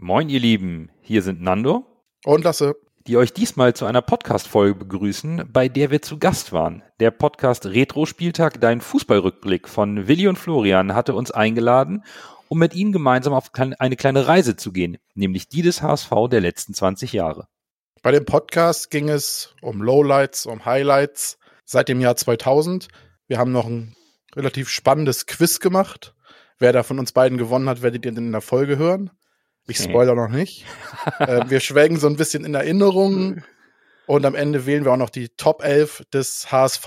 Moin, ihr Lieben, hier sind Nando und Lasse, die euch diesmal zu einer Podcast-Folge begrüßen, bei der wir zu Gast waren. Der Podcast Retro-Spieltag, dein Fußballrückblick von Willi und Florian hatte uns eingeladen, um mit ihnen gemeinsam auf eine kleine Reise zu gehen, nämlich die des HSV der letzten 20 Jahre. Bei dem Podcast ging es um Lowlights, um Highlights seit dem Jahr 2000. Wir haben noch ein relativ spannendes Quiz gemacht. Wer da von uns beiden gewonnen hat, werdet ihr in der Folge hören. Ich spoiler noch nicht. äh, wir schwelgen so ein bisschen in Erinnerungen und am Ende wählen wir auch noch die Top 11 des HSV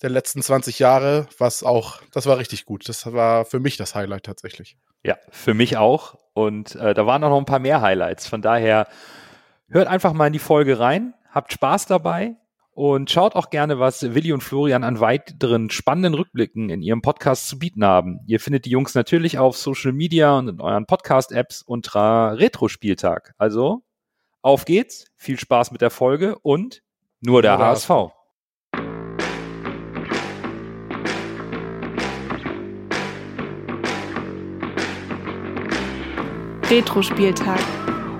der letzten 20 Jahre, was auch, das war richtig gut. Das war für mich das Highlight tatsächlich. Ja, für mich auch. Und äh, da waren auch noch ein paar mehr Highlights. Von daher hört einfach mal in die Folge rein, habt Spaß dabei und schaut auch gerne, was Willi und Florian an weiteren spannenden Rückblicken in ihrem Podcast zu bieten haben. Ihr findet die Jungs natürlich auf Social Media und in euren Podcast-Apps unter Retro-Spieltag. Also, auf geht's, viel Spaß mit der Folge und nur der, nur der HSV. HSV. Retro-Spieltag.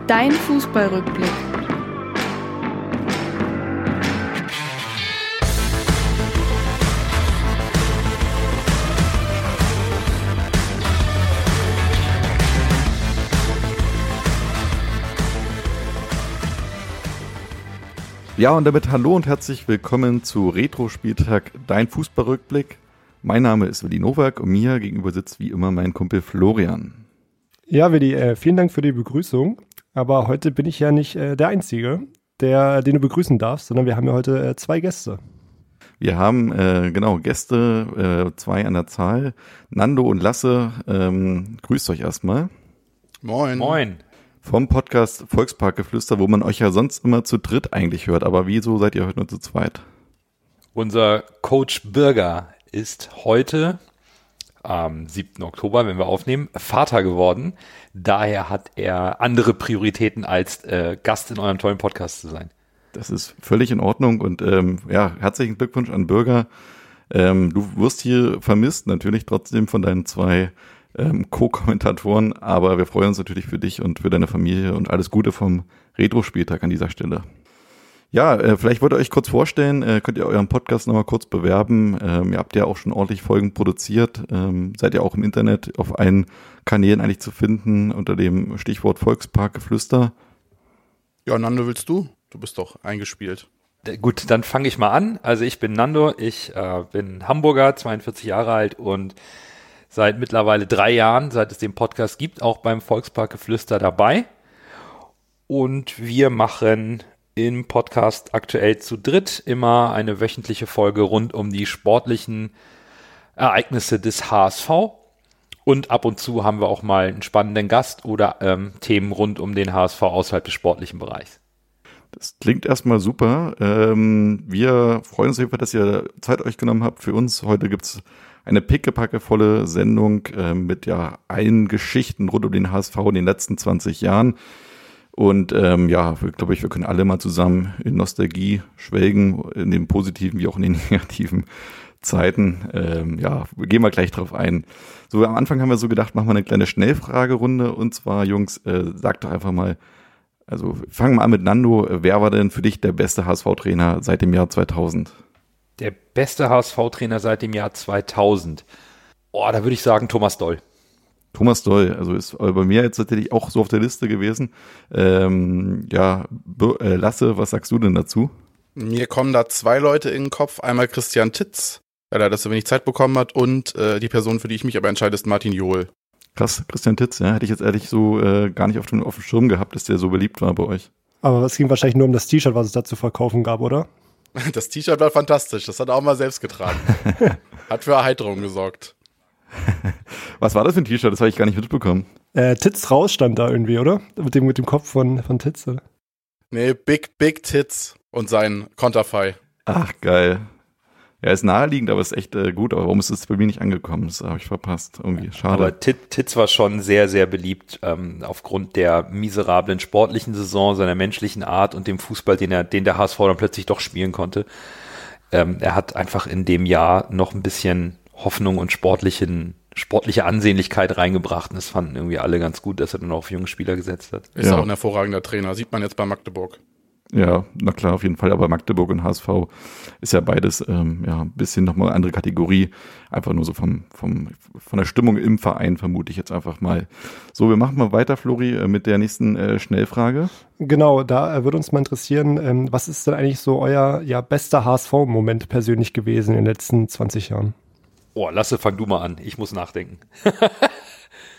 Dein Fußballrückblick. Ja, und damit hallo und herzlich willkommen zu Retro-Spieltag, dein Fußballrückblick. Mein Name ist Willi Nowak und mir gegenüber sitzt wie immer mein Kumpel Florian. Ja, Willi, äh, vielen Dank für die Begrüßung. Aber heute bin ich ja nicht äh, der Einzige, der, den du begrüßen darfst, sondern wir haben ja heute äh, zwei Gäste. Wir haben äh, genau Gäste, äh, zwei an der Zahl. Nando und Lasse, ähm, grüßt euch erstmal. Moin. Moin vom Podcast Volksparkgeflüster, wo man euch ja sonst immer zu dritt eigentlich hört. Aber wieso seid ihr heute nur zu zweit? Unser Coach Birger ist heute am 7. Oktober, wenn wir aufnehmen, Vater geworden. Daher hat er andere Prioritäten als äh, Gast in eurem tollen Podcast zu sein. Das ist völlig in Ordnung und ähm, ja, herzlichen Glückwunsch an Bürger. Ähm, du wirst hier vermisst, natürlich trotzdem von deinen zwei ähm, Co-Kommentatoren, aber wir freuen uns natürlich für dich und für deine Familie und alles Gute vom Retro-Spieltag an dieser Stelle. Ja, äh, vielleicht wollt ihr euch kurz vorstellen, äh, könnt ihr euren Podcast nochmal kurz bewerben. Ähm, ihr habt ja auch schon ordentlich Folgen produziert, ähm, seid ja auch im Internet auf allen Kanälen eigentlich zu finden unter dem Stichwort Volksparkgeflüster. Ja, Nando, willst du? Du bist doch eingespielt. Gut, dann fange ich mal an. Also ich bin Nando, ich äh, bin Hamburger, 42 Jahre alt und seit mittlerweile drei Jahren, seit es den Podcast gibt, auch beim Volksparkgeflüster dabei. Und wir machen im Podcast aktuell zu dritt immer eine wöchentliche Folge rund um die sportlichen Ereignisse des HSV. Und ab und zu haben wir auch mal einen spannenden Gast oder ähm, Themen rund um den HSV außerhalb des sportlichen Bereichs. Das klingt erstmal super. Ähm, wir freuen uns dass ihr Zeit euch genommen habt für uns. Heute gibt's eine pickepackevolle Sendung äh, mit ja allen Geschichten rund um den HSV in den letzten 20 Jahren. Und ähm, ja, glaube ich, wir können alle mal zusammen in Nostalgie schwelgen, in den positiven wie auch in den negativen Zeiten. Ähm, ja, gehen wir gleich drauf ein. So, am Anfang haben wir so gedacht, machen wir eine kleine Schnellfragerunde. Und zwar, Jungs, äh, sagt doch einfach mal, also fangen wir an mit Nando. Wer war denn für dich der beste HSV-Trainer seit dem Jahr 2000? Der beste HSV-Trainer seit dem Jahr 2000. Oh, da würde ich sagen Thomas Doll. Thomas Doll, also ist bei mir jetzt tatsächlich auch so auf der Liste gewesen. Ähm, ja, äh, Lasse, was sagst du denn dazu? Mir kommen da zwei Leute in den Kopf. Einmal Christian Titz, weil er das so wenig Zeit bekommen hat, und äh, die Person, für die ich mich aber entscheide, ist Martin Johl. Krass, Christian Titz, ja, hätte ich jetzt ehrlich so äh, gar nicht auf dem, auf dem Schirm gehabt, dass der so beliebt war bei euch. Aber es ging wahrscheinlich nur um das T-Shirt, was es da zu verkaufen gab, oder? Das T-Shirt war fantastisch. Das hat er auch mal selbst getragen. hat für Erheiterung gesorgt. Was war das für ein T-Shirt? Das habe ich gar nicht mitbekommen. Äh, Tits raus stand da irgendwie, oder? Mit dem, mit dem Kopf von, von Tits, oder? Nee, Big, Big Tits und sein Konterfei. Ach, geil. Ja, ist naheliegend, aber ist echt äh, gut. Aber warum ist es bei mir nicht angekommen? Das habe ich verpasst. Irgendwie schade. Aber Titz war schon sehr, sehr beliebt ähm, aufgrund der miserablen sportlichen Saison, seiner menschlichen Art und dem Fußball, den er, den der HSV dann plötzlich doch spielen konnte. Ähm, er hat einfach in dem Jahr noch ein bisschen Hoffnung und sportlichen sportliche Ansehnlichkeit reingebracht. Und das fanden irgendwie alle ganz gut, dass er dann auch auf junge Spieler gesetzt hat. Ist Ja. auch ein hervorragender Trainer. Sieht man jetzt bei Magdeburg. Ja, na klar, auf jeden Fall. Aber Magdeburg und HSV ist ja beides ähm, ja, ein bisschen nochmal andere Kategorie. Einfach nur so vom, vom, von der Stimmung im Verein, vermute ich jetzt einfach mal. So, wir machen mal weiter, Flori, äh, mit der nächsten äh, Schnellfrage. Genau, da äh, würde uns mal interessieren, ähm, was ist denn eigentlich so euer ja, bester HSV-Moment persönlich gewesen in den letzten 20 Jahren? Oh, Lasse, fang du mal an. Ich muss nachdenken.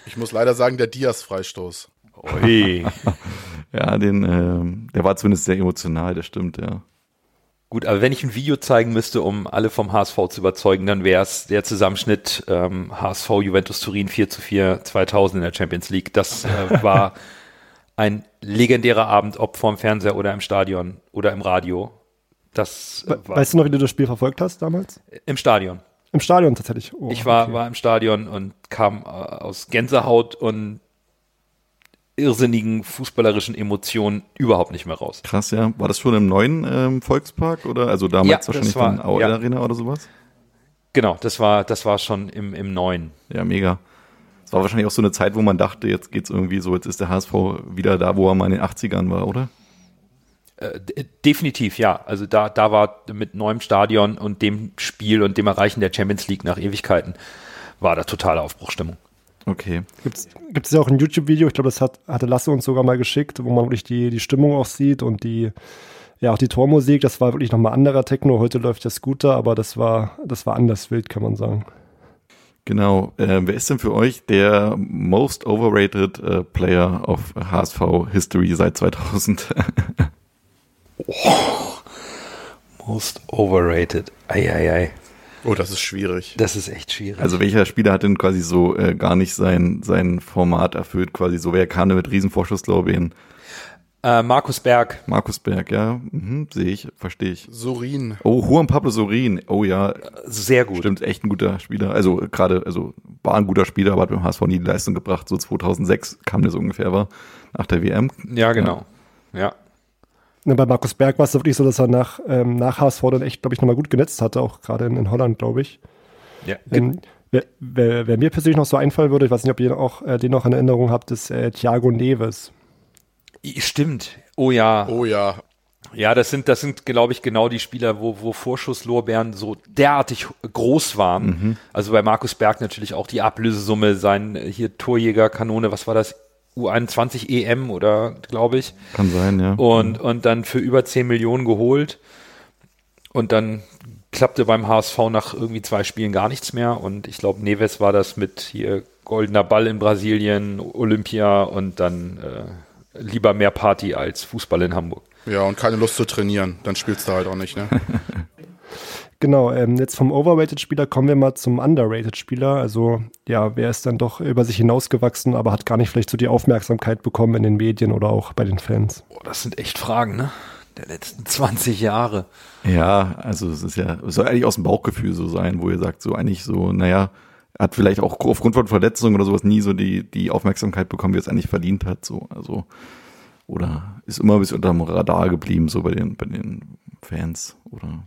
Ich muss leider sagen, der Diaz-Freistoß. Ui. Ja, den, ähm, der war zumindest sehr emotional, das stimmt, ja. Gut, aber wenn ich ein Video zeigen müsste, um alle vom HSV zu überzeugen, dann wäre es der Zusammenschnitt ähm, HSV Juventus Turin 4 zu 4 2000 in der Champions League. Das äh, war ein legendärer Abend, ob vorm Fernseher oder im Stadion oder im Radio. Das äh, war Weißt du noch, wie du das Spiel verfolgt hast damals? im Stadion. Im Stadion tatsächlich. Oh, Ich war, okay. war im Stadion und kam äh, aus Gänsehaut und irrsinnigen fußballerischen Emotionen überhaupt nicht mehr raus. Krass, ja. War das schon im neuen ähm, Volkspark oder also damals Ja, wahrscheinlich war- von AOL ja. Arena oder sowas? Genau, das war, das war schon im, im neuen. Ja, mega. Es war wahrscheinlich auch so eine Zeit, wo man dachte, jetzt geht's irgendwie so, jetzt ist der HSV wieder da, wo er mal in den 80ern war, oder? Äh, definitiv, ja. Also da, da war mit neuem Stadion und dem Spiel und dem Erreichen der Champions League nach Ewigkeiten war da totale Aufbruchstimmung. Okay. Gibt's, gibt's ja auch ein YouTube-Video, ich glaube, das hat, hatte Lasse uns sogar mal geschickt, wo man wirklich die, die Stimmung auch sieht und die, ja, auch die Tormusik, das war wirklich nochmal anderer Techno. Heute läuft der Scooter, aber das war, das war anders wild, kann man sagen. Genau. Äh, wer ist denn für euch der most overrated äh, Player of HSV History seit 2000? Most overrated. Eieiei. Oh, das ist schwierig. Das ist echt schwierig. also welcher Spieler hat denn quasi so äh, gar nicht sein, sein Format erfüllt? Quasi so, wer kam denn mit Riesenvorschusslorbeeren? äh, Markus Berg. Markus Berg, ja, mhm, sehe ich, verstehe ich. Sorin. Oh, Juan Pablo Sorin. Oh ja, Sehr gut. Stimmt, echt ein guter Spieler. Also gerade, also war ein guter Spieler, aber hat beim HSV nie die Leistung gebracht. So 2006 kam der so ungefähr war nach der WM. Ja, genau. Ja. Ne, bei Markus Berg war es wirklich so, dass er nach, ähm, nach HSV dann echt, glaube ich, nochmal gut genetzt hatte, auch gerade in, in Holland, glaube ich. ja. Ähm, wer, wer, wer mir persönlich noch so einfallen würde, ich weiß nicht, ob ihr auch äh, den noch in Erinnerung habt, ist äh, Thiago Neves. Stimmt. Oh ja. Oh ja. Ja, das sind, das sind, glaube ich, genau die Spieler, wo, wo Vorschusslorbeeren so derartig groß waren. Also bei Markus Berg natürlich auch die Ablösesumme, sein äh, hier Torjägerkanone, was war das? U21 EM oder glaube ich. Kann sein, ja. Und, und dann für über 10 Millionen geholt. Und dann klappte beim HSV nach irgendwie zwei Spielen gar nichts mehr. Und ich glaube, Neves war das mit hier goldener Ball in Brasilien, Olympia und dann äh, lieber mehr Party als Fußball in Hamburg. Ja, und keine Lust zu trainieren. Dann spielst du halt auch nicht, ne? Genau, ähm, jetzt vom Overrated-Spieler kommen wir mal zum Underrated-Spieler. Also ja, wer ist dann doch über sich hinausgewachsen, aber hat gar nicht vielleicht so die Aufmerksamkeit bekommen in den Medien oder auch bei den Fans. Boah, das sind echt Fragen, ne? Der letzten 20 Jahre. Ja, also es ist ja, es soll eigentlich aus dem Bauchgefühl so sein, wo ihr sagt, so eigentlich so, naja, hat vielleicht auch aufgrund von Verletzungen oder sowas nie so die, die Aufmerksamkeit bekommen, wie er es eigentlich verdient hat, so, also, oder ist immer ein bisschen unterm Radar geblieben, so bei den, bei den Fans, oder.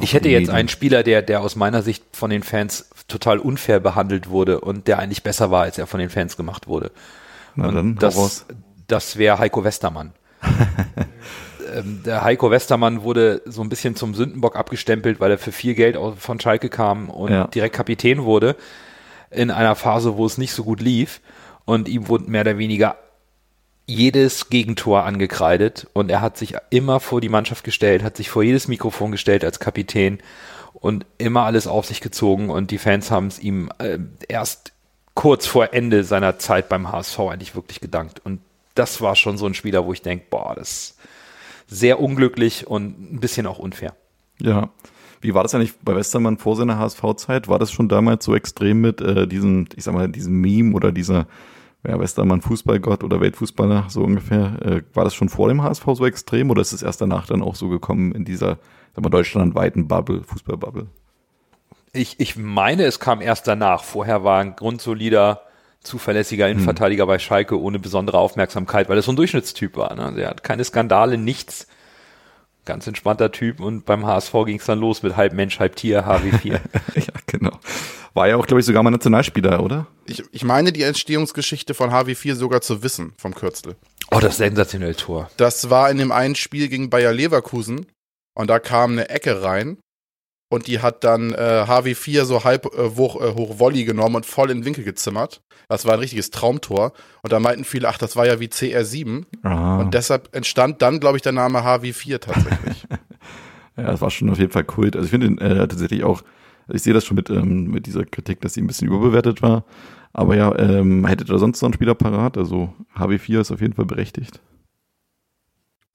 Ich hätte jetzt einen Spieler, der, der aus meiner Sicht von den Fans total unfair behandelt wurde und der eigentlich besser war, als er von den Fans gemacht wurde. Na Und dann, das, das wäre Heiko Westermann. ähm, der Heiko Westermann wurde so ein bisschen zum Sündenbock abgestempelt, weil er für viel Geld von Schalke kam und Ja. direkt Kapitän wurde in einer Phase, wo es nicht so gut lief. Und ihm wurde mehr oder weniger jedes Gegentor angekreidet und er hat sich immer vor die Mannschaft gestellt, hat sich vor jedes Mikrofon gestellt als Kapitän und immer alles auf sich gezogen und die Fans haben es ihm äh, erst kurz vor Ende seiner Zeit beim HSV eigentlich wirklich gedankt und das war schon so ein Spieler, wo ich denke, boah, das ist sehr unglücklich und ein bisschen auch unfair. Ja. Wie war das eigentlich bei Westermann vor seiner HSV-Zeit? War das schon damals so extrem mit äh, diesem, ich sag mal, diesem Meme oder dieser ja, Westermann Fußballgott oder Weltfußballer so ungefähr? Äh, war das schon vor dem HSV so extrem oder ist es erst danach dann auch so gekommen in dieser, sag mal, deutschlandweiten Bubble, Fußballbubble? Ich, ich meine, es kam erst danach. Vorher war ein grundsolider, zuverlässiger Innenverteidiger bei Schalke ohne besondere Aufmerksamkeit, weil er so ein Durchschnittstyp war. Ne? Er hat keine Skandale, nichts. Ganz entspannter Typ und beim HSV ging es dann los mit halb Mensch, halb Tier, HW4. ja, genau. War ja auch, glaube ich, sogar mal Nationalspieler, oder? Ich, ich meine die Entstehungsgeschichte von HW4 sogar zu wissen, vom Kürzel. Oh, das sensationelle Tor. Das war in dem einen Spiel gegen Bayer Leverkusen und da kam eine Ecke rein und die hat dann äh, HW4 so halb äh, hoch, äh, hoch Volley genommen und voll in den Winkel gezimmert. Das war ein richtiges Traumtor. Und da meinten viele, ach, das war ja wie CR7. Aha. Und deshalb entstand dann, glaube ich, der Name HW4 tatsächlich. ja, das war schon auf jeden Fall Kult. Also ich finde ihn äh, tatsächlich auch, ich sehe das schon mit, ähm, mit dieser Kritik, dass sie ein bisschen überbewertet war. Aber ja, ähm, hättet ihr sonst noch einen Spieler parat? Also HW4 ist auf jeden Fall berechtigt.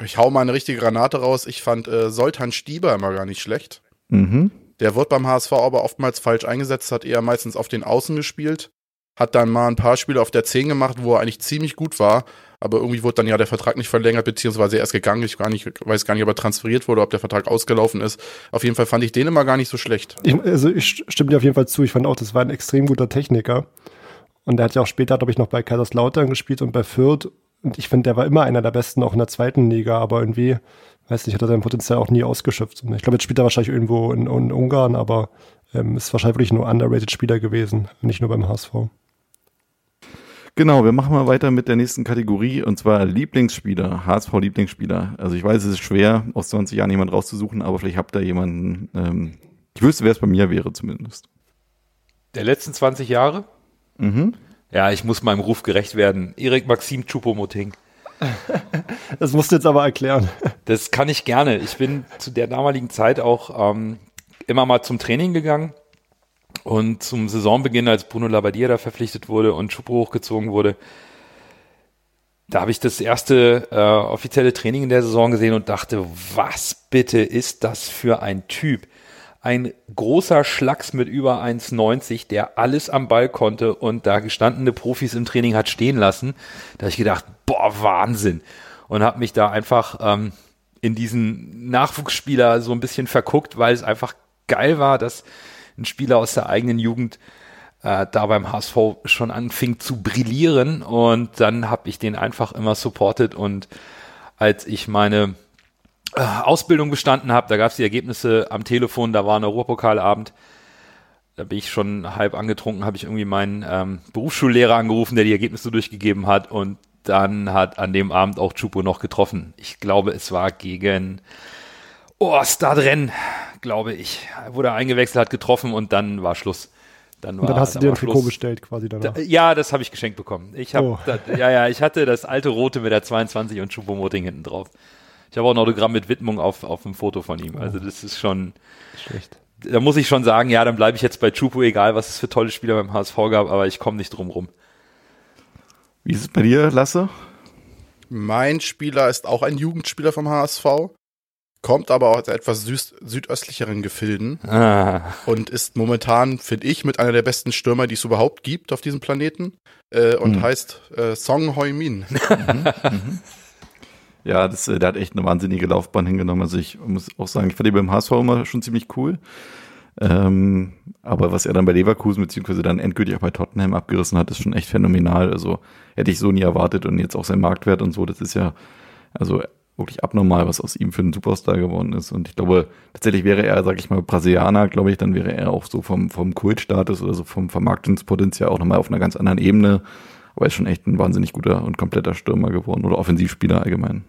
ich hau mal eine richtige Granate raus. Ich fand äh, Soltan Stieber immer gar nicht schlecht. Mhm. Der wird beim HSV aber oftmals falsch eingesetzt, hat eher meistens auf den Außen gespielt, hat dann mal ein paar Spiele auf der 10 gemacht, wo er eigentlich ziemlich gut war, aber irgendwie wurde dann ja der Vertrag nicht verlängert, beziehungsweise er ist gegangen. Ich gar nicht, weiß gar nicht, ob er transferiert wurde, ob der Vertrag ausgelaufen ist. Auf jeden Fall fand ich den immer gar nicht so schlecht. Ich, also ich stimme dir auf jeden Fall zu. Ich fand auch, das war ein extrem guter Techniker. Und der hat ja auch später, glaube ich, noch bei Kaiserslautern gespielt und bei Fürth. Und ich finde, der war immer einer der Besten, auch in der zweiten Liga, aber irgendwie, weiß nicht, hat er sein Potenzial auch nie ausgeschöpft. Ich glaube, jetzt spielt er wahrscheinlich irgendwo in, in Ungarn, aber ähm, ist wahrscheinlich nur underrated Spieler gewesen, nicht nur beim HSV. Genau, wir machen mal weiter mit der nächsten Kategorie und zwar Lieblingsspieler, HSV Lieblingsspieler. Also ich weiß, es ist schwer, aus 20 Jahren jemanden rauszusuchen, aber vielleicht habt ihr jemanden, ähm, ich wüsste, wer es bei mir wäre zumindest. Der letzten 20 Jahre? Mhm. Ja, ich muss meinem Ruf gerecht werden. Erik Maxim Choupo-Moting. Das musst du jetzt aber erklären. Das kann ich gerne. Ich bin zu der damaligen Zeit auch ähm, immer mal zum Training gegangen und zum Saisonbeginn, als Bruno Labbadia da verpflichtet wurde und Choupo hochgezogen wurde, da habe ich das erste äh, offizielle Training in der Saison gesehen und dachte, was bitte ist das für ein Typ? Ein großer Schlacks mit über 1,90, der alles am Ball konnte und da gestandene Profis im Training hat stehen lassen. Da habe ich gedacht, boah, Wahnsinn. Und habe mich da einfach ähm, in diesen Nachwuchsspieler so ein bisschen verguckt, weil es einfach geil war, dass ein Spieler aus der eigenen Jugend äh, da beim HSV schon anfing zu brillieren und dann habe ich den einfach immer supportet und als ich meine äh, Ausbildung bestanden habe, da gab es die Ergebnisse am Telefon, da war ein Europapokalabend, da bin ich schon halb angetrunken, habe ich irgendwie meinen ähm, Berufsschullehrer angerufen, der die Ergebnisse durchgegeben hat und dann hat an dem Abend auch Chupo noch getroffen. Ich glaube, es war gegen Oh, Stadrennen, glaube ich. Er wurde eingewechselt, hat getroffen und dann war Schluss. Dann, war, und dann hast du dir ein Trikot bestellt quasi danach. Da, ja, das habe ich geschenkt bekommen. Ich habe, oh. ja, ja, ich hatte das alte rote mit der 22 und Choupo-Moting hinten drauf. Ich habe auch ein Autogramm mit Widmung auf, auf einem Foto von ihm. Also das ist schon schlecht. Da muss ich schon sagen, ja, dann bleibe ich jetzt bei Chupo, egal was es für tolle Spieler beim HSV gab, aber ich komme nicht drum rum. Wie ist es bei dir, Lasse? Mein Spieler ist auch ein Jugendspieler vom HSV, kommt aber aus etwas süß, südöstlicheren Gefilden Ah. und ist momentan, finde ich, mit einer der besten Stürmer, die es überhaupt gibt auf diesem Planeten äh, und Mhm. heißt äh, Song Hoi Min. Ja, das, äh, der hat echt eine wahnsinnige Laufbahn hingenommen. Also ich muss auch sagen, ich fand ihn beim HSV immer schon ziemlich cool. Ähm, aber was er dann bei Leverkusen beziehungsweise dann endgültig auch bei Tottenham abgerissen hat, ist schon echt phänomenal. Also hätte ich so nie erwartet und jetzt auch sein Marktwert und so, das ist ja also wirklich abnormal, was aus ihm für einen Superstar geworden ist. Und ich glaube, tatsächlich wäre er, sag ich mal, Brasilianer, glaube ich, dann wäre er auch so vom, vom Kultstatus oder so vom Vermarktungspotenzial auch nochmal auf einer ganz anderen Ebene. Aber er ist schon echt ein wahnsinnig guter und kompletter Stürmer geworden oder Offensivspieler allgemein.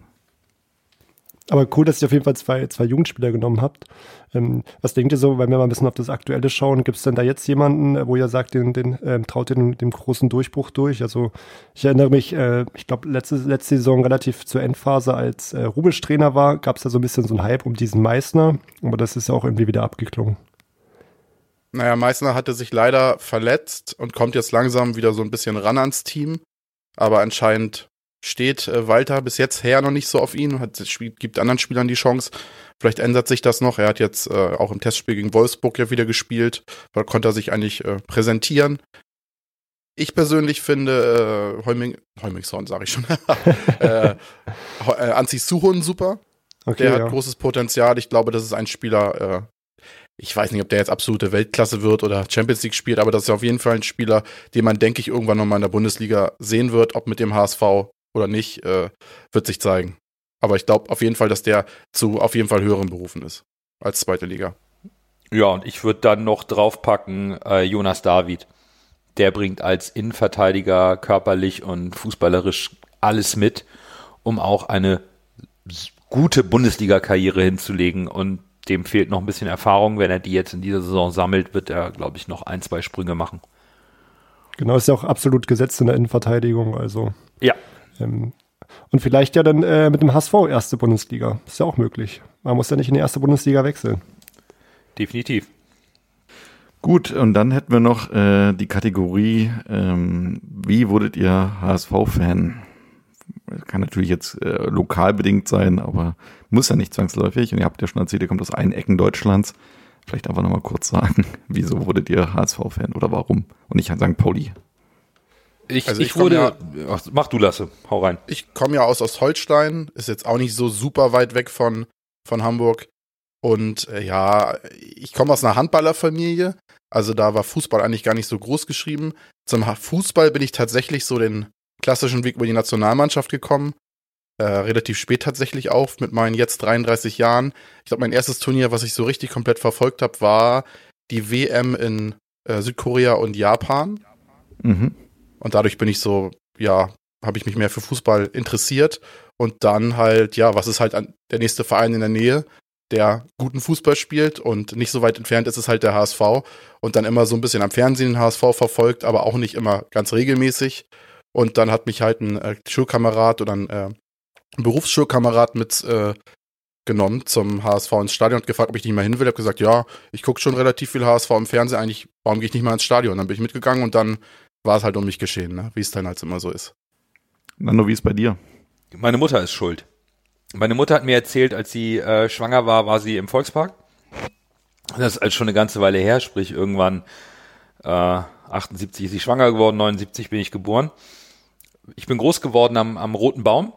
Aber cool, dass ihr auf jeden Fall zwei, zwei Jugendspieler genommen habt. Ähm, was denkt ihr so, wenn wir mal ein bisschen auf das Aktuelle schauen, gibt es denn da jetzt jemanden, wo ihr sagt, den, den ähm, traut den, dem großen Durchbruch durch? Also ich erinnere mich, äh, ich glaube, letzte, letzte Saison relativ zur Endphase, als äh, Rubisch Trainer war, gab es da so ein bisschen so einen Hype um diesen Meißner, aber das ist ja auch irgendwie wieder abgeklungen. Naja, Meißner hatte sich leider verletzt und kommt jetzt langsam wieder so ein bisschen ran ans Team. Aber anscheinend steht äh, Walter bis jetzt her noch nicht so auf ihn, hat, gibt anderen Spielern die Chance. Vielleicht ändert sich das noch. Er hat jetzt äh, auch im Testspiel gegen Wolfsburg ja wieder gespielt. Da konnte er sich eigentlich äh, präsentieren. Ich persönlich finde äh, Heuming, Heumingshorn, sage ich schon, äh, äh, Anzi Suhun super. Okay, Der ja. hat großes Potenzial. Ich glaube, das ist ein Spieler, äh, ich weiß nicht, ob der jetzt absolute Weltklasse wird oder Champions League spielt, aber das ist auf jeden Fall ein Spieler, den man, denke ich, irgendwann nochmal in der Bundesliga sehen wird, ob mit dem HSV oder nicht, äh, wird sich zeigen. Aber ich glaube auf jeden Fall, dass der zu auf jeden Fall höheren Berufen ist als zweite Liga. Ja, und ich würde dann noch draufpacken äh, Jonas David. Der bringt als Innenverteidiger körperlich und fußballerisch alles mit, um auch eine gute Bundesliga-Karriere hinzulegen. Und dem fehlt noch ein bisschen Erfahrung. Wenn er die jetzt in dieser Saison sammelt, wird er, glaube ich, noch ein, zwei Sprünge machen. Genau, ist ja auch absolut gesetzt in der Innenverteidigung. Also ja. Ähm, und vielleicht ja dann äh, mit dem HSV erste Bundesliga. Ist ja auch möglich. Man muss ja nicht in die erste Bundesliga wechseln. Definitiv. Gut, und dann hätten wir noch äh, die Kategorie, ähm, wie wurdet ihr HSV-Fan? Kann natürlich jetzt äh, lokal bedingt sein, aber muss ja nicht zwangsläufig. Und ihr habt ja schon erzählt, ihr kommt aus allen Ecken Deutschlands. Vielleicht einfach nochmal kurz sagen, wieso wurdet ihr HSV-Fan oder warum? Und nicht St. Pauli. Ich, also ich, ich wurde, ja, ach, mach du Lasse, hau rein. Ich komme ja aus Ostholstein, ist jetzt auch nicht so super weit weg von, von Hamburg. Und äh, ja, ich komme aus einer Handballerfamilie, also da war Fußball eigentlich gar nicht so groß geschrieben. Zum Fußball bin ich tatsächlich so den klassischen Weg über die Nationalmannschaft gekommen. Äh, relativ spät tatsächlich auch, mit meinen jetzt 33 Jahren. Ich glaube, mein erstes Turnier, was ich so richtig komplett verfolgt habe, war die WM in äh, Südkorea und Japan. Mhm. Und dadurch bin ich so, ja, habe ich mich mehr für Fußball interessiert. Und dann halt, ja, was ist halt der nächste Verein in der Nähe, der guten Fußball spielt und nicht so weit entfernt ist es halt der HSV. Und dann immer so ein bisschen am Fernsehen den HSV verfolgt, aber auch nicht immer ganz regelmäßig. Und dann hat mich halt ein äh, Schulkamerad oder ein äh, Berufsschulkamerad mit äh, genommen zum HSV ins Stadion und gefragt, ob ich nicht mal hin will. Ich habe gesagt, ja, ich gucke schon relativ viel HSV im Fernsehen, eigentlich, warum gehe ich nicht mal ins Stadion? Dann bin ich mitgegangen und dann war es halt um mich geschehen, ne? wie es dann halt immer so ist. Nando, wie ist bei dir? Meine Mutter ist schuld. Meine Mutter hat mir erzählt, als sie äh, schwanger war, war sie im Volkspark. Das ist also schon eine ganze Weile her, sprich irgendwann äh, 78 ist sie schwanger geworden, 79 bin ich geboren. Ich bin groß geworden am, am Roten Baum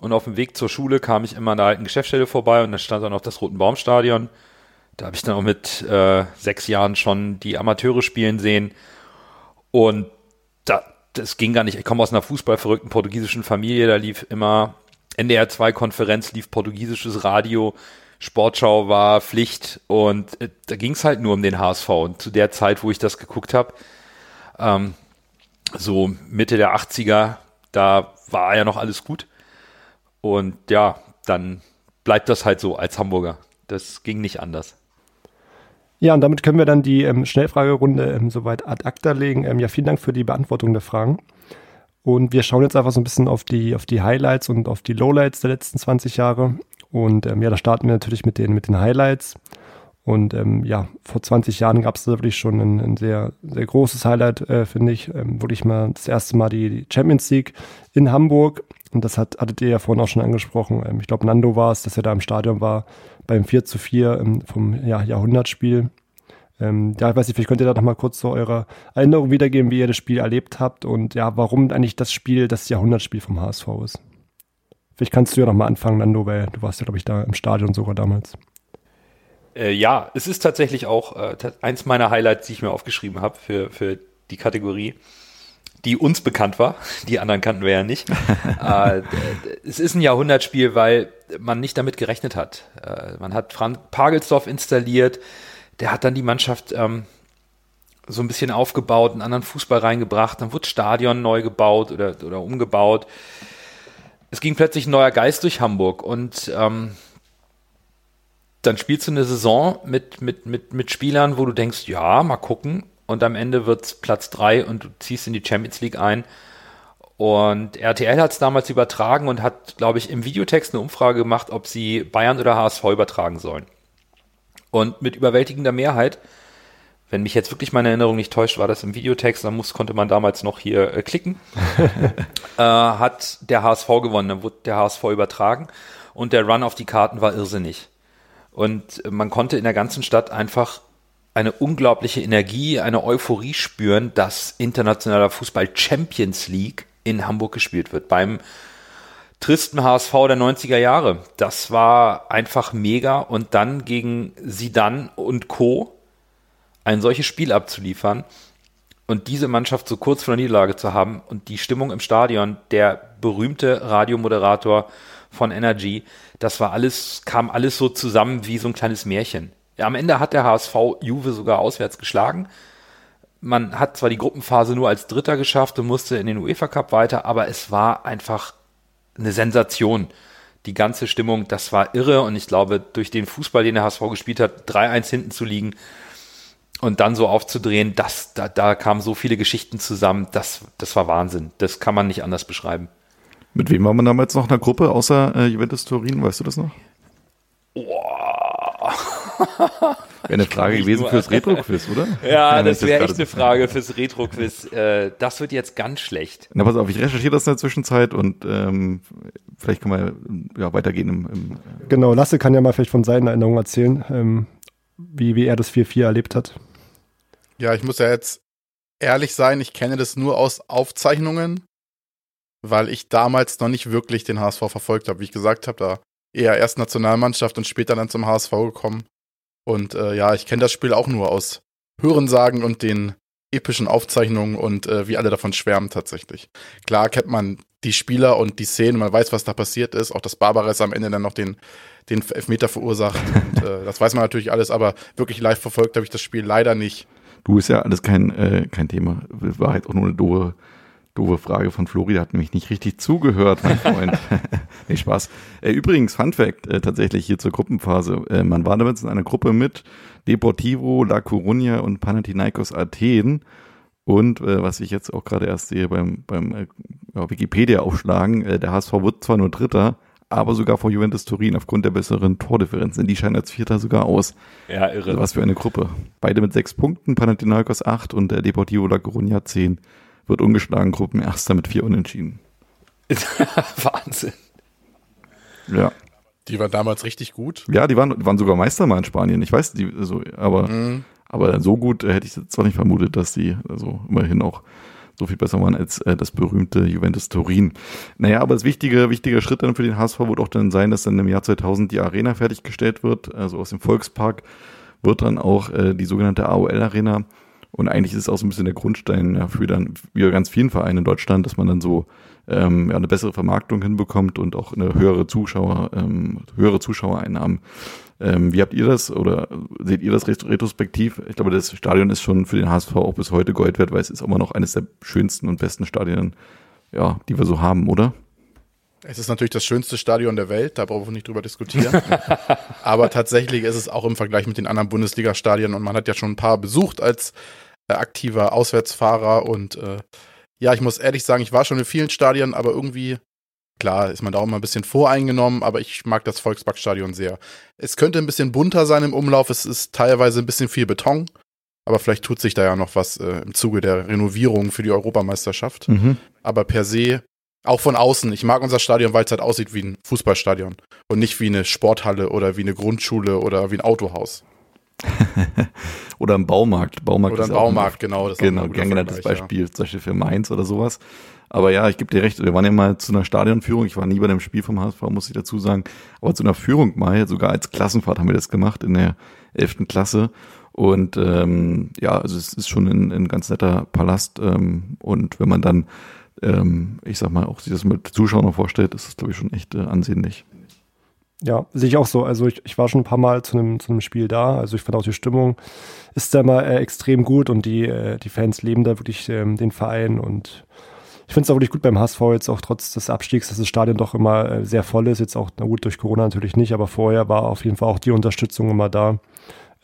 und auf dem Weg zur Schule kam ich immer an der alten Geschäftsstelle vorbei und da stand dann auch das Roten Baumstadion. Da habe ich dann auch mit äh, sechs Jahren schon die Amateure spielen sehen und da, das ging gar nicht. Ich komme aus einer fußballverrückten portugiesischen Familie, da lief immer NDR 2 Konferenz, lief portugiesisches Radio, Sportschau war Pflicht und äh, da ging es halt nur um den HSV. Und zu der Zeit, wo ich das geguckt habe, ähm, so Mitte der 80er, da war ja noch alles gut. Und ja, dann bleibt das halt so als Hamburger. Das ging nicht anders. Ja, und damit können wir dann die ähm, Schnellfragerunde ähm, soweit ad acta legen. Ähm, ja, vielen Dank für die Beantwortung der Fragen. Und wir schauen jetzt einfach so ein bisschen auf die, auf die Highlights und auf die Lowlights der letzten 20 Jahre. Und ähm, ja, da starten wir natürlich mit den, mit den Highlights. Und ähm, ja, vor 20 Jahren gab es wirklich schon ein, ein, sehr, sehr großes Highlight, äh, finde ich. Ähm, wirklich mal das erste Mal die Champions League in Hamburg. Und das hat, hattet ihr ja vorhin auch schon angesprochen. Ähm, ich glaube, Nando war es, dass er da im Stadion war beim 4 zu 4 ähm, vom ja, Jahrhundertspiel. Ähm, ja, ich weiß nicht, vielleicht könnt ihr da noch mal kurz so eure Erinnerung wiedergeben, wie ihr das Spiel erlebt habt und ja, warum eigentlich das Spiel das Jahrhundertspiel vom HSV ist. Vielleicht kannst du ja noch mal anfangen, Nando, weil du warst ja, glaube ich, da im Stadion sogar damals. Äh, ja, es ist tatsächlich auch äh, eins meiner Highlights, die ich mir aufgeschrieben habe für, für die Kategorie, die uns bekannt war. Die anderen kannten wir ja nicht. äh, es ist ein Jahrhundertspiel, weil man nicht damit gerechnet hat. Äh, man hat Frank Pagelsdorf installiert, der hat dann die Mannschaft ähm, so ein bisschen aufgebaut, einen anderen Fußball reingebracht, dann wurde Stadion neu gebaut oder, oder umgebaut. Es ging plötzlich ein neuer Geist durch Hamburg und ähm, dann spielst du eine Saison mit, mit, mit, mit Spielern, wo du denkst, ja, mal gucken. Und am Ende wird es Platz drei und du ziehst in die Champions League ein. Und RTL hat es damals übertragen und hat, glaube ich, im Videotext eine Umfrage gemacht, ob sie Bayern oder HSV übertragen sollen. Und mit überwältigender Mehrheit, wenn mich jetzt wirklich meine Erinnerung nicht täuscht, war das im Videotext, dann muss, konnte man damals noch hier äh, klicken, äh, hat der HSV gewonnen, dann wurde der HSV übertragen und der Run auf die Karten war irrsinnig. Und man konnte in der ganzen Stadt einfach eine unglaubliche Energie, eine Euphorie spüren, dass internationaler Fußball Champions League in Hamburg gespielt wird. Beim tristen HSV der 90er Jahre. Das war einfach mega und dann gegen Sidan und Co. ein solches Spiel abzuliefern und diese Mannschaft so kurz vor der Niederlage zu haben und die Stimmung im Stadion, der berühmte Radiomoderator von Energy, das war alles, kam alles so zusammen wie so ein kleines Märchen. Ja, am Ende hat der HSV Juve sogar auswärts geschlagen. Man hat zwar die Gruppenphase nur als Dritter geschafft und musste in den UEFA Cup weiter, aber es war einfach eine Sensation. Die ganze Stimmung, das war irre und ich glaube, durch den Fußball, den der HSV gespielt hat, 3-1 hinten zu liegen und dann so aufzudrehen, das, da, da kamen so viele Geschichten zusammen, das, das war Wahnsinn. Das kann man nicht anders beschreiben. Mit wem war man damals noch in der Gruppe, außer äh, Juventus Turin, weißt du das noch? Boah. Wäre eine Frage gewesen fürs Retro-Quiz, oder? Ja, Wenn das ich wäre echt eine Frage fürs Retro-Quiz. Äh, das wird jetzt ganz schlecht. Na, pass auf, ich recherchiere das in der Zwischenzeit und ähm, vielleicht können wir ja, weitergehen im, im Genau, Lasse kann ja mal vielleicht von seinen Erinnerungen erzählen, ähm, wie, wie er das 4-4 erlebt hat. Ja, ich muss ja jetzt ehrlich sein, ich kenne das nur aus Aufzeichnungen, weil ich damals noch nicht wirklich den HSV verfolgt habe. Wie ich gesagt habe, da eher erst Nationalmannschaft und später dann zum HSV gekommen. Und äh, ja, ich kenne das Spiel auch nur aus Hörensagen und den epischen Aufzeichnungen und äh, wie alle davon schwärmen tatsächlich. Klar kennt man die Spieler und die Szenen, man weiß, was da passiert ist. Auch dass Barbares am Ende dann noch den, den Elfmeter verursacht. und, äh, das weiß man natürlich alles, aber wirklich live verfolgt habe ich das Spiel leider nicht. Du ist ja alles kein, äh, kein Thema. War halt auch nur eine doofe, doofe Frage von Flori. Der hat nämlich nicht richtig zugehört, mein Freund. nee, Spaß. Äh, übrigens, Fun Fact, äh, tatsächlich hier zur Gruppenphase. Äh, man war damals in einer Gruppe mit Deportivo, La Coruña und Panathinaikos Athen. Und äh, was ich jetzt auch gerade erst sehe beim, beim äh, ja, Wikipedia-Aufschlagen, äh, der HSV wird zwar nur Dritter, aber sogar vor Juventus Turin aufgrund der besseren Tordifferenz. Denn die scheinen als Vierter sogar aus. Ja, irre. Also was für eine Gruppe. Beide mit sechs Punkten, Panathinaikos acht und der Deportivo La Coruña zehn. Wird ungeschlagen Gruppenerster mit vier Unentschieden. Wahnsinn. Ja. Die war damals richtig gut. Ja, die waren, die waren sogar Meister mal in Spanien. Ich weiß, die, so, aber, Mhm. aber so gut äh, hätte ich zwar nicht vermutet, dass die also immerhin auch so viel besser waren als äh, das berühmte Juventus Turin. Naja, aber das wichtige, wichtige Schritt dann für den HSV wird auch dann sein, dass dann im Jahr 2000 die Arena fertiggestellt wird. Also aus dem Volkspark wird dann auch äh, die sogenannte AOL Arena. Und eigentlich ist es auch so ein bisschen der Grundstein ja, für dann, bei ganz vielen Vereinen in Deutschland, dass man dann so ähm, ja, eine bessere Vermarktung hinbekommt und auch eine höhere Zuschauer, ähm, höhere Zuschauereinnahmen. Ähm, wie habt ihr das oder seht ihr das ret- retrospektiv? Ich glaube, das Stadion ist schon für den HSV auch bis heute Gold wert, weil es ist immer noch eines der schönsten und besten Stadien, ja, die wir so haben, oder? Es ist natürlich das schönste Stadion der Welt, da brauchen wir nicht drüber diskutieren. Aber tatsächlich ist es auch im Vergleich mit den anderen Bundesliga-Stadien und man hat ja schon ein paar besucht als äh, aktiver Auswärtsfahrer und äh, ja, ich muss ehrlich sagen, ich war schon in vielen Stadien, aber irgendwie, klar, ist man da auch immer ein bisschen voreingenommen, aber ich mag das Volksparkstadion sehr. Es könnte ein bisschen bunter sein im Umlauf, es ist teilweise ein bisschen viel Beton, aber vielleicht tut sich da ja noch was äh, im Zuge der Renovierung für die Europameisterschaft Mhm. aber per se, auch von außen, ich mag unser Stadion, weil es halt aussieht wie ein Fußballstadion und nicht wie eine Sporthalle oder wie eine Grundschule oder wie ein Autohaus. oder im Baumarkt. Baumarkt Oder ein Baumarkt, genau. Das Genau, ein gern genanntes Beispiel, zum Beispiel für Mainz oder sowas. Aber ja, ich gebe dir recht, wir waren ja mal zu einer Stadionführung, ich war nie bei dem Spiel vom HSV, muss ich dazu sagen, aber zu einer Führung mal, sogar als Klassenfahrt haben wir das gemacht in der elften Klasse. Und ähm, ja, also es ist schon ein, ein ganz netter Palast. Ähm, und wenn man dann, ähm, ich sag mal, auch sich das mit Zuschauern vorstellt, ist das, glaube ich, schon echt äh, ansehnlich. Ja, sehe ich auch so. Also ich, ich war schon ein paar Mal zu einem, zu einem Spiel da. Also ich fand auch die Stimmung ist da immer äh, extrem gut und die, äh, die Fans leben da wirklich ähm, den Verein und ich finde es auch wirklich gut beim HSV jetzt auch trotz des Abstiegs, dass das Stadion doch immer äh, sehr voll ist. Jetzt auch, na gut, durch Corona natürlich nicht, aber vorher war auf jeden Fall auch die Unterstützung immer da.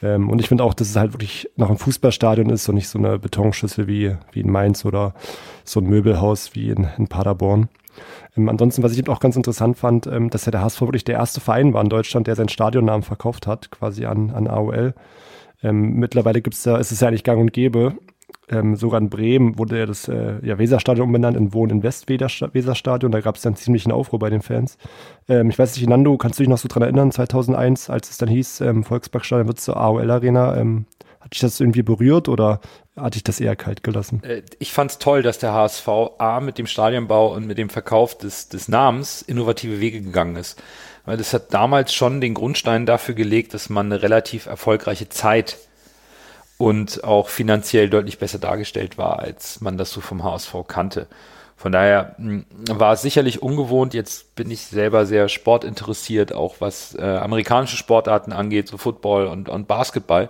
Ähm, und ich finde auch, dass es halt wirklich noch ein Fußballstadion ist und nicht so eine Betonschüssel wie, wie in Mainz oder so ein Möbelhaus wie in, in Paderborn. Ähm, ansonsten, was ich eben auch ganz interessant fand, ähm, dass ja der HSV wirklich der erste Verein war in Deutschland, der seinen Stadionnamen verkauft hat, quasi an, an AOL. Ähm, mittlerweile gibt's da, ist es ja eigentlich gang und gäbe. Ähm, sogar in Bremen wurde ja das äh, ja, Weserstadion umbenannt in Wohn in West-Weserstadion. Da gab es dann ziemlichen Aufruhr bei den Fans. Ähm, ich weiß nicht, Nando, kannst du dich noch so dran erinnern, 2001, als es dann hieß, ähm, Volksparkstadion wird zur AOL-Arena. Ähm, hat dich das irgendwie berührt oder hat dich das eher kalt gelassen? Äh, Ich fand es toll, dass der HSV A mit dem Stadionbau und mit dem Verkauf des, des Namens innovative Wege gegangen ist. Weil das hat damals schon den Grundstein dafür gelegt, dass man eine relativ erfolgreiche Zeit und auch finanziell deutlich besser dargestellt war, als man das so vom HSV kannte. Von daher mh, war es sicherlich ungewohnt. Jetzt bin ich selber sehr sportinteressiert, auch was äh, amerikanische Sportarten angeht, so Football und, und Basketball.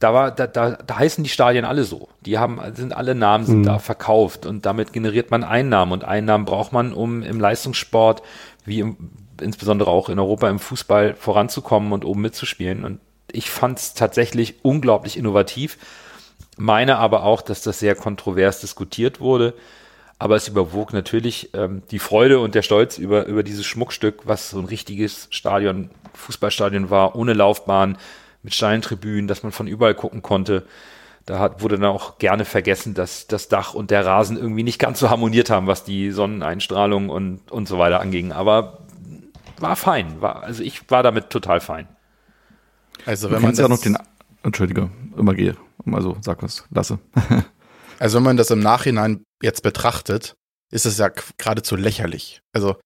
Da, war, da, da, da heißen die Stadien alle so. Die haben, sind alle Namen sind Mhm. da verkauft und damit generiert man Einnahmen und Einnahmen braucht man, um im Leistungssport, wie im, insbesondere auch in Europa im Fußball voranzukommen und oben mitzuspielen. Und ich fand es tatsächlich unglaublich innovativ, meine aber auch, dass das sehr kontrovers diskutiert wurde. Aber es überwog natürlich ähm, die Freude und der Stolz über, über dieses Schmuckstück, was so ein richtiges Stadion, Fußballstadion war, ohne Laufbahn, mit Steintribünen, dass man von überall gucken konnte. Da hat, wurde dann auch gerne vergessen, dass das Dach und der Rasen irgendwie nicht ganz so harmoniert haben, was die Sonneneinstrahlung und, und so weiter anging. Aber war fein. War, also ich war damit total fein. Also Du wenn man kennst ja noch das- den, Entschuldige, immer gehe. Also sag was, lasse. Also wenn man das im Nachhinein jetzt betrachtet, ist es ja geradezu lächerlich. Also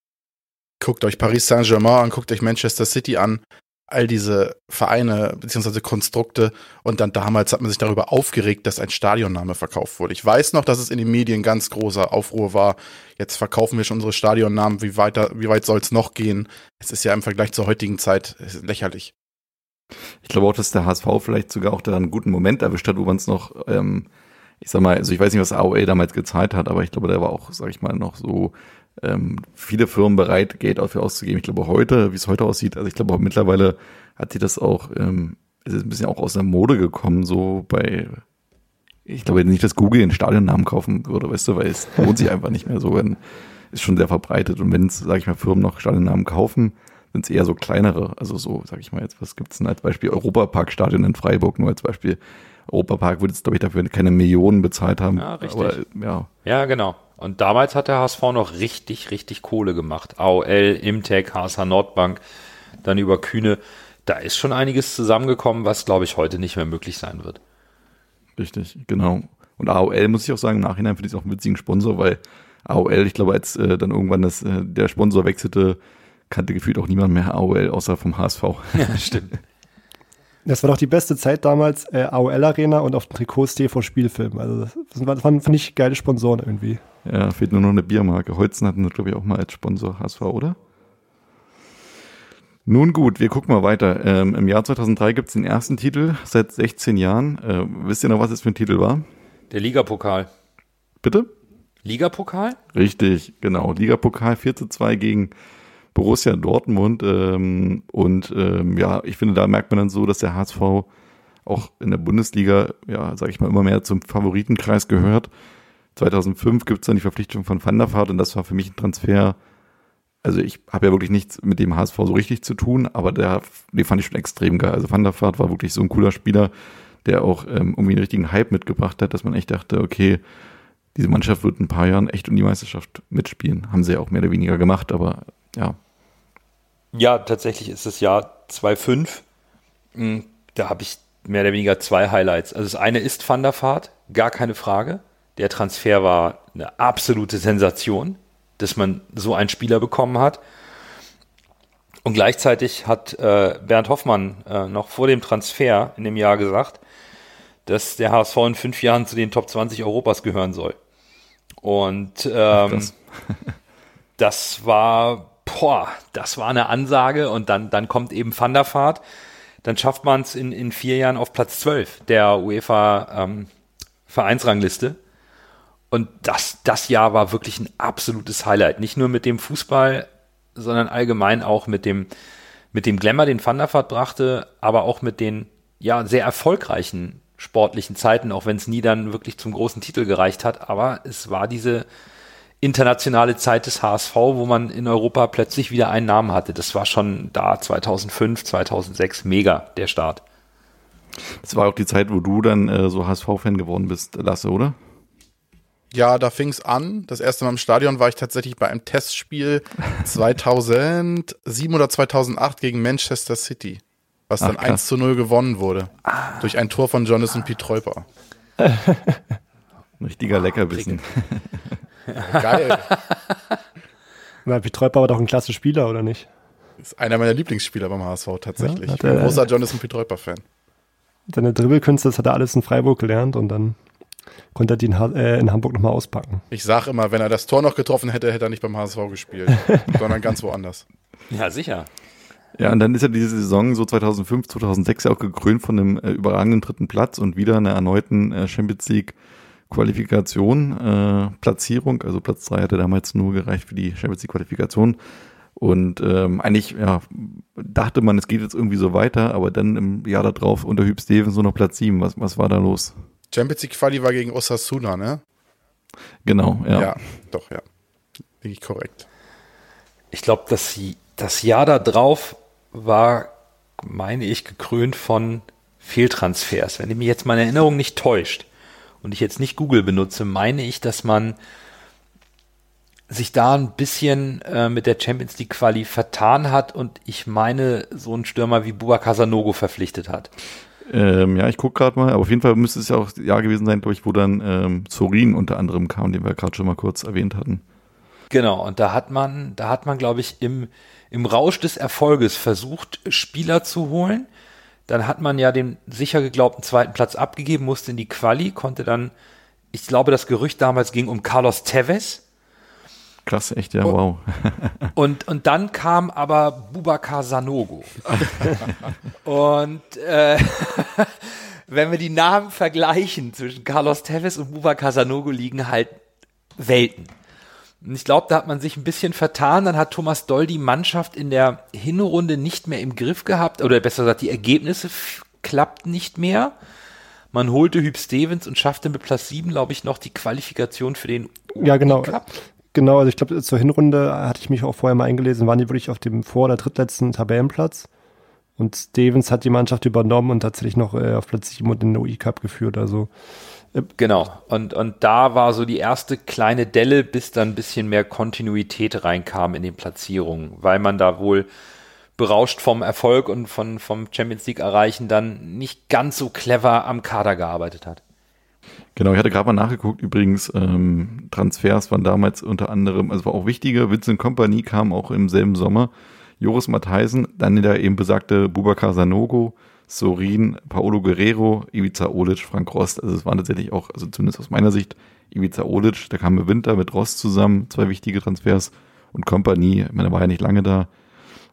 guckt euch Paris Saint-Germain an, guckt euch Manchester City an, all diese Vereine bzw. Konstrukte und dann damals hat man sich darüber aufgeregt, dass ein Stadionname verkauft wurde. Ich weiß noch, dass es in den Medien ganz großer Aufruhr war. Jetzt verkaufen wir schon unsere Stadionnamen, wie weiter, wie weit soll es noch gehen? Es ist ja im Vergleich zur heutigen Zeit lächerlich. Ich glaube auch, dass der HSV vielleicht sogar auch da einen guten Moment erwischt hat, wo man es noch, ähm, ich sag mal, also ich weiß nicht, was AOL damals gezahlt hat, aber ich glaube, da war auch, sag ich mal, noch so ähm, viele Firmen bereit, Geld dafür auszugeben. Ich glaube heute, wie es heute aussieht, also ich glaube mittlerweile hat sich das auch, ähm, es ist ein bisschen auch aus der Mode gekommen, so bei, ich glaube nicht, dass Google einen Stadionnamen kaufen würde, weißt du, weil es lohnt sich einfach nicht mehr so, wenn, ist schon sehr verbreitet und wenn es, sag ich mal, Firmen noch Stadionnamen kaufen, sind es eher so kleinere, also so, sag ich mal jetzt, was gibt's denn als Beispiel? Europapark-Stadion in Freiburg, nur als Beispiel. Europapark würde jetzt, glaube ich, dafür keine Millionen bezahlt haben. Ja, richtig. Aber, ja, Ja, genau. Und damals hat der HSV noch richtig, richtig Kohle gemacht. AOL, Imtech, HSH Nordbank, dann über Kühne. Da ist schon einiges zusammengekommen, was, glaube ich, heute nicht mehr möglich sein wird. richtig, genau. Und AOL, muss ich auch sagen, im Nachhinein finde ich es auch einen witzigen Sponsor, weil AOL, ich glaube, als äh, dann irgendwann das, äh, der Sponsor wechselte, kannte gefühlt auch niemand mehr AOL, außer vom HSV. Ja, stimmt. Das war doch die beste Zeit damals, äh, AOL Arena und auf dem Trikots TV Spielfilm. Also das waren, das waren finde ich, geile Sponsoren irgendwie. Ja, fehlt nur noch eine Biermarke. Holzen hatten das, glaube ich, auch mal als Sponsor HSV, oder? Nun gut, wir gucken mal weiter. Ähm, Im Jahr 2003 gibt es den ersten Titel seit 16 Jahren. Äh, wisst ihr noch, was es für ein Titel war? Der Ligapokal. Bitte? Ligapokal? Richtig, genau. Ligapokal 4 zu 2 gegen Borussia Dortmund. Ähm, und ähm, ja, ich finde, da merkt man dann so, dass der HSV auch in der Bundesliga, ja, sage ich mal, immer mehr zum Favoritenkreis gehört. 2005 gibt es dann die Verpflichtung von Van der Vaart und das war für mich ein Transfer. Also ich habe ja wirklich nichts mit dem HSV so richtig zu tun, aber der, den fand ich schon extrem geil. Also Van der Vaart war wirklich so ein cooler Spieler, der auch ähm, irgendwie einen richtigen Hype mitgebracht hat, dass man echt dachte, okay, diese Mannschaft wird in ein paar Jahren echt um die Meisterschaft mitspielen. Haben sie ja auch mehr oder weniger gemacht, aber ja, Ja, tatsächlich ist das Jahr 2.5. Mm, Da habe ich mehr oder weniger zwei Highlights. Also das eine ist Van der Vaart, gar keine Frage. Der Transfer war eine absolute Sensation, dass man so einen Spieler bekommen hat. Und gleichzeitig hat äh, Bernd Hoffmann äh, noch vor dem Transfer in dem Jahr gesagt, dass der HSV in fünf Jahren zu den Top 20 Europas gehören soll. Und ähm, krass. das war, boah, das war eine Ansage und dann, dann kommt eben Van der Vaart. Dann schafft man es in, in vier Jahren auf Platz 12 der UEFA ähm, Vereinsrangliste. Und das, das Jahr war wirklich ein absolutes Highlight. Nicht nur mit dem Fußball, sondern allgemein auch mit dem, mit dem Glamour, den Van der Vaart brachte, aber auch mit den ja, sehr erfolgreichen sportlichen Zeiten, auch wenn es nie dann wirklich zum großen Titel gereicht hat. Aber es war diese internationale Zeit des HSV, wo man in Europa plötzlich wieder einen Namen hatte. Das war schon da 2005, 2006 mega, der Start. das war auch die Zeit, wo du dann äh, so HSV-Fan geworden bist, Lasse, oder? Ja, da fing's an. Das erste Mal im Stadion war ich tatsächlich bei einem Testspiel 2007 oder 2008 gegen Manchester City, was Ach, dann krass. 1 zu 0 gewonnen wurde. Durch ein Tor von Jonathan Pietreuper. Ein richtiger Leckerbissen. Geil. Na, Pietreuper war doch ein klasse Spieler, oder nicht? Ist einer meiner Lieblingsspieler beim HSV tatsächlich. Ja, ich bin ein er- großer Jonathan Pietreuper-Fan. Seine Dribbelkünste, das hat er alles in Freiburg gelernt und dann konnte er die in, äh, in Hamburg nochmal auspacken. Ich sag immer, wenn er das Tor noch getroffen hätte, hätte er nicht beim HSV gespielt, sondern ganz woanders. Ja, sicher. Ja, und dann ist ja diese Saison so 2005, 2006 ja auch gekrönt von einem äh, überragenden dritten Platz und wieder einer erneuten äh, Champions League Qualifikation, äh, Platzierung. Also Platz drei hatte damals nur gereicht für die Champions League Qualifikation. Und ähm, eigentlich ja, dachte man, es geht jetzt irgendwie so weiter, aber dann im Jahr darauf unter Hüb Stevens nur noch Platz sieben. Was, was war da los? Champions League Quali war gegen Osasuna, ne? Genau, ja. Ja, doch, ja. Bin ich korrekt. Ich glaube, das, das Jahr da drauf war, meine ich, gekrönt von Fehltransfers. Wenn mich jetzt meine Erinnerung nicht täuscht und ich jetzt nicht Google benutze, meine ich, dass man sich da ein bisschen äh, mit der Champions League Quali vertan hat und ich meine, so ein Stürmer wie Buba Casanogo verpflichtet hat. Ähm, ja, ich gucke gerade mal, aber auf jeden Fall müsste es ja auch Jahr gewesen sein, durch wo dann ähm, Sorin unter anderem kam, den wir gerade schon mal kurz erwähnt hatten. Genau, und da hat man, da hat man, glaube ich, im, im Rausch des Erfolges versucht, Spieler zu holen. Dann hat man ja den sicher geglaubten zweiten Platz abgegeben, musste in die Quali, konnte dann, ich glaube, das Gerücht damals ging um Carlos Tevez Krass, echt, ja, wow. Und, und dann kam aber Bubakar Sanogo. und äh, wenn wir die Namen vergleichen zwischen Carlos Tevez und Bubakar Sanogo liegen halt Welten. Ich glaube, da hat man sich ein bisschen vertan. Dann hat Thomas Doll die Mannschaft in der Hinrunde nicht mehr im Griff gehabt. Oder besser gesagt, die Ergebnisse klappten nicht mehr. Man holte Hüb Stevens und schaffte mit Platz 7, glaube ich, noch die Qualifikation für den Ja, genau. Cup. Genau, also ich glaube, zur Hinrunde hatte ich mich auch vorher mal eingelesen, waren die wirklich auf dem vor- oder drittletzten Tabellenplatz. Und Stevens hat die Mannschaft übernommen und tatsächlich noch äh, auf Platz 7 und den UI-Cup geführt. Also Genau. Und, und da war so die erste kleine Delle, bis dann ein bisschen mehr Kontinuität reinkam in den Platzierungen, weil man da wohl berauscht vom Erfolg und von, vom Champions League erreichen dann nicht ganz so clever am Kader gearbeitet hat. Genau, ich hatte gerade mal nachgeguckt, übrigens, ähm, Transfers waren damals unter anderem, also war auch wichtige, Vincent Company kam auch im selben Sommer, Joris Matheisen, dann der eben besagte Bubakar Sanogo, Sorin, Paolo Guerrero, Ivica Olic, Frank Rost, also es waren tatsächlich auch, also zumindest aus meiner Sicht, Ivica Olic, der kam im Winter mit Rost zusammen, zwei wichtige Transfers und Company, ich meine, er war ja nicht lange da,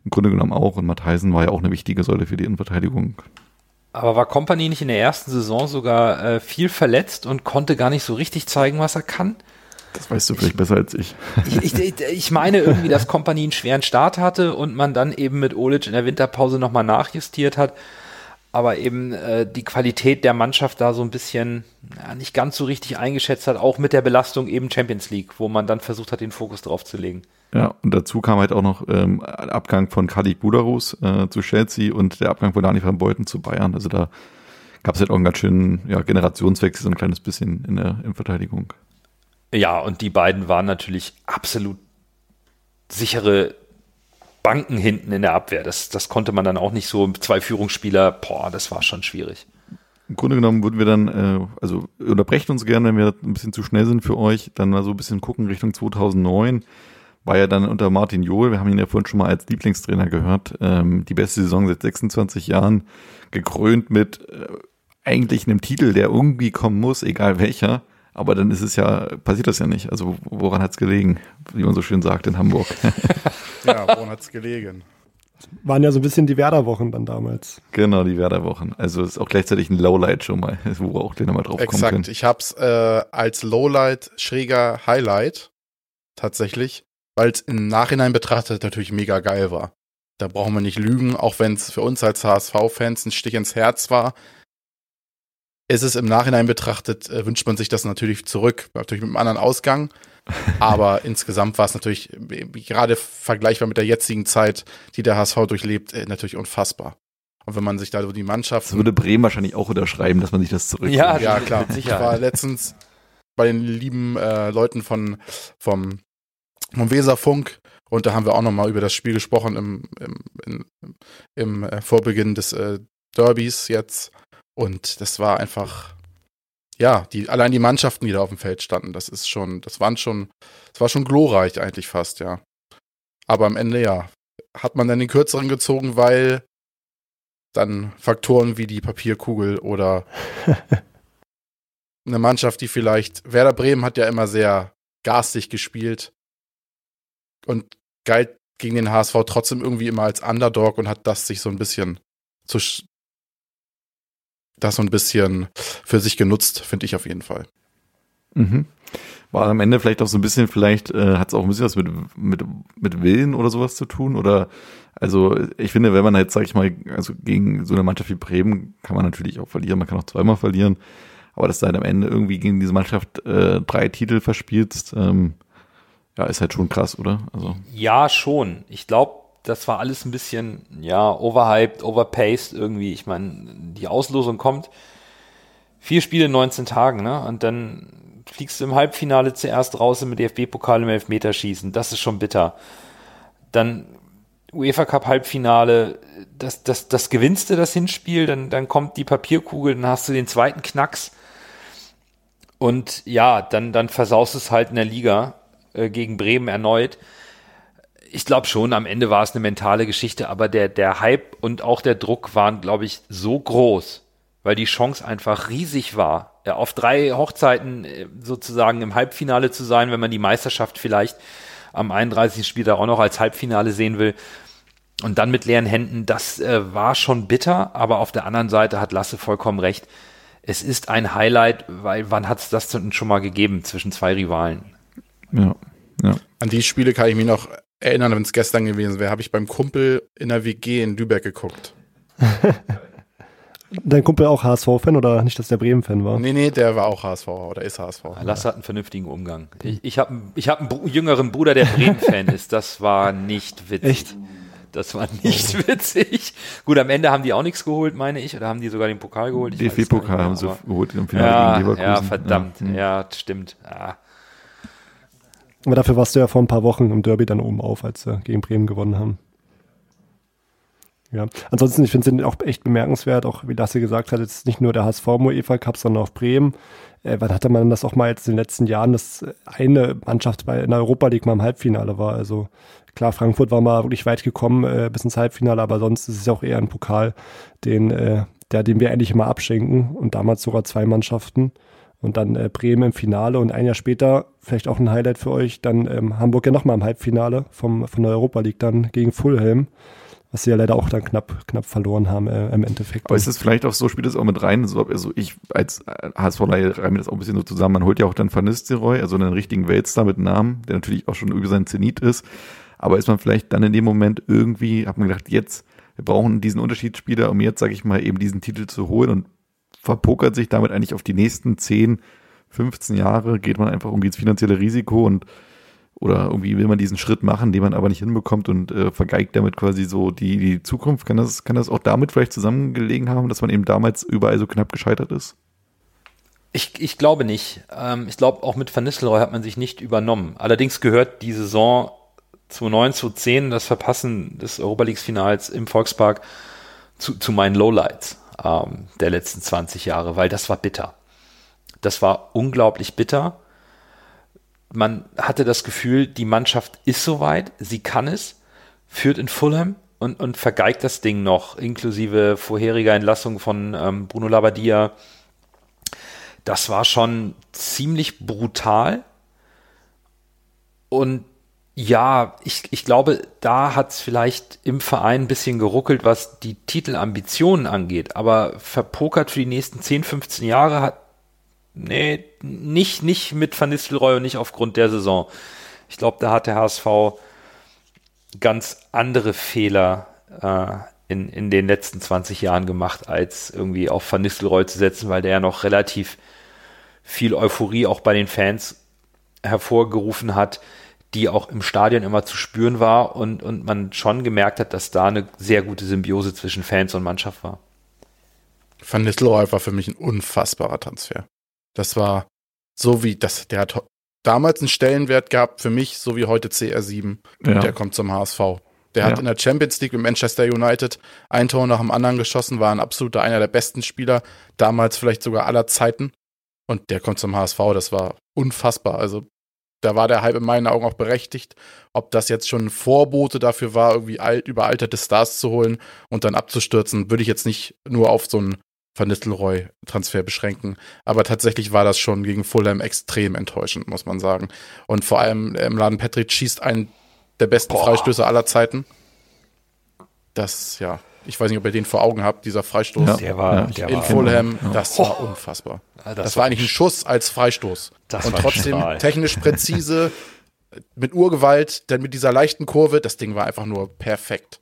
im Grunde genommen auch und Matheisen war ja auch eine wichtige Säule für die Innenverteidigung. Aber war Company nicht in der ersten Saison sogar äh, viel verletzt und konnte gar nicht so richtig zeigen, was er kann? Das weißt du vielleicht ich, besser als ich. ich. Ich, ich. meine irgendwie, dass Company einen schweren Start hatte und man dann eben mit Olic in der Winterpause nochmal nachjustiert hat. Aber eben äh, die Qualität der Mannschaft da so ein bisschen ja, nicht ganz so richtig eingeschätzt hat, auch mit der Belastung eben Champions League, wo man dann versucht hat, den Fokus drauf zu legen. Ja, und dazu kam halt auch noch ähm, Abgang von Khalid Budarus äh, zu Chelsea und der Abgang von Dani van Beuten zu Bayern. Also da gab es halt auch einen ganz schönen ja, Generationswechsel, so ein kleines bisschen in der in Verteidigung. Ja, und die beiden waren natürlich absolut sichere Banken hinten in der Abwehr. Das, das konnte man dann auch nicht so. Zwei Führungsspieler, boah, das war schon schwierig. Im Grunde genommen würden wir dann, äh, also unterbrechen uns gerne, wenn wir ein bisschen zu schnell sind für euch, dann mal so ein bisschen gucken Richtung 2009 war ja dann unter Martin Johl, wir haben ihn ja vorhin schon mal als Lieblingstrainer gehört, ähm, die beste Saison seit 26 Jahren, gekrönt mit äh, eigentlich einem Titel, der irgendwie kommen muss, egal welcher. Aber dann ist es ja, passiert das ja nicht. Also woran hat es gelegen, wie man so schön sagt in Hamburg? ja, woran hat es gelegen? Waren ja so ein bisschen die Werder-Wochen dann damals. Genau, die Werder-Wochen. Also ist auch gleichzeitig ein Lowlight schon mal, wo wir auch gleich nochmal drauf Exakt. kommen können. Exakt, ich hab's äh, als Lowlight schräger Highlight tatsächlich weil es im Nachhinein betrachtet natürlich mega geil war. Da brauchen wir nicht lügen, auch wenn es für uns als HSV-Fans ein Stich ins Herz war. Ist es im Nachhinein betrachtet, äh, wünscht man sich das natürlich zurück, natürlich mit einem anderen Ausgang. Aber insgesamt war es natürlich gerade vergleichbar mit der jetzigen Zeit, die der HSV durchlebt, äh, natürlich unfassbar. Und wenn man sich da so die Mannschaft. Das würde Bremen wahrscheinlich auch unterschreiben, dass man sich das zurück. Ja, ja klar. Ich war letztens bei den lieben äh, Leuten von vom vom Weserfunk. Und da haben wir auch nochmal über das Spiel gesprochen im, im, im, im äh, Vorbeginn des äh, Derbys jetzt. Und das war einfach, ja, die, allein die Mannschaften, die da auf dem Feld standen, das ist schon, das waren schon, das war schon glorreich eigentlich fast, ja. Aber am Ende, ja, hat man dann den kürzeren gezogen, weil dann Faktoren wie die Papierkugel oder eine Mannschaft, die vielleicht, Werder Bremen hat ja immer sehr garstig gespielt und galt gegen den HSV trotzdem irgendwie immer als Underdog und hat das sich so ein bisschen zu, das so ein bisschen für sich genutzt, finde ich auf jeden Fall. Mhm. War am Ende vielleicht auch so ein bisschen, vielleicht äh, hat es auch ein bisschen was mit, mit, mit Willen oder sowas zu tun. Oder also ich finde, wenn man jetzt, sag ich mal, also gegen so eine Mannschaft wie Bremen kann man natürlich auch verlieren, man kann auch zweimal verlieren. Aber dass du halt am Ende irgendwie gegen diese Mannschaft äh, drei Titel verspielst, ähm, ja, ist halt schon krass, oder? Also. Ja, schon. Ich glaube, das war alles ein bisschen, ja, overhyped, overpaced irgendwie. Ich meine, die Auslosung kommt. Vier Spiele in 19 Tagen, ne? Und dann fliegst du im Halbfinale zuerst raus im DFB-Pokal im Elfmeterschießen. Das ist schon bitter. Dann UEFA Cup Halbfinale, das, das, das gewinnst du das Hinspiel, dann, dann kommt die Papierkugel, dann hast du den zweiten Knacks. Und ja, dann, dann versaust es halt in der Liga äh, gegen Bremen erneut. Ich glaube schon, am Ende war es eine mentale Geschichte, aber der, der Hype und auch der Druck waren, glaube ich, so groß, weil die Chance einfach riesig war, ja, auf drei Hochzeiten äh, sozusagen im Halbfinale zu sein, wenn man die Meisterschaft vielleicht am 31. Spiel da auch noch als Halbfinale sehen will. Und dann mit leeren Händen, das äh, war schon bitter, aber auf der anderen Seite hat Lasse vollkommen recht. Es ist ein Highlight, weil wann hat es das denn schon mal gegeben zwischen zwei Rivalen? Ja, ja. An die Spiele kann ich mich noch erinnern, wenn es gestern gewesen wäre, habe ich beim Kumpel in der WG in Lübeck geguckt. Dein Kumpel auch HSV-Fan oder nicht, dass der Bremen-Fan war? Nee, nee, der war auch HSV oder ist HSV. Lasse hat einen vernünftigen Umgang. Ich, ich habe ich hab einen jüngeren Bruder, der Bremen-Fan ist. Das war nicht witzig. Echt? Das war nicht witzig. Gut, am Ende haben die auch nichts geholt, meine ich. Oder haben die sogar den Pokal geholt? DFB-Pokal haben sie geholt im Finale ja, gegen Leverkusen. Ja, verdammt. Ja, ja stimmt. Ja. Aber dafür warst du ja vor ein paar Wochen im Derby dann oben auf, als sie gegen Bremen gewonnen haben. Ja, ansonsten, ich finde es auch echt bemerkenswert, auch wie Lasse gesagt hat, jetzt nicht nur der HSV UEFA Cup, sondern auch Bremen. Äh, wann hatte man das auch mal jetzt in den letzten Jahren, dass eine Mannschaft bei in der Europa League mal im Halbfinale war? Also klar, Frankfurt war mal wirklich weit gekommen äh, bis ins Halbfinale, aber sonst ist es ja auch eher ein Pokal, den, äh, der, den wir endlich immer abschenken und damals sogar zwei Mannschaften. Und dann äh, Bremen im Finale und ein Jahr später, vielleicht auch ein Highlight für euch, dann ähm, Hamburg ja nochmal im Halbfinale vom, von der Europa League dann gegen Fulham was sie ja leider auch dann knapp, knapp verloren haben äh, im Endeffekt. Aber ist es vielleicht auch so, spielt es auch mit rein, so, also ich als HSV reihe mir das auch ein bisschen so zusammen, man holt ja auch dann Van Nistelrooy, also einen richtigen Weltstar mit Namen, der natürlich auch schon über seinen Zenit ist, aber ist man vielleicht dann in dem Moment irgendwie, hat man gedacht, jetzt, wir brauchen diesen Unterschiedsspieler, um jetzt, sage ich mal, eben diesen Titel zu holen und verpokert sich damit eigentlich auf die nächsten 10, 15 Jahre, geht man einfach irgendwie ins finanzielle Risiko und oder irgendwie will man diesen Schritt machen, den man aber nicht hinbekommt und äh, vergeigt damit quasi so die, die Zukunft. Kann das, kann das auch damit vielleicht zusammengelegen haben, dass man eben damals überall so knapp gescheitert ist? Ich, ich glaube nicht. Ähm, ich glaube, auch mit Van Nistelrooy hat man sich nicht übernommen. Allerdings gehört die Saison 2009, 2010, das Verpassen des Europa League-Finals im Volkspark, zu, zu meinen Lowlights ähm, der letzten 20 Jahre, weil das war bitter. Das war unglaublich bitter man hatte das Gefühl, die Mannschaft ist soweit, sie kann es, führt in Fulham und, und vergeigt das Ding noch, inklusive vorheriger Entlassung von ähm, Bruno Labbadia. Das war schon ziemlich brutal. Und ja, ich, ich glaube, da hat es vielleicht im Verein ein bisschen geruckelt, was die Titelambitionen angeht. Aber verpokert für die nächsten 10, 15 Jahre hat Nee, nicht, nicht mit Van Nistelrooy und nicht aufgrund der Saison. Ich glaube, da hat der HSV ganz andere Fehler äh, in, in den letzten 20 Jahren gemacht, als irgendwie auf Van Nistelrooy zu setzen, weil der ja noch relativ viel Euphorie auch bei den Fans hervorgerufen hat, die auch im Stadion immer zu spüren war und, und man schon gemerkt hat, dass da eine sehr gute Symbiose zwischen Fans und Mannschaft war. Van Nistelrooy war für mich ein unfassbarer Transfer. Das war so wie, das, der hat damals einen Stellenwert gehabt für mich, so wie heute CR7. Ja. Und der kommt zum HSV. Der ja. hat in der Champions League mit Manchester United ein Tor nach dem anderen geschossen, war ein absoluter einer der besten Spieler, damals vielleicht sogar aller Zeiten. Und der kommt zum HSV, das war unfassbar. Also da war der Hype in meinen Augen auch berechtigt. Ob das jetzt schon ein Vorbote dafür war, irgendwie alt, überalterte Stars zu holen und dann abzustürzen, würde ich jetzt nicht nur auf so ein Van Nistelrooy-Transfer beschränken. Aber tatsächlich war das schon gegen Fulham extrem enttäuschend, muss man sagen. Und vor allem im Laden Patrick schießt einen der besten Boah. Freistöße aller Zeiten. Das, ja, ich weiß nicht, ob ihr den vor Augen habt, dieser Freistoß. Ja, der war, der in war Fulham, ja. das war unfassbar. das, das, war eigentlich ein Schuss als Freistoß. Das Und trotzdem technisch präzise, mit Urgewalt, denn mit dieser leichten Kurve, das Ding war einfach nur perfekt.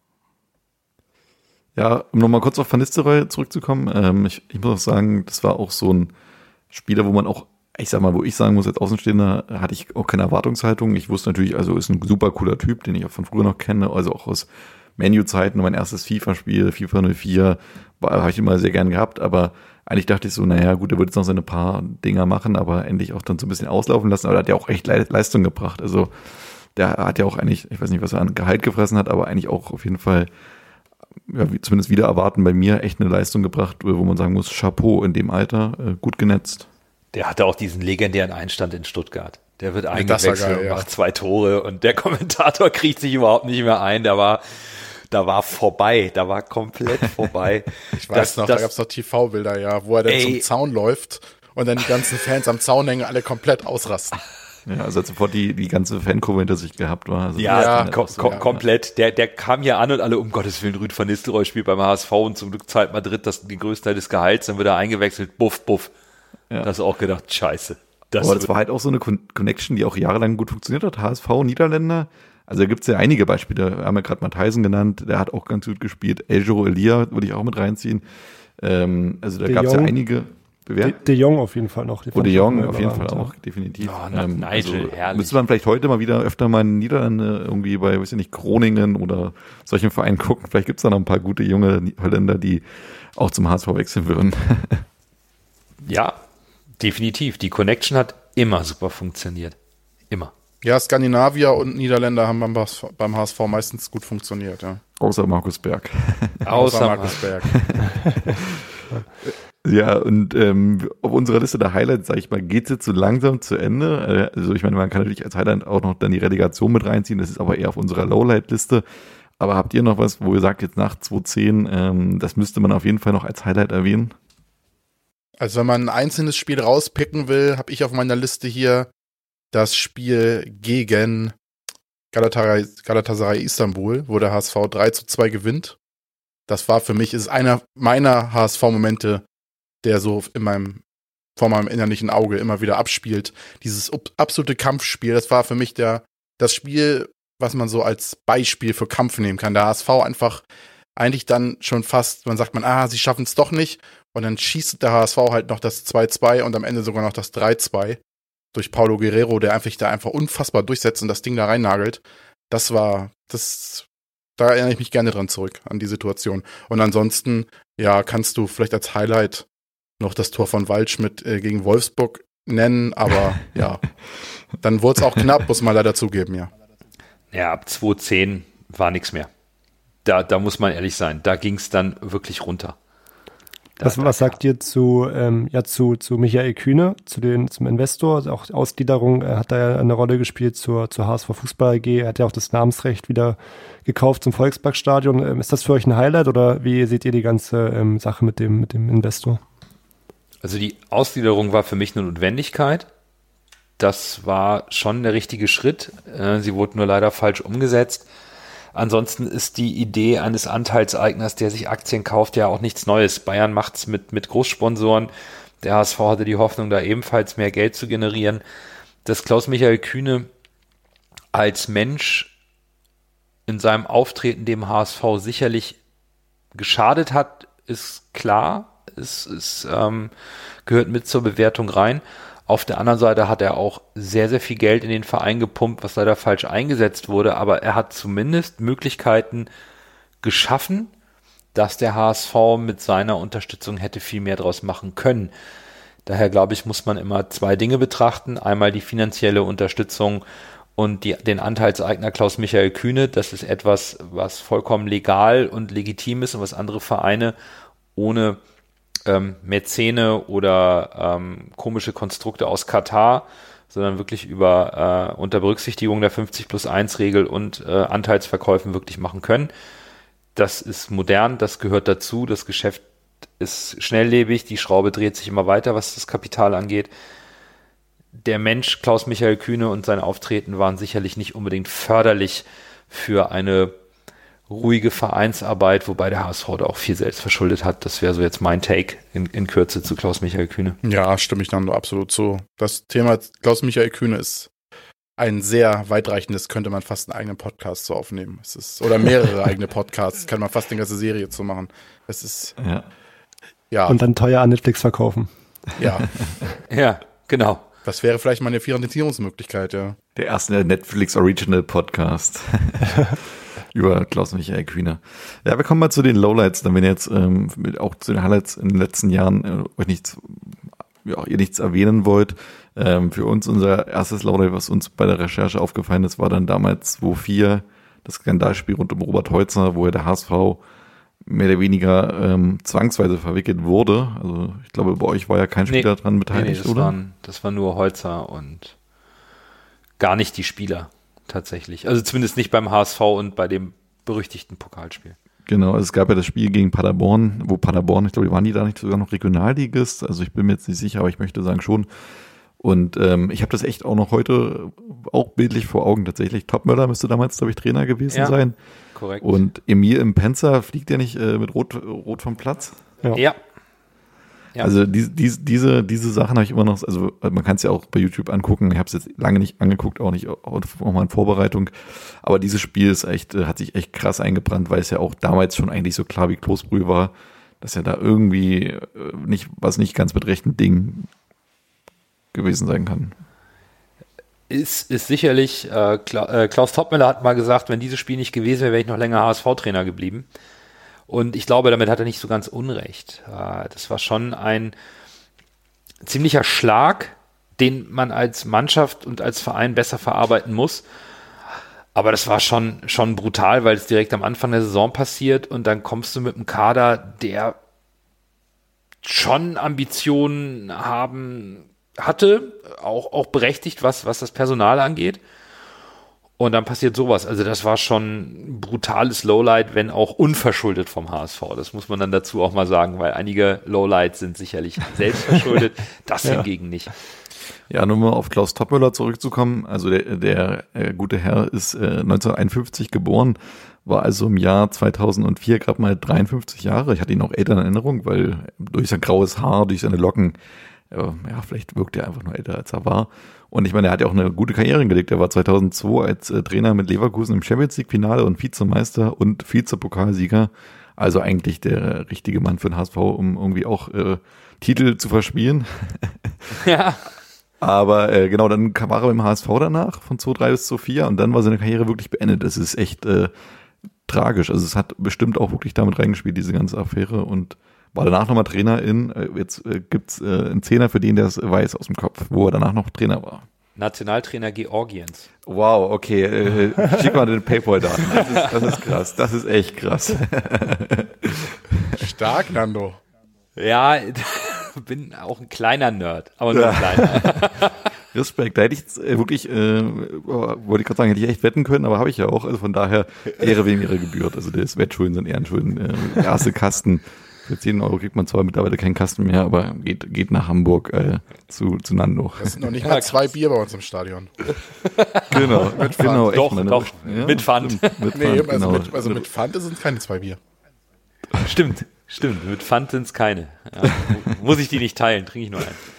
Ja, um nochmal kurz auf Van Nistelrooy zurückzukommen, ähm, ich, ich muss auch sagen, das war auch so ein Spieler, wo man auch, ich sag mal, wo ich sagen muss, als Außenstehender hatte ich auch keine Erwartungshaltung. Ich wusste natürlich, also ist ein super cooler Typ, den ich auch von früher noch kenne, also auch aus Menu-Zeiten, mein erstes FIFA-Spiel, FIFA 04, habe ich immer sehr gern gehabt, aber eigentlich dachte ich so, naja, gut, er wird jetzt noch seine paar Dinger machen, aber endlich auch dann so ein bisschen auslaufen lassen, aber er hat ja auch echt Leistung gebracht. Also der hat ja auch eigentlich, ich weiß nicht, was er an Gehalt gefressen hat, aber eigentlich auch auf jeden Fall ja, zumindest wieder erwarten bei mir echt eine Leistung gebracht, wo man sagen muss, Chapeau in dem Alter, äh, gut genetzt. Der hatte auch diesen legendären Einstand in Stuttgart. Der wird eingewechselt geil, und macht zwei Tore und der Kommentator kriegt sich überhaupt nicht mehr ein. Der war, da war vorbei, da war komplett vorbei. ich weiß das, noch, das, da gab's noch TV-Bilder, ja, wo er dann ey, zum Zaun läuft und dann die ganzen Fans am Zaun hängen, alle komplett ausrasten. Ja, also sofort die, die ganze Fankurve hinter sich gehabt war. Also ja, ja kom so, kom komplett. Der, der kam hier an und alle, um Gottes Willen, Rüd van Nistelrooy spielt beim HSV und zum Glück zahlt Madrid das, den größten Teil des Gehalts, dann wird er eingewechselt, buff, buff. Ja. Das auch gedacht, scheiße. Das Aber das war halt auch so eine Connection, die auch jahrelang gut funktioniert hat. HSV, Niederländer. Also da gibt es ja einige Beispiele. Wir haben ja gerade Matheisen genannt, der hat auch ganz gut gespielt. Eljo Elia würde ich auch mit reinziehen. Ähm, also da gab es ja einige. Wer? De, De Jong auf jeden Fall noch. Oh, De Jong auf jeden Fall auch, definitiv. Oh, ähm, Nigel, also, herrlich. Müsste man vielleicht heute mal wieder öfter mal in Niederlande irgendwie bei, weiß ich nicht, Groningen oder solchen Vereinen gucken. Vielleicht gibt es da noch ein paar gute junge Holländer, die auch zum HSV wechseln würden. ja, definitiv. Die Connection hat immer super funktioniert. Immer. Ja, Skandinavier und Niederländer haben beim HSV, beim HSV meistens gut funktioniert, ja. Außer Markus Berg. Außer Markus Berg. Ja, und ähm, auf unserer Liste der Highlights, sage ich mal, geht es jetzt so langsam zu Ende. Äh, also ich meine, man kann natürlich als Highlight auch noch dann die Relegation mit reinziehen, das ist aber eher auf unserer Lowlight-Liste. Aber habt ihr noch was, wo ihr sagt, jetzt nach 2010, ähm, das müsste man auf jeden Fall noch als Highlight erwähnen? Also wenn man ein einzelnes Spiel rauspicken will, habe ich auf meiner Liste hier das Spiel gegen Galatasaray, Galatasaray Istanbul, wo der HSV 3 zu 2 gewinnt. Das war für mich, ist einer meiner HSV-Momente der so in meinem, vor meinem innerlichen Auge immer wieder abspielt. Dieses absolute Kampfspiel, das war für mich der, das Spiel, was man so als Beispiel für Kampf nehmen kann. Der HSV einfach eigentlich dann schon fast, man sagt man, ah, sie schaffen es doch nicht. Und dann schießt der HSV halt noch das 2-2 und am Ende sogar noch das 3-2 durch Paulo Guerrero, der einfach da einfach unfassbar durchsetzt und das Ding da reinnagelt. Das war, das, da erinnere ich mich gerne dran zurück, an die Situation. Und ansonsten, ja, kannst du vielleicht als Highlight noch das Tor von Waldschmidt äh, gegen Wolfsburg nennen, aber ja, dann wurde es auch knapp, muss man leider zugeben, ja. Ja, ab 2010 war nichts mehr. Da, da muss man ehrlich sein, da ging es dann wirklich runter. Da, was, was sagt ihr zu, ähm, ja, zu, zu Michael Kühne, zu den, zum Investor? Also auch Ausgliederung äh, hat da ja eine Rolle gespielt zur, zur HSV Fußball AG. Er hat ja auch das Namensrecht wieder gekauft zum Volksparkstadion. Ähm, ist das für euch ein Highlight oder wie seht ihr die ganze ähm, Sache mit dem, mit dem Investor? Also die Ausgliederung war für mich eine Notwendigkeit. Das war schon der richtige Schritt. Äh, sie wurde nur leider falsch umgesetzt. Ansonsten ist die Idee eines Anteilseigners, der sich Aktien kauft, ja auch nichts Neues. Bayern macht's mit, mit Großsponsoren. Der HSV hatte die Hoffnung, da ebenfalls mehr Geld zu generieren. Dass Klaus-Michael Kühne als Mensch in seinem Auftreten dem HSV sicherlich geschadet hat, ist klar ist, ist ähm, gehört mit zur Bewertung rein. Auf der anderen Seite hat er auch sehr, sehr viel Geld in den Verein gepumpt, was leider falsch eingesetzt wurde, aber er hat zumindest Möglichkeiten geschaffen, dass der HSV mit seiner Unterstützung hätte viel mehr draus machen können. Daher glaube ich, muss man immer zwei Dinge betrachten. Einmal die finanzielle Unterstützung und die, den Anteilseigner Klaus Michael Kühne. Das ist etwas, was vollkommen legal und legitim ist und was andere Vereine ohne ähm, Mäzene oder ähm, komische Konstrukte aus Katar, sondern wirklich über äh, unter Berücksichtigung der 50 plus 1 Regel und äh, Anteilsverkäufen wirklich machen können. Das ist modern, das gehört dazu, das Geschäft ist schnelllebig, die Schraube dreht sich immer weiter, was das Kapital angeht. Der Mensch Klaus Michael Kühne und sein Auftreten waren sicherlich nicht unbedingt förderlich für eine ruhige Vereinsarbeit, wobei der HSV da auch viel selbst verschuldet hat. Das wäre so jetzt mein Take in, in Kürze zu Klaus Michael Kühne. Ja, stimme ich dann absolut zu. Das Thema Klaus Michael Kühne ist ein sehr weitreichendes, könnte man fast einen eigenen Podcast so aufnehmen. Es ist, oder mehrere eigene Podcasts, kann man fast eine ganze Serie zu machen. Es ist, ja. ja. Und dann teuer an Netflix verkaufen. Ja. ja, genau. Das wäre vielleicht mal eine Finanzierungsmöglichkeit, ja. Der erste Netflix Original Podcast. über Klaus Michael Kühner. Ja, wir kommen mal zu den Lowlights, dann wenn ihr jetzt ähm, auch zu den Highlights in den letzten Jahren äh, euch nichts, ja, ihr nichts erwähnen wollt. Ähm, für uns unser erstes Lowlight, was uns bei der Recherche aufgefallen ist, war dann damals 2-4, das Skandalspiel rund um Robert Holzer, wo er der HSV mehr oder weniger ähm, zwangsweise verwickelt wurde. Also ich glaube, bei euch war ja kein Spieler nee, dran beteiligt, nee, nee, das oder? Waren, das war nur Holzer und gar nicht die Spieler tatsächlich. Also zumindest nicht beim HSV und bei dem berüchtigten Pokalspiel. Genau, also es gab ja das Spiel gegen Paderborn, wo Paderborn, ich glaube, waren die da nicht sogar noch Regionalligist? Also ich bin mir jetzt nicht sicher, aber ich möchte sagen schon. Und ähm, ich habe das echt auch noch heute auch bildlich vor Augen. Tatsächlich, Topmöller müsste damals, glaube ich, Trainer gewesen ja, sein. Korrekt. Und Emil im Penzer fliegt ja nicht äh, mit Rot, Rot vom Platz. Ja. ja. Ja. Also die, die, diese, diese Sachen habe ich immer noch, also man kann es ja auch bei YouTube angucken. Ich habe es jetzt lange nicht angeguckt, auch nicht auch mal in Vorbereitung. Aber dieses Spiel ist echt, äh, hat sich echt krass eingebrannt, weil es ja auch damals schon eigentlich so klar wie Kloßbrühe war, dass ja da irgendwie äh, nicht, was nicht ganz mit rechten Dingen gewesen sein kann. Ist, ist sicherlich, äh, äh Klaus Topmüller hat mal gesagt, wenn dieses Spiel nicht gewesen wäre, wäre ich noch länger HSV-Trainer geblieben. Und ich glaube, damit hat er nicht so ganz Unrecht. Äh, das war schon ein ziemlicher Schlag, den man als Mannschaft und als Verein besser verarbeiten muss. Aber das war schon, schon brutal, weil es direkt am Anfang der Saison passiert und dann kommst du mit einem Kader, der schon Ambitionen haben hatte, auch, auch berechtigt, was, was das Personal angeht. Und dann passiert sowas. Also das war schon brutales Lowlight, wenn auch unverschuldet vom HSV. Das muss man dann dazu auch mal sagen, weil einige Lowlights sind sicherlich selbst verschuldet, das ja. hingegen nicht. Ja, nur mal auf Klaus Toppmöller zurückzukommen. Also der, der äh, gute Herr ist äh, 1951 geboren, war also im Jahr 2004 gerade mal 53 Jahre. Ich hatte ihn auch älter in Erinnerung, weil durch sein graues Haar, durch seine Locken, äh, ja, vielleicht wirkt er einfach nur älter, als er war. Und ich meine, er hat ja auch eine gute Karriere hingelegt. Er war 2002 als äh, Trainer mit Leverkusen im Champions League Finale und Vizemeister und Vizepokalsieger. Also eigentlich der richtige Mann für den HSV, um irgendwie auch äh, Titel zu verspielen. Ja. Aber äh, genau, dann kam er beim HSV danach von 2-3 bis 2-4 und dann war seine Karriere wirklich beendet. Das ist echt äh, tragisch. Also es hat bestimmt auch wirklich damit reingespielt, diese ganze Affäre und war danach nochmal Trainer in, äh, jetzt äh, gibt's äh, einen Zehner für den, der es weiß aus dem Kopf, wo er danach noch Trainer war. Nationaltrainer Georgiens. Wow, okay. Äh, schick mal den Paypal da. Das ist, das ist krass. Das ist echt krass. Stark, Nando. Ja, bin auch ein kleiner Nerd, aber nur ein kleiner. Respekt. Da hätte ich äh, wirklich, äh, wollte ich gerade sagen, hätte ich echt wetten können, aber habe ich ja auch. Also von daher Ehre wem ihre gebührt. Also das Wettschulden sind Ehrenschulden. Äh, erste Kasten. Für 10 Euro kriegt man zwar mittlerweile keinen Kasten mehr, aber geht, geht nach Hamburg äh, zu, zu Nando. Das sind noch nicht mal zwei Bier bei uns im Stadion. genau, mit genau, echt, doch, doch, ja, mit Pfand. Mit nee, Pfand, also, genau. mit, also mit Pfand sind es keine zwei Bier. Stimmt, stimmt. Mit Pfand sind es keine. Ja, muss ich die nicht teilen, trinke ich nur einen.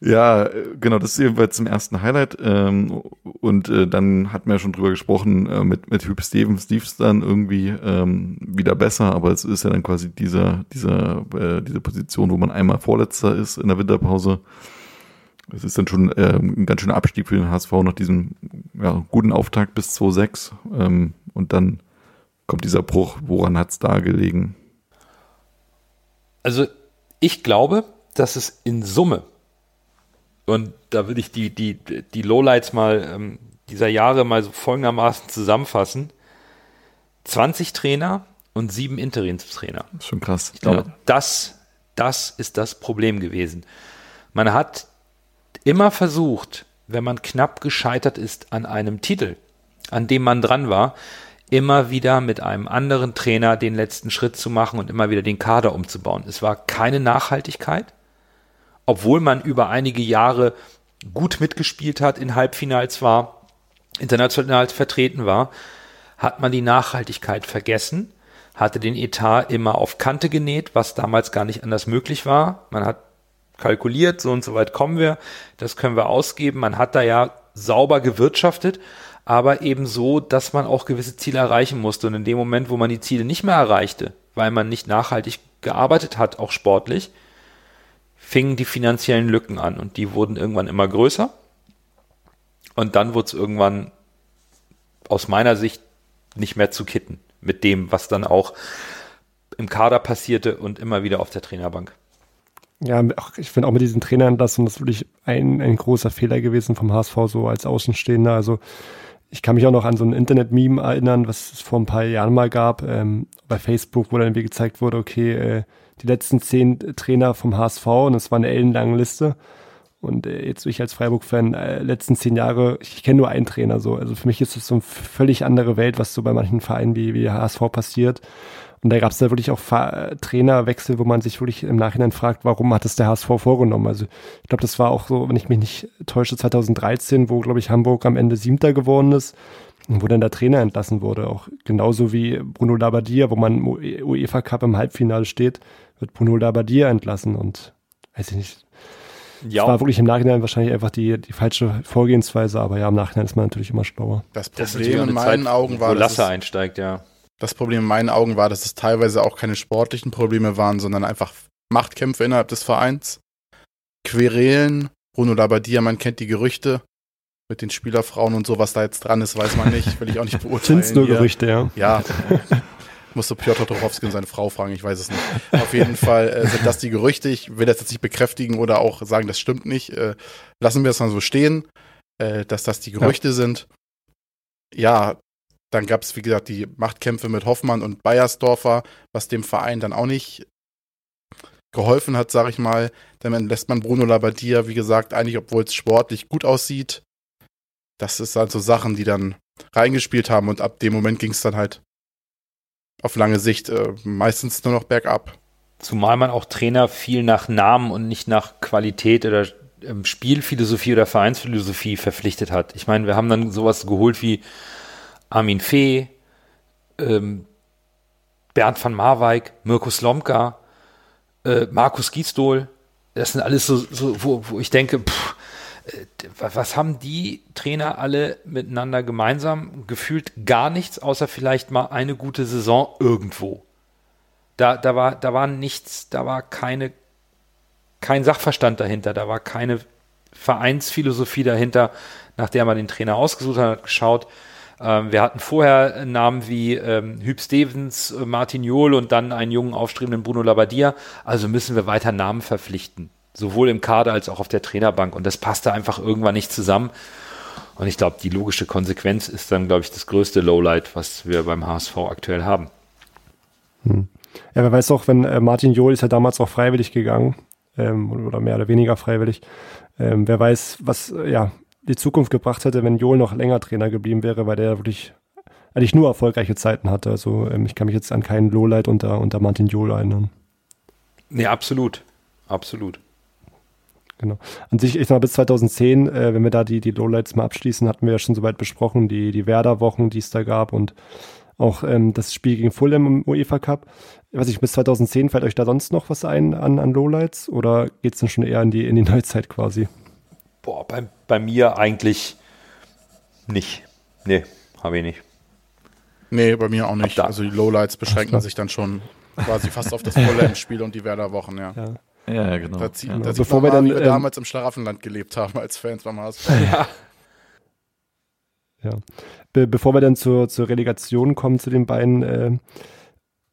Ja, genau, das ist jedenfalls zum ersten Highlight. Ähm, und äh, dann hatten wir ja schon drüber gesprochen, äh, mit, mit Hugh Stevens, Steves dann irgendwie ähm, wieder besser, aber es ist ja dann quasi dieser, dieser, äh, diese Position, wo man einmal Vorletzter ist in der Winterpause. Es ist dann schon äh, ein ganz schöner Abstieg für den HSV nach diesem ja, guten Auftakt bis 2-6. Ähm, und dann kommt dieser Bruch. Woran hat's da gelegen? Also ich glaube, dass es in Summe und da würde ich die, die, die Lowlights mal ähm, dieser Jahre mal so folgendermaßen zusammenfassen. 20 Trainer und sieben Interimstrainer. Schon krass. Ich glaube, ja. das, das ist das Problem gewesen. Man hat immer versucht, wenn man knapp gescheitert ist an einem Titel, an dem man dran war, immer wieder mit einem anderen Trainer den letzten Schritt zu machen und immer wieder den Kader umzubauen. Es war keine Nachhaltigkeit, obwohl man über einige Jahre gut mitgespielt hat, in Halbfinals war, international vertreten war, hat man die Nachhaltigkeit vergessen, hatte den Etat immer auf Kante genäht, was damals gar nicht anders möglich war. Man hat kalkuliert, so und so weit kommen wir, das können wir ausgeben. Man hat da ja sauber gewirtschaftet, aber eben so, dass man auch gewisse Ziele erreichen musste. Und in dem Moment, wo man die Ziele nicht mehr erreichte, weil man nicht nachhaltig gearbeitet hat, auch sportlich, fingen die finanziellen Lücken an und die wurden irgendwann immer größer. Und dann wurde es irgendwann aus meiner Sicht nicht mehr zu kitten mit dem, was dann auch im Kader passierte und immer wieder auf der Trainerbank. Ja, ich finde auch mit diesen Trainerentlassungen, das ist wirklich ein, ein großer Fehler gewesen vom HSV, so als Außenstehender. Also ich kann mich auch noch an so ein Internet-Meme erinnern, was es vor ein paar Jahren mal gab, ähm, bei Facebook, wo dann irgendwie gezeigt wurde, okay, äh, die letzten zehn Trainer vom HSV und es war eine ellenlange Liste. Und äh, jetzt ich als Freiburg-Fan, äh, letzten zehn Jahre, ich, kenne nur einen Trainer so. Also für mich ist das so eine völlig andere Welt, was so bei manchen Vereinen wie, wie HSV passiert. Und da gab es da wirklich auch Fa Trainerwechsel, wo man sich wirklich im Nachhinein fragt, warum hat es der HSV vorgenommen? Also ich glaube, das war auch so, wenn ich mich nicht täusche, 2013, wo, glaube ich, Hamburg am Ende Siebter geworden ist wo dann der Trainer entlassen wurde. Auch genauso wie Bruno Labbadia, wo man im UEFA Cup im Halbfinale steht, wird Bruno Labbadia entlassen und weiß ich nicht. Ja. Das war wirklich im Nachhinein wahrscheinlich einfach die, die falsche Vorgehensweise, aber ja, im Nachhinein ist man natürlich immer schlauer. Das Problem das in meinen Zeit, Augen war, wo Lasse einsteigt, ja. Das Problem in meinen Augen war, dass es teilweise auch keine sportlichen Probleme waren, sondern einfach Machtkämpfe innerhalb des Vereins. Querelen, Bruno Labbadia, man kennt die Gerüchte mit den Spielerfrauen und so, was da jetzt dran ist, weiß man nicht. Will ich auch nicht beurteilen. Sind nur hier. Gerüchte, ja. Ja. Musste Piotr Tuchowski und seine Frau fragen, ich weiß es nicht. Auf jeden Fall äh, sind das die Gerüchte. Ich will das jetzt nicht bekräftigen oder auch sagen, das stimmt nicht. Äh, lassen wir es mal so stehen, äh, dass das die Gerüchte ja. sind. Ja, dann gab es, wie gesagt, die Machtkämpfe mit Hoffmann und Bayersdorfer, was dem Verein dann auch nicht geholfen hat, sag ich mal. Dann lässt man Bruno Labbadia, wie gesagt, eigentlich, obwohl es sportlich gut aussieht. Das ist halt so Sachen, die dann reingespielt haben und ab dem Moment ging es dann halt auf lange Sicht äh, meistens nur noch bergab. Zumal man auch Trainer viel nach Namen und nicht nach Qualität oder ähm, Spielphilosophie oder Vereinsphilosophie verpflichtet hat. Ich meine, wir haben dann sowas geholt wie Armin Fee, ähm, Bernd van Marwijk, Mirko Slomka, äh, Markus Giesdohl. Das sind alles so, so wo, wo ich denke, pff, was haben die Trainer alle miteinander gemeinsam? Gefühlt gar nichts, außer vielleicht mal eine gute Saison irgendwo. Da, da, war, da war nichts, da war keine, kein Sachverstand dahinter, da war keine Vereinsphilosophie dahinter, nach der man den Trainer ausgesucht hat, geschaut, ähm, wir hatten vorher Namen wie ähm, Hüb Stevens, äh, Martin Johl und dann einen jungen, aufstrebenden Bruno Labbadia. Also müssen wir weiter Namen verpflichten. Sowohl im Kader als auch auf der Trainerbank. Und das passte einfach irgendwann nicht zusammen. Und ich glaube, die logische Konsequenz ist dann, glaube ich, das größte Lowlight, was wir beim HSV aktuell haben. Hm. Ja, wer weiß auch, wenn äh, Martin Johl ist ja damals auch freiwillig gegangen, ähm, oder mehr oder weniger freiwillig. Ähm, wer weiß, was, äh, ja, die Zukunft gebracht hätte, wenn Joel noch länger Trainer geblieben wäre, weil der wirklich eigentlich nur erfolgreiche Zeiten hatte. Also ähm, ich kann mich jetzt an keinen Lowlight unter, unter Martin Joel erinnern. Nee, absolut. Absolut. Genau. An sich, ich sag mal, bis 2010, äh, wenn wir da die, die Lowlights mal abschließen, hatten wir ja schon soweit besprochen, die, die Werder-Wochen, die es da gab und auch ähm, das Spiel gegen Fulham im UEFA Cup. Ich weiß nicht, bis 2010 fällt euch da sonst noch was ein an, an Lowlights oder geht es dann schon eher in die, in die Neuzeit quasi? Boah, bei, bei mir eigentlich nicht. Nee, habe ich nicht. Nee, bei mir auch nicht. Also die Lowlights beschränken sich dann schon quasi fast auf das volle Spiel und die Werder-Wochen, ja. ja. Ja, genau. Da, zieht, ja. da Bevor wir dann, wie wir ähm, damals im Schlaraffenland gelebt haben als Fans beim HSV. Ja. ja. Be bevor wir dann zur, zur Relegation kommen zu den beiden, äh,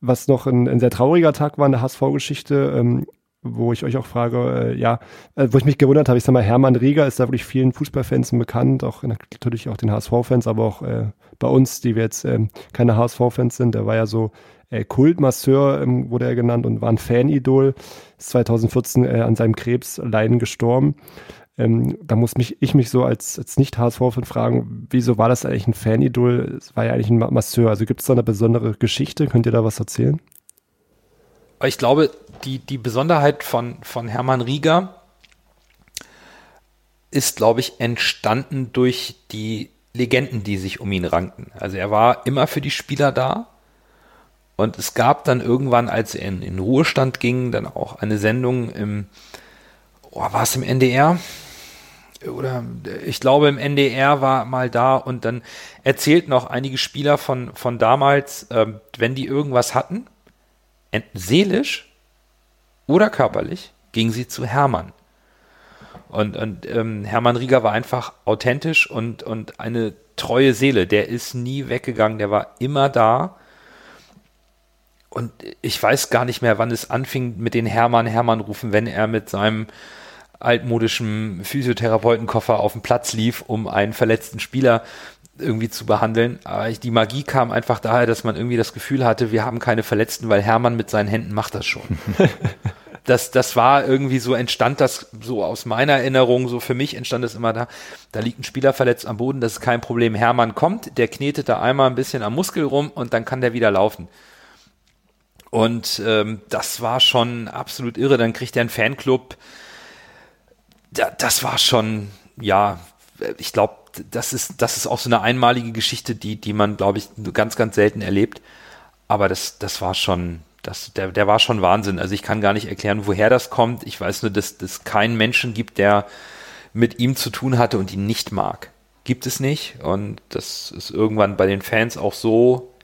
was noch ein, ein, sehr trauriger Tag war in der HSV-Geschichte, ähm, wo ich euch auch frage, äh, ja, äh, wo ich mich gewundert habe, ich sag mal, Hermann Rieger ist da wirklich vielen Fußballfans bekannt, auch natürlich auch den HSV-Fans, aber auch äh, bei uns, die wir jetzt äh, keine HSV-Fans sind, der war ja so äh, Kultmasseur, ähm, wurde er genannt und war ein Fanidol, ist 2014 äh, an seinem Krebsleiden gestorben. Ähm, da muss mich, ich mich so als, als Nicht-HSV-Fan fragen, wieso war das eigentlich ein Fanidol? Es war ja eigentlich ein Masseur. Also gibt es da eine besondere Geschichte? Könnt ihr da was erzählen? Ich glaube, die, die Besonderheit von, von Hermann Rieger ist, glaube ich, entstanden durch die Legenden, die sich um ihn rankten. Also er war immer für die Spieler da. Und es gab dann irgendwann, als er in, in Ruhestand ging, dann auch eine Sendung im, oh, war es im NDR? Oder ich glaube im NDR war mal da und dann erzählten auch einige Spieler von, von damals, äh, wenn die irgendwas hatten, seelisch oder körperlich, gingen sie zu Hermann. Und, und ähm, Hermann Rieger war einfach authentisch und, und eine treue Seele. Der ist nie weggegangen, der war immer da. Und ich weiß gar nicht mehr, wann es anfing mit den Hermann Hermann rufen, wenn er mit seinem altmodischen Physiotherapeutenkoffer auf den Platz lief, um einen verletzten Spieler irgendwie zu behandeln. Aber die Magie kam einfach daher, dass man irgendwie das Gefühl hatte, wir haben keine Verletzten, weil Hermann mit seinen Händen macht das schon. das, das war irgendwie so, entstand das so aus meiner Erinnerung, so für mich entstand das immer da, da liegt ein Spieler verletzt am Boden, das ist kein Problem. Hermann kommt, der knetet da einmal ein bisschen am Muskel rum und dann kann der wieder laufen. Und ähm, das war schon absolut irre. Dann kriegt er einen Fanclub. Ja, das war schon, ja, ich glaube, das ist, das ist auch so eine einmalige Geschichte, die, die man, glaube ich, ganz, ganz selten erlebt. Aber das, das war schon, das, der, der war schon Wahnsinn. Also ich kann gar nicht erklären, woher das kommt. Ich weiß nur, dass es keinen Menschen gibt, der mit ihm zu tun hatte und ihn nicht mag. Gibt es nicht. Und das ist irgendwann bei den Fans auch so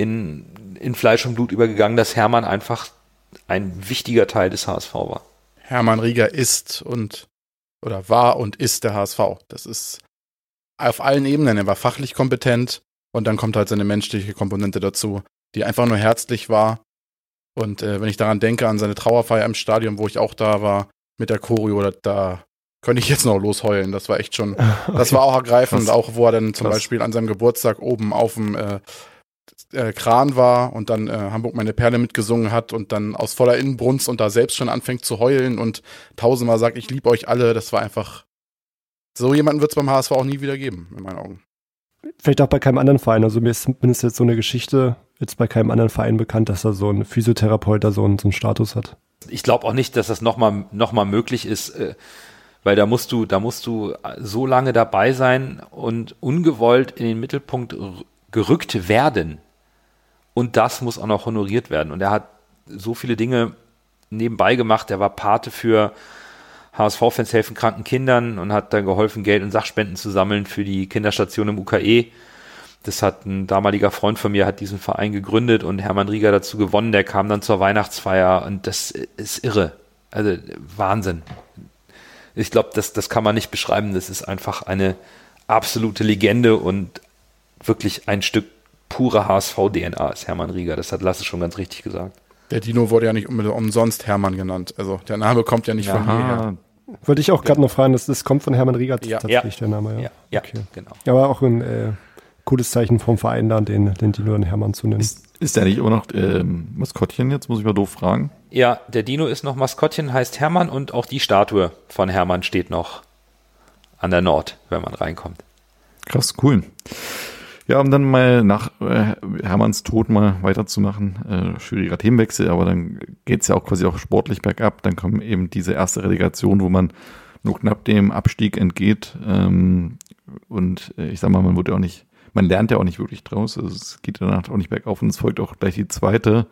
in, in Fleisch und Blut übergegangen, dass Hermann einfach ein wichtiger Teil des HSV war. Hermann Rieger ist und oder war und ist der HSV. Das ist auf allen Ebenen. Er war fachlich kompetent und dann kommt halt seine menschliche Komponente dazu, die einfach nur herzlich war und äh, wenn ich daran denke, an seine Trauerfeier im Stadion, wo ich auch da war, mit der Choreo, da, da könnte ich jetzt noch losheulen. Das war echt schon, okay. das war auch ergreifend, Krass. auch wo er dann zum Krass. Beispiel an seinem Geburtstag oben auf dem äh, äh, Kran war und dann äh, Hamburg meine Perle mitgesungen hat und dann aus voller Innenbrunst und da selbst schon anfängt zu heulen und tausendmal sagt, ich liebe euch alle. Das war einfach, so jemanden wird es beim HSV auch nie wieder geben, in meinen Augen. Vielleicht auch bei keinem anderen Verein. Also mir ist zumindest jetzt so eine Geschichte jetzt bei keinem anderen Verein bekannt, dass da so ein Physiotherapeut da so einen, so einen Status hat. Ich glaube auch nicht, dass das nochmal noch mal möglich ist, äh, weil da musst du, da musst du so lange dabei sein und ungewollt in den Mittelpunkt gerückt werden. Und das muss auch noch honoriert werden. Und er hat so viele Dinge nebenbei gemacht. Er war Pate für HSV-Fans helfen kranken Kindern und hat dann geholfen, Geld und Sachspenden zu sammeln für die Kinderstation im UKE. Das hat ein damaliger Freund von mir, hat diesen Verein gegründet und Hermann Rieger dazu gewonnen. Der kam dann zur Weihnachtsfeier und das ist irre. Also Wahnsinn. Ich glaube, das, das kann man nicht beschreiben. Das ist einfach eine absolute Legende und wirklich ein Stück pure HSV-DNA ist Hermann Rieger. Das hat Lasse schon ganz richtig gesagt. Der Dino wurde ja nicht umsonst Hermann genannt. Also der Name kommt ja nicht ja. von mir her. Wollte ich auch gerade noch fragen, das, das kommt von Hermann Rieger ja. tatsächlich, der Name. Ja, ja, okay. genau. Aber auch ein äh, cooles Zeichen vom Verein da, den, den Dino und Hermann zu nennen. Ist, ist der nicht immer noch ähm, Maskottchen jetzt, muss ich mal doof fragen? Ja, der Dino ist noch Maskottchen, heißt Hermann und auch die Statue von Hermann steht noch an der Nord, wenn man reinkommt. Krass, cool. Ja, um dann mal nach äh, Hermanns Tod mal weiterzumachen. Äh, schwieriger Themenwechsel, aber dann geht's ja auch quasi auch sportlich bergab. Dann kommt eben diese erste Relegation, wo man nur knapp dem Abstieg entgeht. Ähm, und äh, ich sag mal, man wurde auch nicht man lernt ja auch nicht wirklich draus. Also es geht danach auch nicht bergauf und es folgt auch gleich die zweite.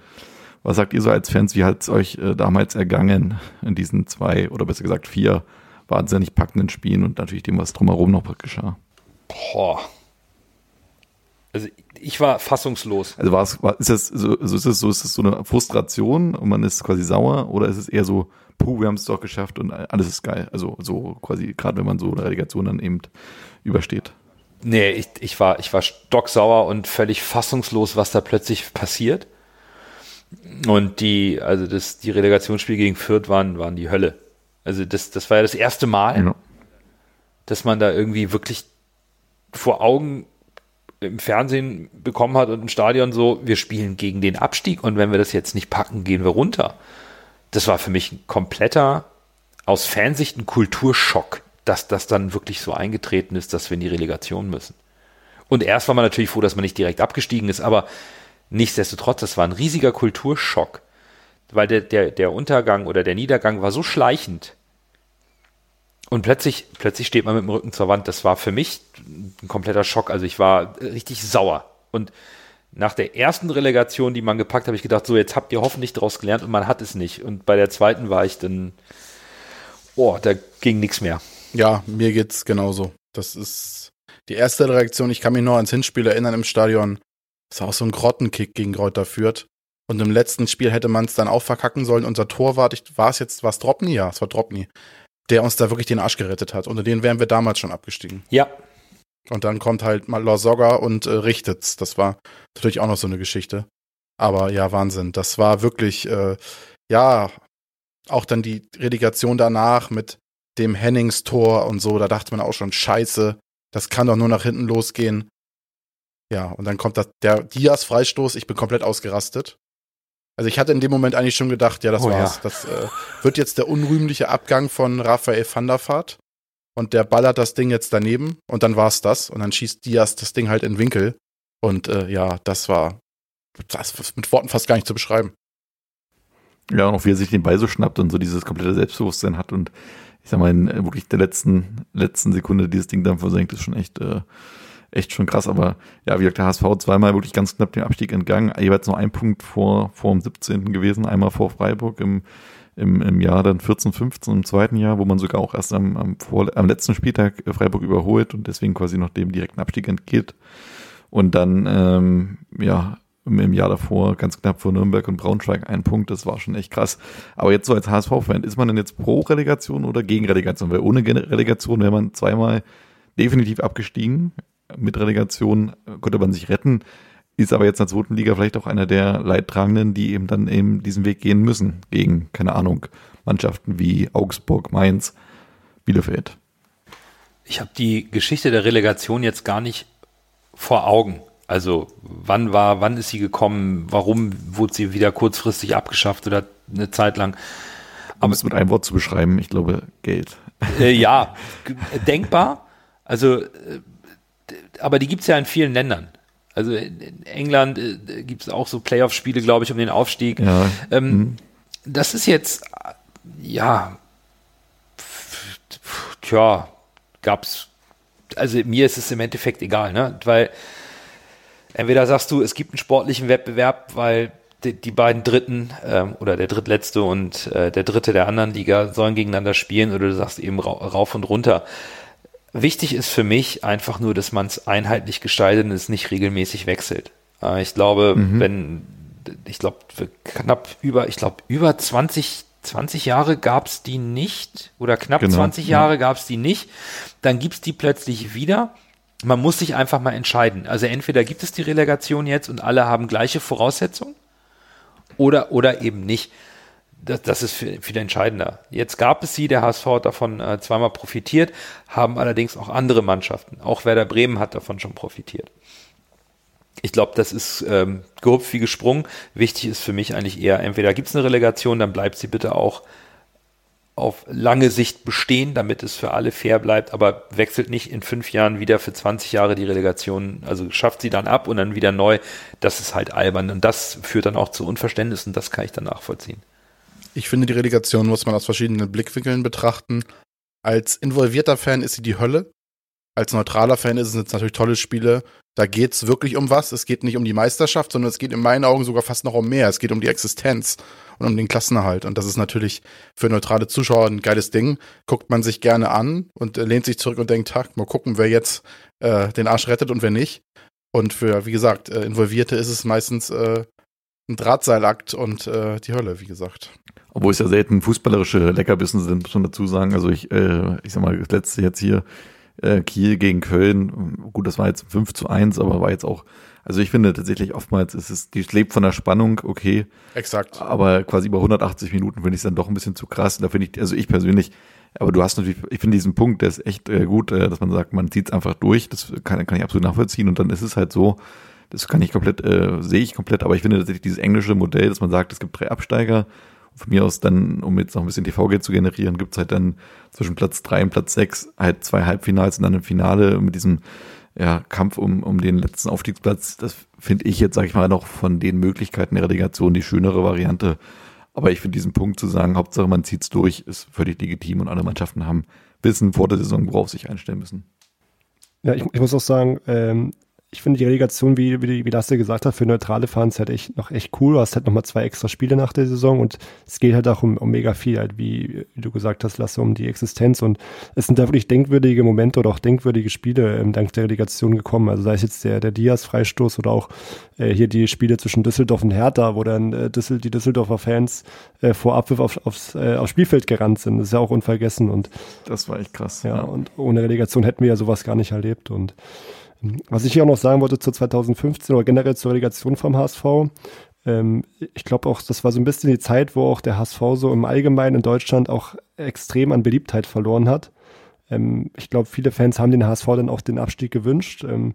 Was sagt ihr so als Fans? Wie hat es euch äh, damals ergangen in diesen zwei oder besser gesagt vier wahnsinnig packenden Spielen und natürlich dem, was drumherum noch geschah? Boah. Also ich war fassungslos. Also war es, war, ist es so, so ist es so, ist es so eine Frustration und man ist quasi sauer oder ist es eher so, puh, wir haben es doch geschafft und alles ist geil. Also so quasi, gerade wenn man so eine Relegation dann eben übersteht. Nee, ich, ich, war, ich war stocksauer und völlig fassungslos, was da plötzlich passiert. Und die, also das, die Relegationsspiele gegen Fürth waren, waren die Hölle. Also das, das war ja das erste Mal, ja. dass man da irgendwie wirklich vor Augen im Fernsehen bekommen hat und im Stadion so, wir spielen gegen den Abstieg und wenn wir das jetzt nicht packen, gehen wir runter. Das war für mich ein kompletter, aus Fansicht ein Kulturschock dass das dann wirklich so eingetreten ist, dass wir in die Relegation müssen. Und erst war man natürlich froh, dass man nicht direkt abgestiegen ist, aber nichtsdestotrotz, das war ein riesiger Kulturschock, weil der, der, der Untergang oder der Niedergang war so schleichend. Und plötzlich, plötzlich steht man mit dem Rücken zur Wand. Das war für mich ein kompletter Schock. Also ich war richtig sauer. Und nach der ersten Relegation, die man gepackt, habe ich gedacht, so jetzt habt ihr hoffentlich daraus gelernt und man hat es nicht. Und bei der zweiten war ich dann, oh, da ging nichts mehr. Ja, mir geht's genauso. Das ist die erste Reaktion. Ich kann mich noch ans Hinspiel erinnern im Stadion. Das war auch so ein Grottenkick gegen Kräuter führt. Und im letzten Spiel hätte man es dann auch verkacken sollen. Unser Torwart, war es jetzt, war es Dropny? Ja, es war Dropny. Der uns da wirklich den Arsch gerettet hat. Unter den wären wir damals schon abgestiegen. Ja. Und dann kommt halt mal Losogga und äh, richtet's. Das war natürlich auch noch so eine Geschichte. Aber ja, Wahnsinn. Das war wirklich, äh, ja, auch dann die Relegation danach mit dem Hennings-Tor und so, da dachte man auch schon, scheiße, das kann doch nur nach hinten losgehen. Ja, und dann kommt das, der Diaz-Freistoß, ich bin komplett ausgerastet. Also ich hatte in dem Moment eigentlich schon gedacht, ja, das oh, war's. Ja. Das äh, wird jetzt der unrühmliche Abgang von Raphael van der Vaart. Und der ballert das Ding jetzt daneben und dann war's das. Und dann schießt Diaz das Ding halt in Winkel. Und äh, ja, das war das mit Worten fast gar nicht zu beschreiben. Ja, und auch wie er sich den Ball so schnappt und so dieses komplette Selbstbewusstsein hat und ich sag mal, in äh, wirklich der letzten, letzten Sekunde dieses Ding dann versenkt, ist schon echt, äh, echt schon krass. Aber ja, wie gesagt, der HSV zweimal wirklich ganz knapp dem Abstieg entgangen. Jeweils nur ein Punkt vor, vor dem 17. gewesen, einmal vor Freiburg im, im, im Jahr dann 14, 15 im zweiten Jahr, wo man sogar auch erst am, am, vor, am letzten Spieltag Freiburg überholt und deswegen quasi noch dem direkten Abstieg entgeht. Und dann, ähm, ja, im Jahr davor ganz knapp vor Nürnberg und Braunschweig ein Punkt. Das war schon echt krass. Aber jetzt so als HSV-Fan, ist man denn jetzt pro Relegation oder gegen Relegation? Weil ohne Relegation wäre man zweimal definitiv abgestiegen. Mit Relegation konnte man sich retten. Ist aber jetzt in der zweiten Liga vielleicht auch einer der Leidtragenden, die eben dann eben diesen Weg gehen müssen. Gegen, keine Ahnung, Mannschaften wie Augsburg, Mainz, Bielefeld. Ich habe die Geschichte der Relegation jetzt gar nicht vor Augen. Also wann war, wann ist sie gekommen? Warum wurde sie wieder kurzfristig abgeschafft oder eine Zeit lang? Um es mit einem Wort zu beschreiben, ich glaube Geld. Äh, ja, denkbar. Also, äh, aber die gibt es ja in vielen Ländern. Also in England äh, gibt es auch so Playoff-Spiele, glaube ich, um den Aufstieg. Ja. Ähm, mhm. Das ist jetzt, ja, tja, gab's. Also mir ist es im Endeffekt egal, ne? Weil entweder sagst du, es gibt einen sportlichen Wettbewerb, weil die, die beiden Dritten ähm, oder der Drittletzte und äh, der Dritte der anderen Liga sollen gegeneinander spielen oder du sagst eben ra rauf und runter. Wichtig ist für mich einfach nur, dass man es einheitlich gestaltet und es nicht regelmäßig wechselt. Äh, ich glaube, mhm. wenn, ich glaube, knapp über, ich glaube, über 20, 20 Jahre gab es die nicht oder knapp genau, 20 Jahre ja. gab es die nicht, dann gibt es die plötzlich wieder man muss sich einfach mal entscheiden. Also entweder gibt es die Relegation jetzt und alle haben gleiche Voraussetzungen oder, oder eben nicht. Das, das ist viel, viel entscheidender. Jetzt gab es sie, der HSV hat davon äh, zweimal profitiert, haben allerdings auch andere Mannschaften. Auch Werder Bremen hat davon schon profitiert. Ich glaube, das ist ähm, gehupft wie gesprungen. Wichtig ist für mich eigentlich eher, entweder gibt es eine Relegation, dann bleibt sie bitte auch auf lange Sicht bestehen, damit es für alle fair bleibt, aber wechselt nicht in fünf Jahren wieder für 20 Jahre die Relegation, also schafft sie dann ab und dann wieder neu. Das ist halt albern und das führt dann auch zu Unverständnissen, das kann ich dann nachvollziehen. Ich finde, die Relegation muss man aus verschiedenen Blickwinkeln betrachten. Als involvierter Fan ist sie die Hölle. Als neutraler Fan ist es jetzt natürlich tolle Spiele. Da geht es wirklich um was. Es geht nicht um die Meisterschaft, sondern es geht in meinen Augen sogar fast noch um mehr. Es geht um die Existenz und um den Klassenerhalt. Und das ist natürlich für neutrale Zuschauer ein geiles Ding. Guckt man sich gerne an und lehnt sich zurück und denkt, mal gucken, wer jetzt äh, den Arsch rettet und wer nicht. Und für, wie gesagt, äh, Involvierte ist es meistens äh, ein Drahtseilakt und äh, die Hölle, wie gesagt. Obwohl es ja selten fußballerische Leckerbissen sind, muss man dazu sagen. Also ich, äh, ich sag mal, das letzte jetzt hier, äh, Kiel gegen Köln, gut, das war jetzt 5 zu 1, aber war jetzt auch also ich finde tatsächlich oftmals ist es, die lebt von der Spannung, okay. Exakt. Aber quasi über 180 Minuten finde ich es dann doch ein bisschen zu krass. Da finde ich, also ich persönlich, aber du hast natürlich, ich finde diesen Punkt, der ist echt äh, gut, äh, dass man sagt, man zieht es einfach durch. Das kann, kann ich absolut nachvollziehen. Und dann ist es halt so, das kann ich komplett, äh, sehe ich komplett, aber ich finde tatsächlich dieses englische Modell, dass man sagt, es gibt drei Absteiger von mir aus dann, um jetzt noch ein bisschen TV-Geld zu generieren, gibt's halt dann zwischen Platz drei und Platz sechs halt zwei Halbfinals und dann ein Finale mit diesem ja, Kampf um, um den letzten Aufstiegsplatz. Das finde ich jetzt, sag ich mal, noch von den Möglichkeiten der Relegation die schönere Variante. Aber ich finde diesen Punkt zu sagen, Hauptsache man zieht's durch, ist völlig legitim und alle Mannschaften haben wissen vor der Saison, worauf sie sich einstellen müssen. Ja, ich, ich muss auch sagen, ähm, ich finde die Relegation, wie, wie, wie Lasse gesagt hat, für neutrale Fans halt echt noch echt cool. Du hast halt nochmal zwei extra Spiele nach der Saison und es geht halt auch um, um mega viel, halt wie, wie du gesagt hast, Lasse, um die Existenz. Und es sind da wirklich denkwürdige Momente oder auch denkwürdige Spiele ähm, dank der Relegation gekommen. Also sei es jetzt der, der Diaz-Freistoß oder auch äh, hier die Spiele zwischen Düsseldorf und Hertha, wo dann äh, Düssel, die Düsseldorfer Fans äh, vor Abpfiff auf, aufs, äh, aufs Spielfeld gerannt sind. Das ist ja auch unvergessen. Und das war echt krass. Ja, ja, und ohne Relegation hätten wir ja sowas gar nicht erlebt. Und was ich hier auch noch sagen wollte zu 2015 oder generell zur Relegation vom HSV, ähm, ich glaube auch, das war so ein bisschen die Zeit, wo auch der HSV so im Allgemeinen in Deutschland auch extrem an Beliebtheit verloren hat. Ähm, ich glaube, viele Fans haben den HSV dann auch den Abstieg gewünscht. Ähm,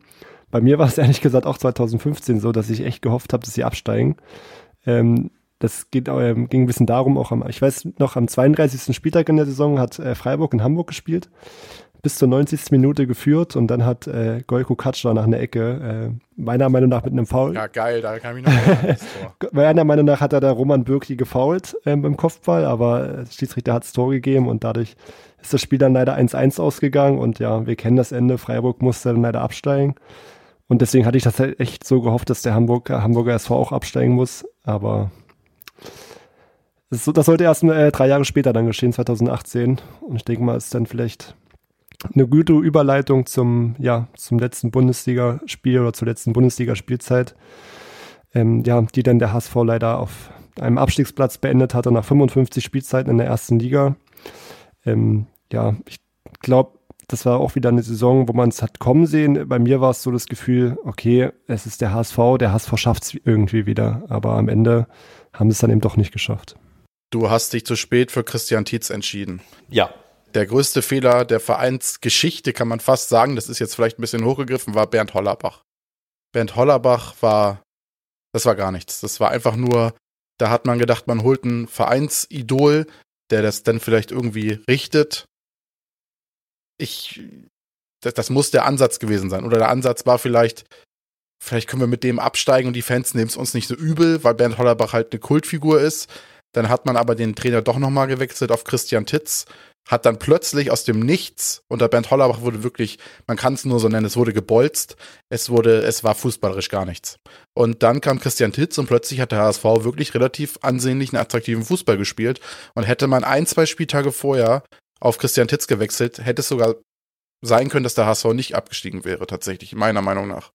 bei mir war es ehrlich gesagt auch 2015 so, dass ich echt gehofft habe, dass sie absteigen. Das geht, ging ein bisschen darum, auch am, ich weiß noch, am 32. Spieltag in der Saison hat äh, Freiburg in Hamburg gespielt bis zur 90. Minute geführt und dann hat äh, Golko Katscher nach einer Ecke, äh, meiner Meinung nach mit einem Foul. Ja, geil, da kann ich noch meiner Meinung nach hat er da Roman Bürki gefoult äh, beim Kopfball, aber der Schiedsrichter hat das Tor gegeben und dadurch ist das Spiel dann leider 1-1 ausgegangen und ja, wir kennen das Ende. Freiburg musste dann leider absteigen. Und deswegen hatte ich das halt echt so gehofft, dass der Hamburger, Hamburger SV auch absteigen muss. Aber das, das sollte erst äh, drei Jahre später dann geschehen, 2018. Und ich denke mal, ist dann vielleicht eine gute Überleitung zum, ja, zum letzten Bundesligaspiel oder zur letzten Bundesligaspielzeit, ähm, ja, die dann der HSV leider auf einem Abstiegsplatz beendet hatte nach 55 Spielzeiten in der ersten Liga. Ähm, ja, ich glaube, das war auch wieder eine Saison, wo man es hat kommen sehen. Bei mir war es so das Gefühl, okay, es ist der HSV, der HSV schafft es irgendwie wieder, aber am Ende haben sie es dann eben doch nicht geschafft. Du hast dich zu spät für Christian Tietz entschieden. Ja, der größte Fehler der Vereinsgeschichte, kann man fast sagen, das ist jetzt vielleicht ein bisschen hochgegriffen, war Bernd Hollerbach. Bernd Hollerbach war, das war gar nichts. Das war einfach nur, da hat man gedacht, man holt ein Vereinsidol, der das dann vielleicht irgendwie richtet. Ich, das, das muss der Ansatz gewesen sein. Oder der Ansatz war vielleicht, vielleicht können wir mit dem absteigen und die Fans nehmen es uns nicht so übel, weil Bernd Hollerbach halt eine Kultfigur ist. Dann hat man aber den Trainer doch nochmal gewechselt auf Christian Titz hat dann plötzlich aus dem Nichts, unter Bernd Hollerbach wurde wirklich, man kann es nur so nennen, es wurde gebolzt, es wurde, es war fußballerisch gar nichts. Und dann kam Christian Titz und plötzlich hat der HSV wirklich relativ ansehnlichen, attraktiven Fußball gespielt. Und hätte man ein, zwei Spieltage vorher auf Christian Titz gewechselt, hätte es sogar sein können, dass der HSV nicht abgestiegen wäre, tatsächlich, meiner Meinung nach.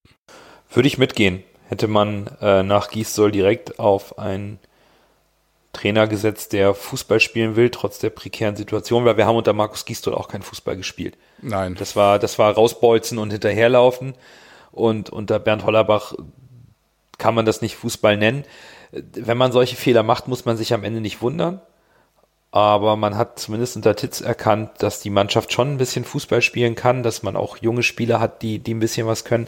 Würde ich mitgehen. Hätte man äh, nach Gießsoll direkt auf ein Trainer gesetzt, der Fußball spielen will, trotz der prekären Situation, weil wir haben unter Markus Gisdol auch keinen Fußball gespielt. Nein. Das war, das war rausbolzen und hinterherlaufen. Und unter Bernd Hollerbach kann man das nicht Fußball nennen. Wenn man solche Fehler macht, muss man sich am Ende nicht wundern. Aber man hat zumindest unter Titz erkannt, dass die Mannschaft schon ein bisschen Fußball spielen kann, dass man auch junge Spieler hat, die, die ein bisschen was können.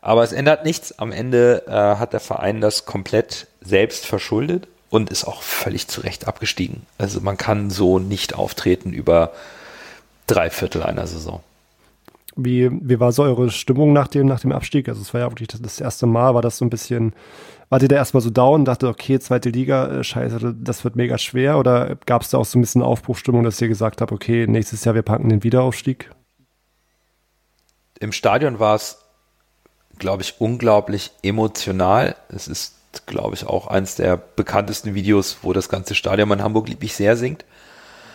Aber es ändert nichts. Am Ende äh, hat der Verein das komplett selbst verschuldet und ist auch völlig zu Recht abgestiegen. Also man kann so nicht auftreten über drei Viertel einer Saison. Wie, wie war so eure Stimmung nach dem, nach dem Abstieg? Also es war ja wirklich das, das erste Mal, war das so ein bisschen, wart ihr da erstmal so down, dachte, okay, zweite Liga, äh, scheiße, das wird mega schwer? Oder gab es da auch so ein bisschen Aufbruchstimmung, dass ihr gesagt habt, okay, nächstes Jahr wir packen den Wiederaufstieg? Im Stadion war es, glaube ich, unglaublich emotional. Es ist glaube ich, auch eins der bekanntesten Videos, wo das ganze Stadion in Hamburg lieblich sehr singt.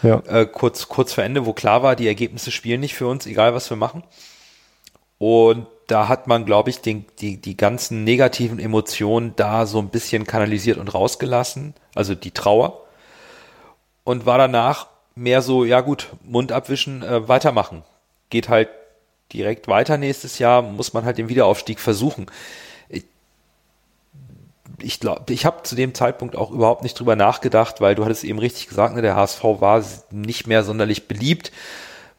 Ja. Äh, kurz, kurz vor Ende, wo klar war, die Ergebnisse spielen nicht für uns, egal was wir machen. Und da hat man, glaube ich, den, die, die ganzen negativen Emotionen da so ein bisschen kanalisiert und rausgelassen, also die Trauer. Und war danach mehr so, ja gut, Mund abwischen, äh, weitermachen. Geht halt direkt weiter nächstes Jahr, muss man halt den Wiederaufstieg versuchen ich glaube, ich habe zu dem Zeitpunkt auch überhaupt nicht drüber nachgedacht, weil du hattest eben richtig gesagt, ne, der HSV war nicht mehr sonderlich beliebt.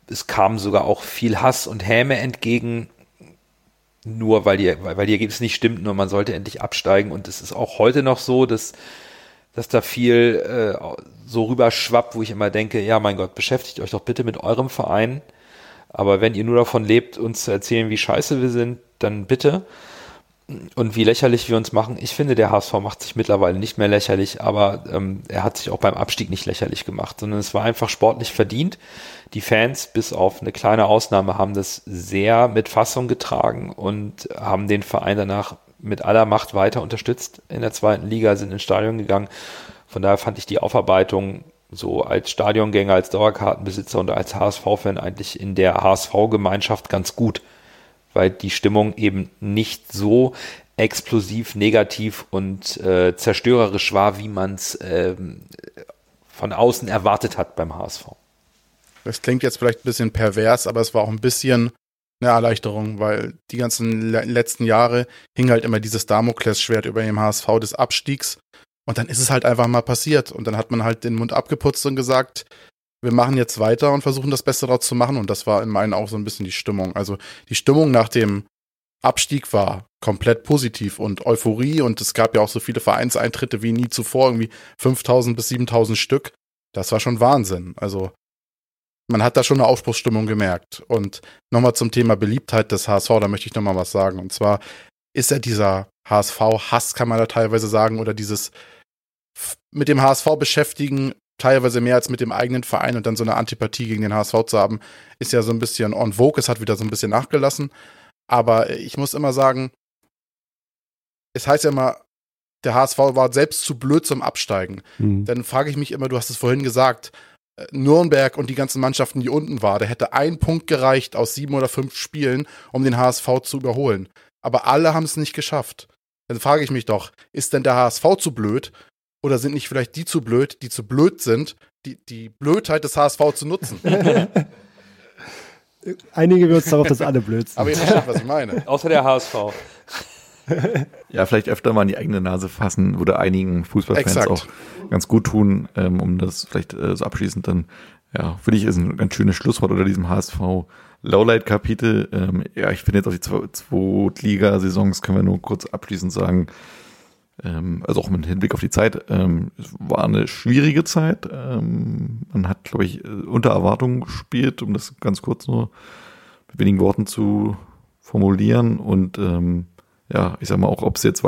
Es kam sogar auch viel Hass und Häme entgegen, nur weil die, weil die Ergebnisse nicht stimmten und man sollte endlich absteigen. Und es ist auch heute noch so, dass dass da viel äh, so rüber schwappt, wo ich immer denke, ja mein Gott, beschäftigt euch doch bitte mit eurem Verein. Aber wenn ihr nur davon lebt, uns zu erzählen, wie scheiße wir sind, dann bitte. Und wie lächerlich wir uns machen. Ich finde, der HSV macht sich mittlerweile nicht mehr lächerlich, aber ähm, er hat sich auch beim Abstieg nicht lächerlich gemacht, sondern es war einfach sportlich verdient. Die Fans, bis auf eine kleine Ausnahme, haben das sehr mit Fassung getragen und haben den Verein danach mit aller Macht weiter unterstützt in der zweiten Liga, sind ins Stadion gegangen. Von daher fand ich die Aufarbeitung so als Stadiongänger, als Dauerkartenbesitzer und als HSV-Fan eigentlich in der HSV-Gemeinschaft ganz gut, weil die Stimmung eben nicht so explosiv, negativ und äh, zerstörerisch war, wie man es ähm, von außen erwartet hat beim HSV. Das klingt jetzt vielleicht ein bisschen pervers, aber es war auch ein bisschen eine Erleichterung, weil die ganzen letzten Jahre hing halt immer dieses Damoklesschwert über dem HSV des Abstiegs. Und dann ist es halt einfach mal passiert. Und dann hat man halt den Mund abgeputzt und gesagt, wir machen jetzt weiter und versuchen das Beste daraus zu machen. Und das war in meinen auch so ein bisschen die Stimmung. Also die Stimmung nach dem Abstieg war komplett positiv und Euphorie. Und es gab ja auch so viele Vereinseintritte wie nie zuvor, irgendwie 5000 bis 7000 Stück. Das war schon Wahnsinn. Also man hat da schon eine Aufbruchsstimmung gemerkt. Und nochmal zum Thema Beliebtheit des HSV, da möchte ich nochmal was sagen. Und zwar ist ja dieser HSV-Hass, kann man da teilweise sagen, oder dieses mit dem HSV beschäftigen, teilweise mehr als mit dem eigenen Verein und dann so eine Antipathie gegen den HSV zu haben, ist ja so ein bisschen on vogue. Es hat wieder so ein bisschen nachgelassen. Aber ich muss immer sagen, es heißt ja immer, der HSV war selbst zu blöd zum Absteigen. Mhm. Dann frage ich mich immer, du hast es vorhin gesagt, Nürnberg und die ganzen Mannschaften, die unten waren, da hätte ein Punkt gereicht aus sieben oder fünf Spielen, um den HSV zu überholen. Aber alle haben es nicht geschafft. Dann frage ich mich doch, ist denn der HSV zu blöd? Oder sind nicht vielleicht die zu blöd, die zu blöd sind, die, die Blödheit des HSV zu nutzen? Einige wir uns darauf, dass alle blöd sind. Aber ihr versteht, was ich meine. Außer der HSV. ja, vielleicht öfter mal in die eigene Nase fassen, würde einigen Fußballfans Exakt. auch ganz gut tun, ähm, um das vielleicht äh, so abschließend dann, ja, finde ich, ist ein ganz schönes Schlusswort unter diesem HSV Lowlight-Kapitel. Ähm, ja, ich finde jetzt auf die Zweitliga-Saisons können wir nur kurz abschließend sagen, also auch mit Hinblick auf die Zeit, ähm, war eine schwierige Zeit. Ähm, man hat, glaube ich, äh, unter Erwartungen gespielt, um das ganz kurz nur mit wenigen Worten zu formulieren und ähm, ja, ich sag mal, auch ob es jetzt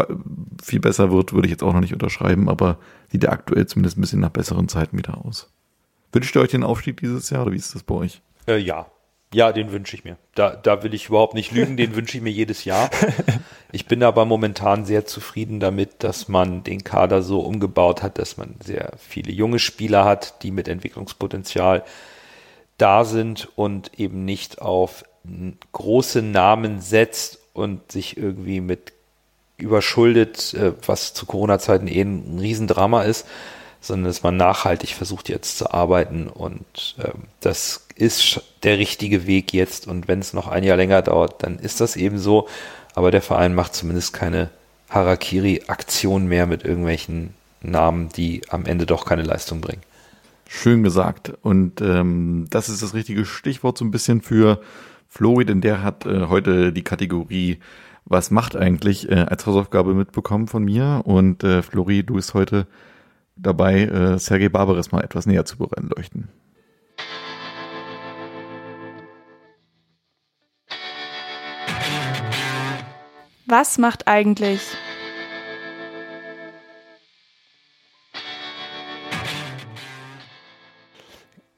viel besser wird, würde ich jetzt auch noch nicht unterschreiben, aber sieht ja aktuell zumindest ein bisschen nach besseren Zeiten wieder aus. Wünscht ihr euch den Aufstieg dieses Jahr oder wie ist das bei euch? Äh, ja. Ja, den wünsche ich mir. Da, da will ich überhaupt nicht lügen, den wünsche ich mir jedes Jahr. Ich bin aber momentan sehr zufrieden damit, dass man den Kader so umgebaut hat, dass man sehr viele junge Spieler hat, die mit Entwicklungspotenzial da sind und eben nicht auf große Namen setzt und sich irgendwie mit überschuldet, äh, was zu Corona-Zeiten eh ein Riesendrama ist, sondern dass man nachhaltig versucht jetzt zu arbeiten und ähm, das ist der richtige Weg jetzt und wenn es noch ein Jahr länger dauert, dann ist das eben so, aber der Verein macht zumindest keine Harakiri-Aktion mehr mit irgendwelchen Namen, die am Ende doch keine Leistung bringen. Schön gesagt. Und ähm, das ist das richtige Stichwort so ein bisschen für Flori, denn der hat äh, heute die Kategorie Was macht eigentlich äh, als Hausaufgabe mitbekommen von mir. Und äh, Flori, du bist heute dabei, äh, Sergei Barbares mal etwas näher zu leuchten. Was macht eigentlich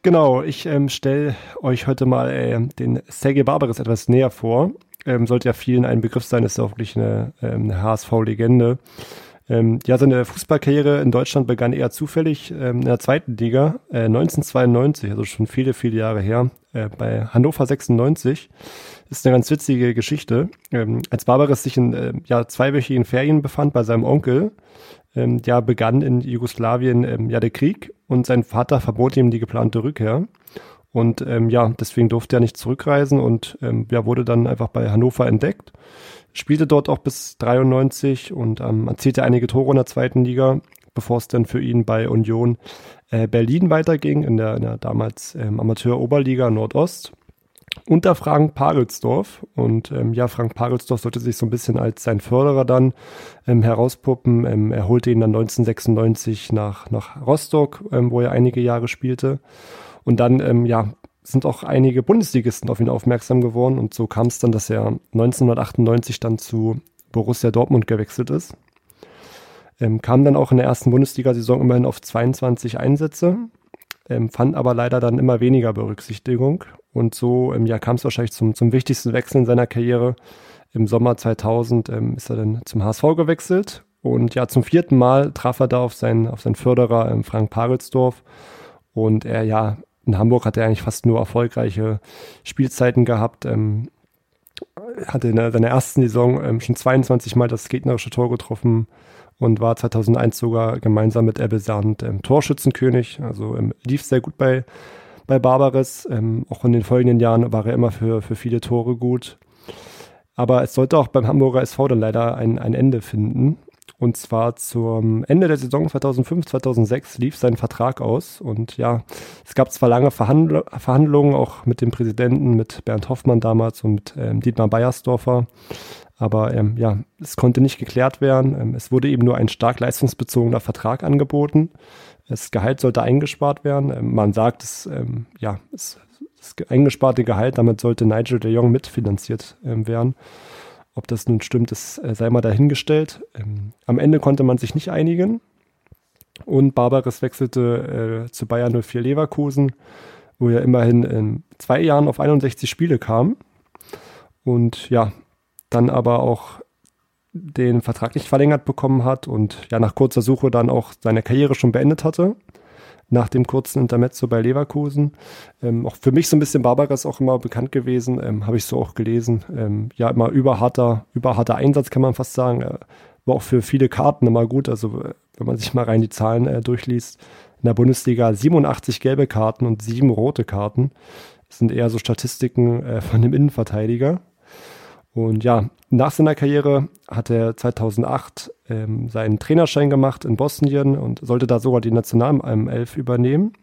Genau, ich ähm, stelle euch heute mal äh, den Sergei Barbares etwas näher vor. Ähm, sollte ja vielen ein Begriff sein, ist ja auch wirklich eine, ähm, eine HSV-Legende. Ähm, ja, seine Fußballkarriere in Deutschland begann eher zufällig ähm, in der zweiten Liga, äh, 1992, also schon viele, viele Jahre her, äh, bei Hannover 96. Ist eine ganz witzige Geschichte. Ähm, als Barbares sich in äh, ja, zweiwöchigen Ferien befand bei seinem Onkel, ähm, ja, begann in Jugoslawien ähm, ja der Krieg und sein Vater verbot ihm die geplante Rückkehr. Und ähm, ja, deswegen durfte er nicht zurückreisen und ähm, ja, wurde dann einfach bei Hannover entdeckt. Spielte dort auch bis 93 und ähm, erzielte einige Tore in der zweiten Liga, bevor es dann für ihn bei Union äh, Berlin weiterging, in der, in der damals ähm, Amateur-Oberliga Nordost. unter Frank Pagelsdorf. Und ähm, ja, Frank Pagelsdorf sollte sich so ein bisschen als sein Förderer dann ähm, herauspuppen. Ähm, er holte ihn dann 1996 nach, nach Rostock, ähm, wo er einige Jahre spielte. Und dann, ähm, ja, sind auch einige Bundesligisten auf ihn aufmerksam geworden. Und so kam es dann, dass er 1998 dann zu Borussia Dortmund gewechselt ist. Ähm, kam dann auch in der ersten Bundesliga-Saison immerhin auf 22 Einsätze, ähm, fand aber leider dann immer weniger Berücksichtigung. Und so im Jahr kam es wahrscheinlich zum, zum wichtigsten Wechsel in seiner Karriere. Im Sommer 2000 ähm, ist er dann zum HSV gewechselt. Und ja, zum vierten Mal traf er da auf seinen, auf seinen Förderer ähm, Frank Pagelsdorf. Und er, ja, in Hamburg hat er eigentlich fast nur erfolgreiche Spielzeiten gehabt. Ähm, hatte in seiner ersten Saison ähm, schon 22 Mal das gegnerische Tor getroffen und war 2001 sogar gemeinsam mit Ebbe Sand ähm, Torschützenkönig. Also ähm, lief sehr gut bei, bei Barbares. Ähm, auch in den folgenden Jahren war er immer für, für viele Tore gut. Aber es sollte auch beim Hamburger SV dann leider ein, ein Ende finden. Und zwar zum Ende der Saison 2005, 2006 lief sein Vertrag aus. Und ja, es gab zwar lange Verhandl Verhandlungen, auch mit dem Präsidenten, mit Bernd Hoffmann damals und mit ähm, Dietmar Beiersdorfer. Aber ähm, ja, es konnte nicht geklärt werden. Ähm, es wurde eben nur ein stark leistungsbezogener Vertrag angeboten. Das Gehalt sollte eingespart werden. Ähm, man sagt, es, ähm, ja, es, das eingesparte Gehalt, damit sollte Nigel de Jong mitfinanziert ähm, werden. Ob das nun stimmt, das äh, sei mal dahingestellt. Ähm, am Ende konnte man sich nicht einigen. Und Barbares wechselte äh, zu Bayern 04 Leverkusen, wo er immerhin in zwei Jahren auf 61 Spiele kam. Und ja, dann aber auch den Vertrag nicht verlängert bekommen hat und ja nach kurzer Suche dann auch seine Karriere schon beendet hatte nach dem kurzen Intermezzo bei Leverkusen. Ähm, auch für mich so ein bisschen Barbaras auch immer bekannt gewesen, ähm, habe ich so auch gelesen. Ähm, ja, immer überharter, überharter Einsatz kann man fast sagen. Äh, war auch für viele Karten immer gut. Also äh, wenn man sich mal rein die Zahlen äh, durchliest, in der Bundesliga 87 gelbe Karten und sieben rote Karten. Das sind eher so Statistiken äh, von dem Innenverteidiger. Und ja, nach seiner Karriere hat er 2008 ähm, seinen Trainerschein gemacht in Bosnien und sollte da sogar die Nationalelf übernehmen.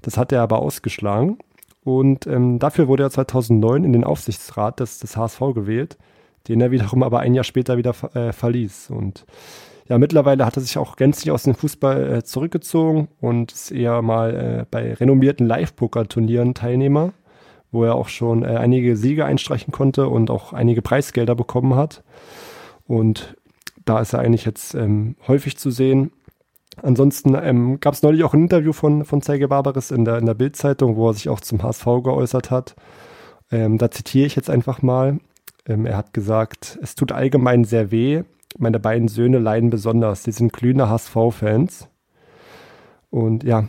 Das hat er aber ausgeschlagen. Und ähm, dafür wurde er 2009 in den Aufsichtsrat des, des HSV gewählt, den er wiederum aber ein Jahr später wieder äh, verließ. Und ja, mittlerweile hat er sich auch gänzlich aus dem Fußball äh, zurückgezogen und ist eher mal äh, bei renommierten Live-Poker-Turnieren Teilnehmer wo er auch schon äh, einige Siege einstreichen konnte und auch einige Preisgelder bekommen hat. Und da ist er eigentlich jetzt ähm, häufig zu sehen. Ansonsten ähm, gab es neulich auch ein Interview von, von Zeige Barbaris in der, in der Bild-Zeitung, wo er sich auch zum HSV geäußert hat. Ähm, da zitiere ich jetzt einfach mal. Ähm, er hat gesagt, es tut allgemein sehr weh. Meine beiden Söhne leiden besonders. Sie sind glühende HSV-Fans. Und ja,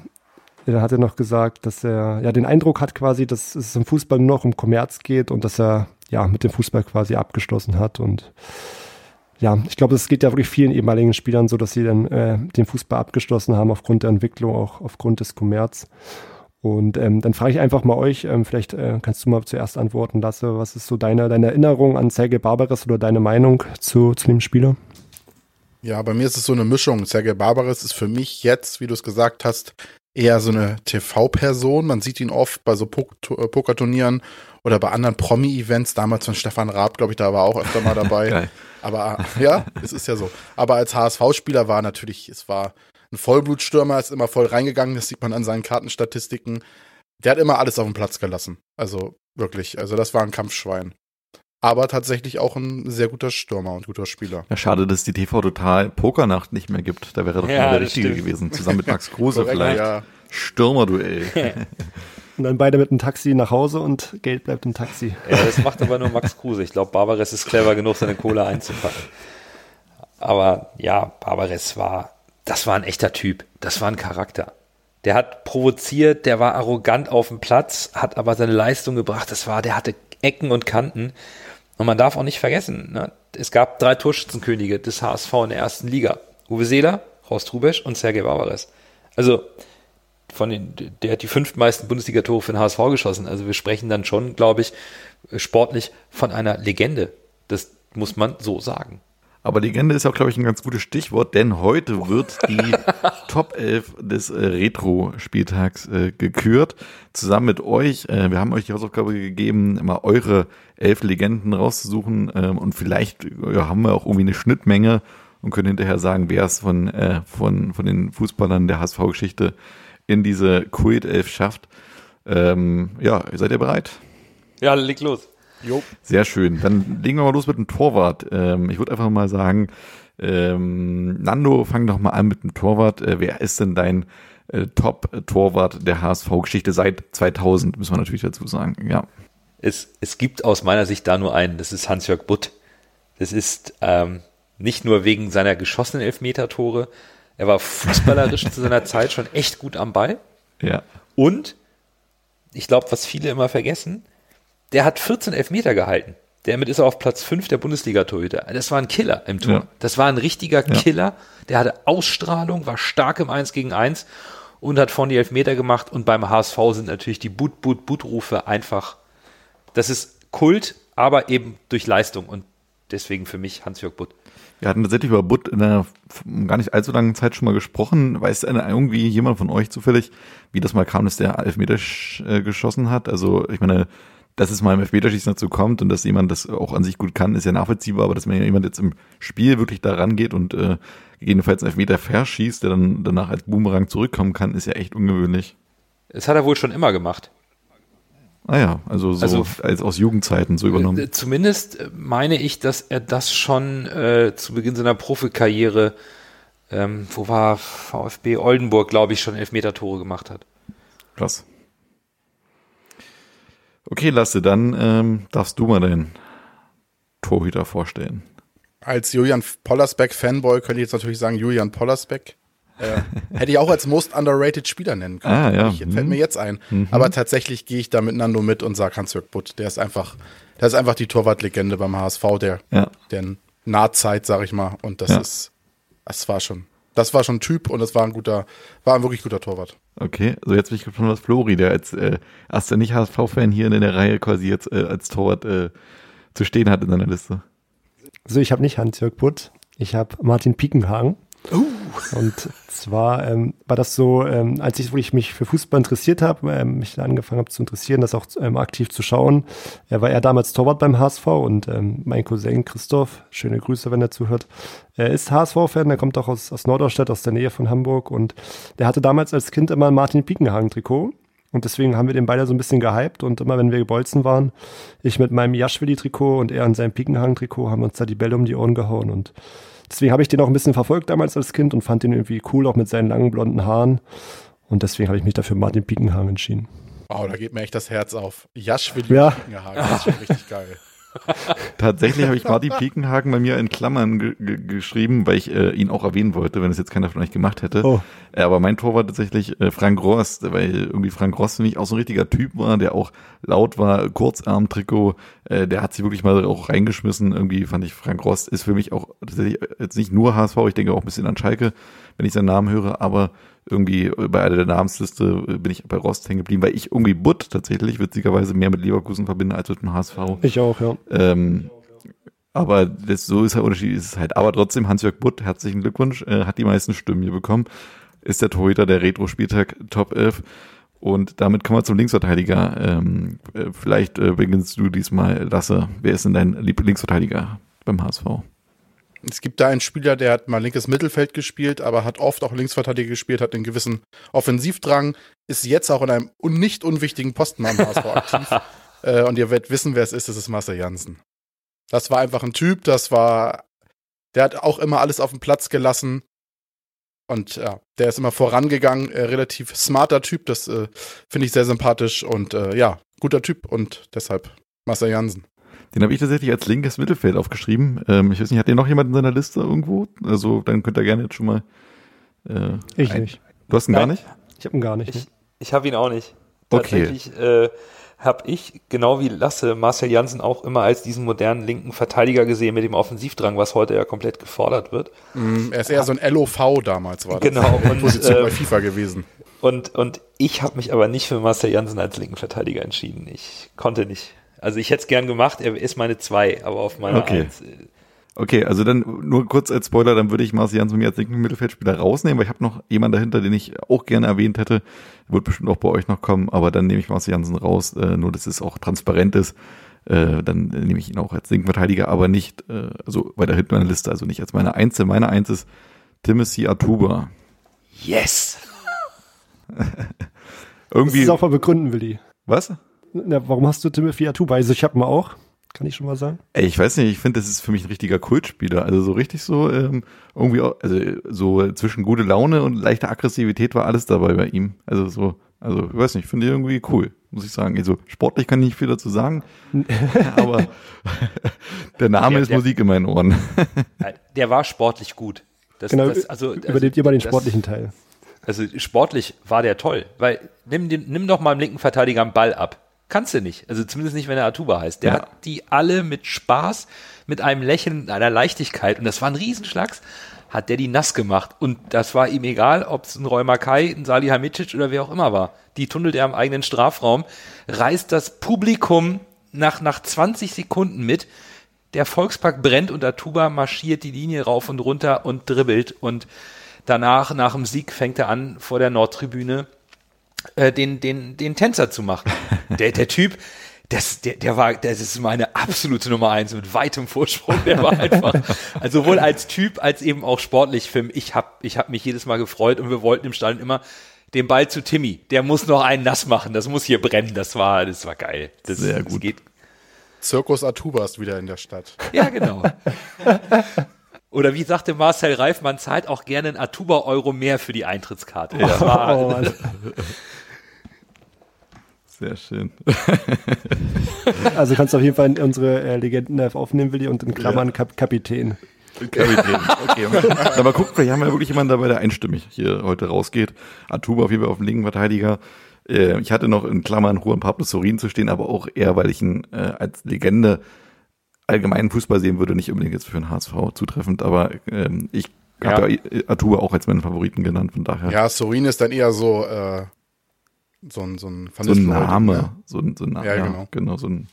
dann hat er noch gesagt, dass er ja den Eindruck hat quasi, dass es im Fußball nur noch um Kommerz geht und dass er ja mit dem Fußball quasi abgeschlossen hat. Und ja, ich glaube, es geht ja wirklich vielen ehemaligen Spielern so, dass sie dann äh, den Fußball abgeschlossen haben aufgrund der Entwicklung, auch aufgrund des Kommerz. Und ähm, dann frage ich einfach mal euch, ähm, vielleicht äh, kannst du mal zuerst antworten, Lasse, was ist so deine, deine Erinnerung an Sergei Barbares oder deine Meinung zu, zu dem Spieler? Ja, bei mir ist es so eine Mischung. Sergei Barbares ist für mich jetzt, wie du es gesagt hast, eher so eine TV-Person. Man sieht ihn oft bei so äh, Pokerturnieren oder bei anderen Promi-Events. Damals von Stefan Raab, glaube ich, da war auch öfter mal dabei. Aber ja, es ist ja so. Aber als HSV-Spieler war natürlich, es war ein Vollblutstürmer, ist immer voll reingegangen. Das sieht man an seinen Kartenstatistiken. Der hat immer alles auf den Platz gelassen. Also wirklich. Also das war ein Kampfschwein aber tatsächlich auch ein sehr guter Stürmer und guter Spieler. Ja, schade, dass die TV Total Pokernacht nicht mehr gibt. Da wäre doch ja, mal der Richtige stimmt. gewesen. Zusammen mit Max Kruse vielleicht. Ja. Stürmerduell. und dann beide mit dem Taxi nach Hause und Geld bleibt im Taxi. Ja, das macht aber nur Max Kruse. Ich glaube, Barbares ist clever genug, seine Kohle einzupacken. Aber ja, Barbares war, das war ein echter Typ. Das war ein Charakter. Der hat provoziert, der war arrogant auf dem Platz, hat aber seine Leistung gebracht. Das war, der hatte Ecken und Kanten. Und man darf auch nicht vergessen, ne, es gab drei Torschützenkönige des HSV in der ersten Liga. Uwe Seeler, Horst Rubesch und Sergei Barbares. Also von den, der hat die fünf meisten Bundesliga-Tore für den HSV geschossen. Also wir sprechen dann schon, glaube ich, sportlich von einer Legende. Das muss man so sagen. Aber Legende ist auch, glaube ich, ein ganz gutes Stichwort, denn heute wird die Top 11 des äh, Retro-Spieltags äh, gekürt. Zusammen mit euch. Äh, wir haben euch die Hausaufgabe gegeben, mal eure elf Legenden rauszusuchen. Ähm, und vielleicht ja, haben wir auch irgendwie eine Schnittmenge und können hinterher sagen, wer es von, äh, von, von den Fußballern der HSV-Geschichte in diese Kult 11 schafft. Ähm, ja, seid ihr bereit? Ja, leg los. Jo. Sehr schön. Dann legen wir mal los mit dem Torwart. Ähm, ich würde einfach mal sagen, ähm, Nando, fang doch mal an mit dem Torwart. Äh, wer ist denn dein äh, Top-Torwart der HSV-Geschichte seit 2000, müssen wir natürlich dazu sagen. Ja. Es, es gibt aus meiner Sicht da nur einen, das ist Hans-Jörg Butt. Das ist ähm, nicht nur wegen seiner geschossenen Elfmeter-Tore, er war fußballerisch zu seiner Zeit schon echt gut am Ball. Ja. Und, ich glaube, was viele immer vergessen, der hat 14 Elfmeter gehalten. Damit ist er auf Platz 5 der Bundesliga-Torhüter. Das war ein Killer im Tor. Ja. Das war ein richtiger. Killer. Der hatte Ausstrahlung, war stark im 1 gegen 1 und hat vorne die Elfmeter gemacht. Und beim HSV sind natürlich die But, But, But-Rufe einfach, das ist Kult, aber eben durch Leistung. Und deswegen für mich Hans-Jörg Butt. Wir hatten tatsächlich über Butt in einer gar nicht allzu langen Zeit schon mal gesprochen. Weiß irgendwie jemand von euch zufällig, wie das mal kam, dass der Elfmeter äh, geschossen hat? Also, ich meine, dass es mal im Elfmeterschießen dazu kommt und dass jemand das auch an sich gut kann, ist ja nachvollziehbar, aber dass man jemand jetzt im Spiel wirklich da rangeht und äh, gegebenenfalls einen Elfmeter verschießt, der dann danach als Boomerang zurückkommen kann, ist ja echt ungewöhnlich. Das hat er wohl schon immer gemacht. Ah ja, also so Also- als aus Jugendzeiten so übernommen. Äh, Zumindest äh, meine ich, dass er das schon äh, zu Beginn seiner Profikarriere, ähm, wo war VfB Oldenburg, glaube ich, schon Elfmeter-Tore gemacht hat. Krass. Okay, Lasse, dann ähm, darfst du mal deinen Torhüter vorstellen. Als Julian Pollersbeck-Fanboy könnte ich jetzt natürlich sagen, Julian Pollersbeck. Äh, hätte ich auch als most underrated Spieler nennen können. Ah, ja. Ich, fällt Mhm. mir jetzt ein. Aber tatsächlich gehe ich da mit Nando mit und sage Hans-Jörg Butt. Der ist einfach, der ist einfach die Torwartlegende beim HSV, der, Ja. der Nahzeit, sag ich mal. Und das Ja. ist, das war schon, das war schon ein Typ und es war ein guter, war ein wirklich guter Torwart. Okay, also jetzt bin ich gespannt, was Flori, der als äh, erster Nicht-HSV-Fan hier in der Reihe quasi jetzt äh, als Torwart äh, zu stehen hat in seiner Liste. Also ich habe nicht Hans-Jörg Butt, ich habe Martin Piekenhagen. Und zwar ähm, war das so, ähm, als ich wirklich mich für Fußball interessiert habe, ähm, mich angefangen habe zu interessieren, das auch ähm, aktiv zu schauen. Er war er damals Torwart beim HSV und ähm, mein Cousin Christoph, schöne Grüße, wenn er zuhört, er ist HSV-Fan, der kommt auch aus, aus Norderstedt, aus der Nähe von Hamburg und der hatte damals als Kind immer ein Martin Piekenhagen-Trikot. Und deswegen haben wir den beide so ein bisschen gehypt und immer wenn wir gebolzen waren, ich mit meinem Jaschwili-Trikot und er in seinem Piekenhagen-Trikot haben uns da die Bälle um die Ohren gehauen und deswegen habe ich den auch ein bisschen verfolgt damals als Kind und fand den irgendwie cool, auch mit seinen langen blonden Haaren. Und deswegen habe ich mich dafür Martin Piekenhagen entschieden. Oh, da geht mir echt das Herz auf. Jaschwili Ja. Piekenhagen, das ist schon richtig geil. Tatsächlich habe ich Martin Piekenhagen bei mir in Klammern ge ge geschrieben, weil ich äh, ihn auch erwähnen wollte, wenn es jetzt keiner von euch gemacht hätte. Oh. Äh, aber mein Tor war tatsächlich äh, Frank Rost, weil irgendwie Frank Rost für mich auch so ein richtiger Typ war, der auch laut war, Kurzarm-Trikot, äh, der hat sich wirklich mal auch reingeschmissen. Irgendwie fand ich, Frank Rost ist für mich auch tatsächlich jetzt nicht nur HSV, ich denke auch ein bisschen an Schalke, wenn ich seinen Namen höre, aber irgendwie bei einer der Namensliste äh, bin ich bei Rost hängen geblieben, weil ich irgendwie Butt tatsächlich witzigerweise mehr mit Leverkusen verbinde als mit dem HSV. Ich auch, ja. Ähm, aber das, so ist der Unterschied, ist es halt. Aber trotzdem, Hans-Jörg Butt, herzlichen Glückwunsch, äh, hat die meisten Stimmen hier bekommen, ist der Torhüter der Retro-Spieltag Top 11. Und damit kommen wir zum Linksverteidiger. Ähm, äh, vielleicht äh, beginnst du diesmal, Lasse. Wer ist denn dein Lieblingsverteidiger beim HSV? Es gibt da einen Spieler, der hat mal linkes Mittelfeld gespielt, aber hat oft auch Linksverteidiger gespielt, hat einen gewissen Offensivdrang, ist jetzt auch in einem nicht unwichtigen Posten am HSV aktiv. Äh, und ihr werdet wissen, wer es ist, das ist Marcel Janssen. Das war einfach ein Typ, das war, der hat auch immer alles auf den Platz gelassen. Und ja, der ist immer vorangegangen, äh, relativ smarter Typ, das äh, finde ich sehr sympathisch und äh, ja, guter Typ und deshalb Marcel Janssen. Den habe ich tatsächlich als linkes Mittelfeld aufgeschrieben. Ähm, ich weiß nicht, hat den noch jemand in seiner Liste irgendwo? Also dann könnt ihr gerne jetzt schon mal. Äh, Ich ein- nicht. Du hast ihn gar Nein. nicht? Ich habe ihn gar nicht. Ich, ich habe ihn auch nicht. Okay. Tatsächlich äh, habe ich, genau wie Lasse, Marcel Janssen auch immer als diesen modernen linken Verteidiger gesehen mit dem Offensivdrang, was heute ja komplett gefordert wird. Mm, Er ist eher so ein LOV damals, war das. Genau, und, Position äh, bei FIFA gewesen. Und, und ich habe mich aber nicht für Marcel Janssen als linken Verteidiger entschieden. Ich konnte nicht. Also ich hätte es gern gemacht, er ist meine zwei, aber auf meiner Okay. Eins. äh, Okay, also dann nur kurz als Spoiler, dann würde ich Marci Jansen mir als linken Mittelfeldspieler rausnehmen, weil ich habe noch jemanden dahinter, den ich auch gerne erwähnt hätte. Wird bestimmt auch bei euch noch kommen, aber dann nehme ich Marci Jansen raus, äh, nur dass es auch transparent ist. Äh, dann nehme ich ihn auch als linken Verteidiger, aber nicht, äh, also weiter hinten meiner Liste, also nicht als meine Einzel. Meine Eins ist Timothy Atuba. Yes! Irgendwie. Das ist auch mal begründen, Willi. Was? Na, warum hast du Timothy Atuba? Also ich habe mal auch, kann ich schon mal sagen. Ey, ich weiß nicht, ich finde, das ist für mich ein richtiger Kultspieler. Also so richtig so, ähm, irgendwie, auch, also so zwischen gute Laune und leichter Aggressivität war alles dabei bei ihm. Also so, also ich weiß nicht, finde ich irgendwie cool, muss ich sagen. Also sportlich kann ich nicht viel dazu sagen, aber der Name Der- ist der- Musik in meinen Ohren. Der war sportlich gut. Das, Genau, das, also, übernehmt ihr mal den das- sportlichen Teil. Also sportlich war der toll, weil nimm, nimm doch mal dem linken Verteidiger einen Ball ab. Kannst du nicht. Also zumindest nicht, wenn er Atuba heißt. Der Ja. hat die alle mit Spaß, mit einem Lächeln, einer Leichtigkeit, und das war ein Riesenschlags, hat der die nass gemacht. Und das war ihm egal, ob es ein Roy Makai, ein Salihamidzic oder wer auch immer war. Die tunnelt er im eigenen Strafraum, reißt das Publikum nach, nach 20 Sekunden mit. Der Volkspark brennt und Atuba marschiert die Linie rauf und runter und dribbelt und danach, nach dem Sieg, fängt er an, vor der Nordtribüne äh, den, den, den Tänzer zu machen. Der, der Typ, das, der, der war, das ist meine absolute Nummer eins mit weitem Vorsprung. Der war einfach, also sowohl als Typ als eben auch sportlich Film. Ich habe ich hab mich jedes Mal gefreut und wir wollten im Stadion immer den Ball zu Timmy. Der muss noch einen nass machen. Das muss hier brennen. Das war, das war geil. Das, Sehr das gut. geht, Zirkus Atuba ist wieder in der Stadt. ja, genau. Oder wie sagte Marcel Reif, man zahlt auch gerne einen Atuba-Euro mehr für die Eintrittskarte. War, Oh. Sehr schön. also kannst du auf jeden Fall in unsere äh, Legenden aufnehmen, Willi, und in Klammern Kap Kapitän. Kapitän. Okay. Aber guck, vielleicht haben wir wirklich jemanden dabei, der einstimmig hier heute rausgeht. Atuba auf jeden Fall auf dem linken Verteidiger. Äh, Ich hatte noch in Klammern Juan Pablo Sorin zu stehen, aber auch eher, weil ich ihn äh, als Legende allgemeinen Fußball sehen würde, nicht unbedingt jetzt für den HSV zutreffend, aber ähm, ich habe ja. Atuba auch als meinen Favoriten genannt, von daher. Ja, Sorin ist dann eher so, äh, so ein, so ein, so ein Name, ne? so ein, so ein Name, Ja, ja, genau. genau. so ein,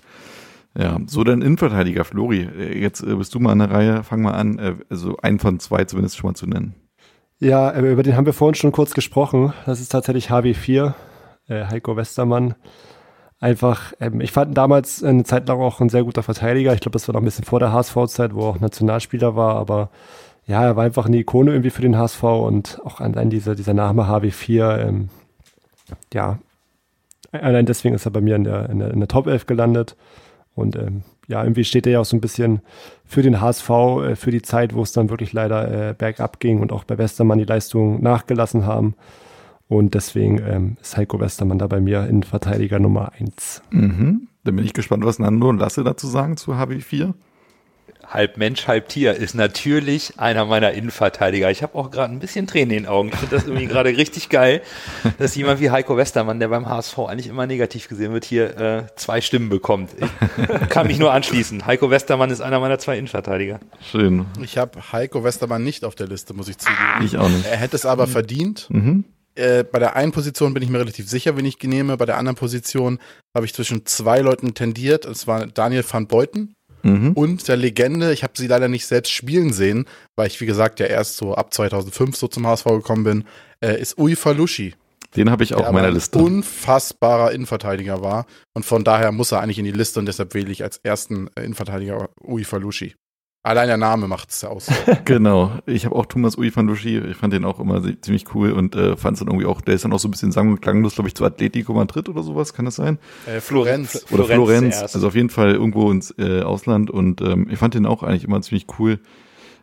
ja, so dein Innenverteidiger, Flori, äh, jetzt äh, bist du mal an der Reihe, fang mal an, äh, also einen von zwei zumindest schon mal zu nennen. Ja, äh, über den haben wir vorhin schon kurz gesprochen. Das ist tatsächlich HW4, äh, Heiko Westermann. Einfach, ähm, ich fand ihn damals eine Zeit lang auch ein sehr guter Verteidiger. Ich glaube, das war noch ein bisschen vor der HSV-Zeit, wo er auch Nationalspieler war, aber ja, er war einfach eine Ikone irgendwie für den HSV und auch allein dieser, dieser Name HW4, ähm, ja, allein deswegen ist er bei mir in der, in der, in der Top 11 gelandet. Und ähm, ja, irgendwie steht er ja auch so ein bisschen für den HSV, äh, für die Zeit, wo es dann wirklich leider äh, bergab ging und auch bei Westermann die Leistungen nachgelassen haben. Und deswegen ähm, ist Heiko Westermann da bei mir in Verteidiger Nummer 1. Mhm. Dann bin ich gespannt, was Nando und Lasse dazu sagen zu HB4. halb Mensch, halb Tier ist natürlich einer meiner Innenverteidiger. Ich habe auch gerade ein bisschen Tränen in den Augen. Ich finde das irgendwie gerade richtig geil, dass jemand wie Heiko Westermann, der beim HSV eigentlich immer negativ gesehen wird, hier äh, zwei Stimmen bekommt. Ich kann mich nur anschließen. Heiko Westermann ist einer meiner zwei Innenverteidiger. Schön. Ich habe Heiko Westermann nicht auf der Liste, muss ich zugeben. Ich auch nicht. Er hätte es aber verdient. Mhm. Äh, bei der einen Position bin ich mir relativ sicher, wen ich nehme. Bei der anderen Position habe ich zwischen zwei Leuten tendiert. Es war Daniel van Beuten Mhm. und der Legende. Ich habe sie leider nicht selbst spielen sehen, weil ich, wie gesagt, ja erst so ab 2005 so zum HSV gekommen bin, äh, ist Ui Falushi. Den habe ich auch auf meiner Liste. unfassbarer Innenverteidiger war. Und von daher muss er eigentlich in die Liste und deshalb wähle ich als ersten äh, Innenverteidiger Ui Falushi. Allein der Name macht es aus. Genau. Ich habe auch Thomas Ui van Lushi. Ich fand den auch immer ziemlich cool und äh, fand es dann irgendwie auch, der ist dann auch so ein bisschen sang- und klanglos, glaube ich, zu Atletico Madrid oder sowas, kann das sein? äh, Florenz. Oder Florenz Florenz, also auf jeden Fall irgendwo ins äh, Ausland und ähm, ich fand den auch eigentlich immer ziemlich cool.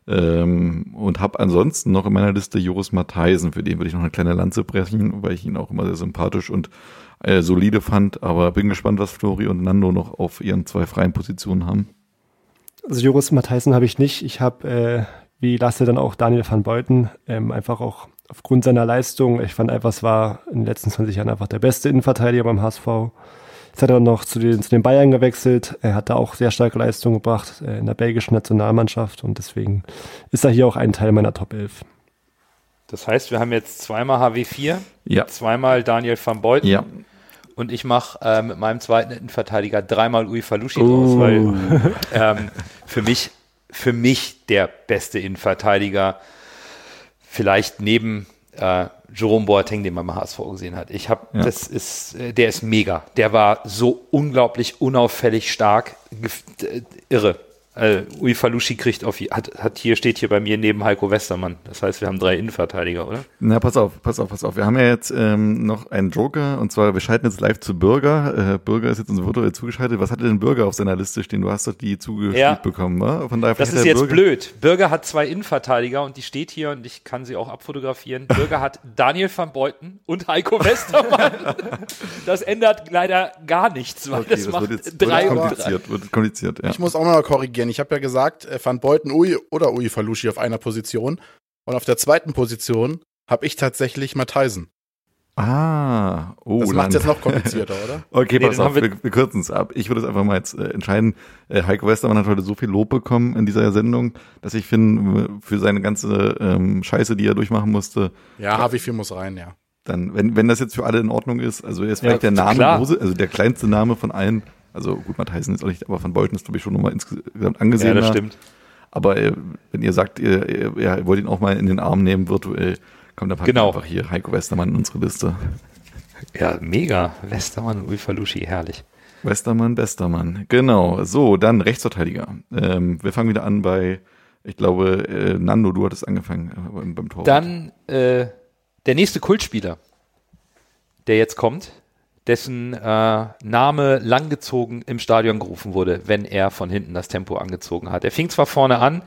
Ähm, und habe ansonsten noch in meiner Liste Joris Matheisen, für den würde ich noch eine kleine Lanze brechen, weil ich ihn auch immer sehr sympathisch und äh, solide fand, aber bin gespannt, was Flori und Nando noch auf ihren zwei freien Positionen haben. Also Joris Matheisen habe ich nicht. Ich habe, äh, wie Lasse, dann auch Daniel van Beuten, ähm, einfach auch aufgrund seiner Leistung. Ich fand einfach, es war in den letzten 20 Jahren einfach der beste Innenverteidiger beim HSV. Jetzt hat er noch zu den, zu den Bayern gewechselt. Er hat da auch sehr starke Leistung gebracht äh, in der belgischen Nationalmannschaft und deswegen ist er hier auch ein Teil meiner Top 11. Das heißt, wir haben jetzt zweimal HW4, Ja. zweimal Daniel van Beuten Ja. Und ich mache äh, mit meinem zweiten Innenverteidiger dreimal Ui Falushi Oh. raus, weil ähm, für mich für mich der beste Innenverteidiger, vielleicht neben äh, Jerome Boateng, den man mal HSV gesehen hat. Ich habe, Ja. das ist, äh, der ist mega. Der war so unglaublich unauffällig stark, gef- äh, irre. Äh, Ui Falushi kriegt auf, hat, hat hier, steht hier bei mir neben Heiko Westermann. Das heißt, wir haben drei Innenverteidiger, oder? Na, pass auf, pass auf, pass auf. Wir haben ja jetzt ähm, noch einen Joker und zwar, wir schalten jetzt live zu Bürger. Äh, Bürger ist jetzt uns virtuell zugeschaltet. Was hatte denn Bürger auf seiner Liste stehen? Du hast doch die zugespielt Ja. bekommen, wa? Von daher Das ist jetzt Bürger- blöd. Bürger hat zwei Innenverteidiger und die steht hier und ich kann sie auch abfotografieren. Bürger hat Daniel van Beuten und Heiko Westermann. das ändert leider gar nichts, weil Okay, das, das macht wird jetzt drei wird und drei. kompliziert, wird kompliziert, ja. Ich muss auch mal korrigieren. Ich habe ja gesagt, äh, Van Beuten Ui oder Ui Falushi auf einer Position. Und auf der zweiten Position habe ich tatsächlich Matheisen. Ah, oh, Das macht dann- jetzt noch komplizierter, oder? Okay, Nee, pass dann auf, haben wir, wir- kürzen es ab. Ich würde es einfach mal jetzt äh, entscheiden. Äh, Heiko Westermann hat heute so viel Lob bekommen in dieser Sendung, dass ich finde, für seine ganze ähm, Scheiße, die er durchmachen musste, Ja, Havi muss rein, ja. dann, wenn, wenn das jetzt für alle in Ordnung ist, also er ist Ja, vielleicht der Name, klar. Also der kleinste Name von allen, also gut, Matthijsen ist auch nicht, aber von Beuten ist, glaube ich, schon nochmal insgesamt Ja, angesehen. das stimmt. Aber äh, wenn ihr sagt, ihr, ihr, ihr wollt ihn auch mal in den Arm nehmen, virtuell, kommt dann Genau. einfach hier Heiko Westermann in unsere Liste. Ja, mega. Westermann und Ui Falushi, herrlich. Westermann, Bestermann. Genau. So, dann Rechtsverteidiger. Ähm, wir fangen wieder an bei, ich glaube, äh, Nando, du hattest angefangen äh, beim, beim Tor. Dann äh, der nächste Kultspieler, der jetzt kommt, dessen äh, Name langgezogen im Stadion gerufen wurde, wenn er von hinten das Tempo angezogen hat. Er fing zwar vorne an,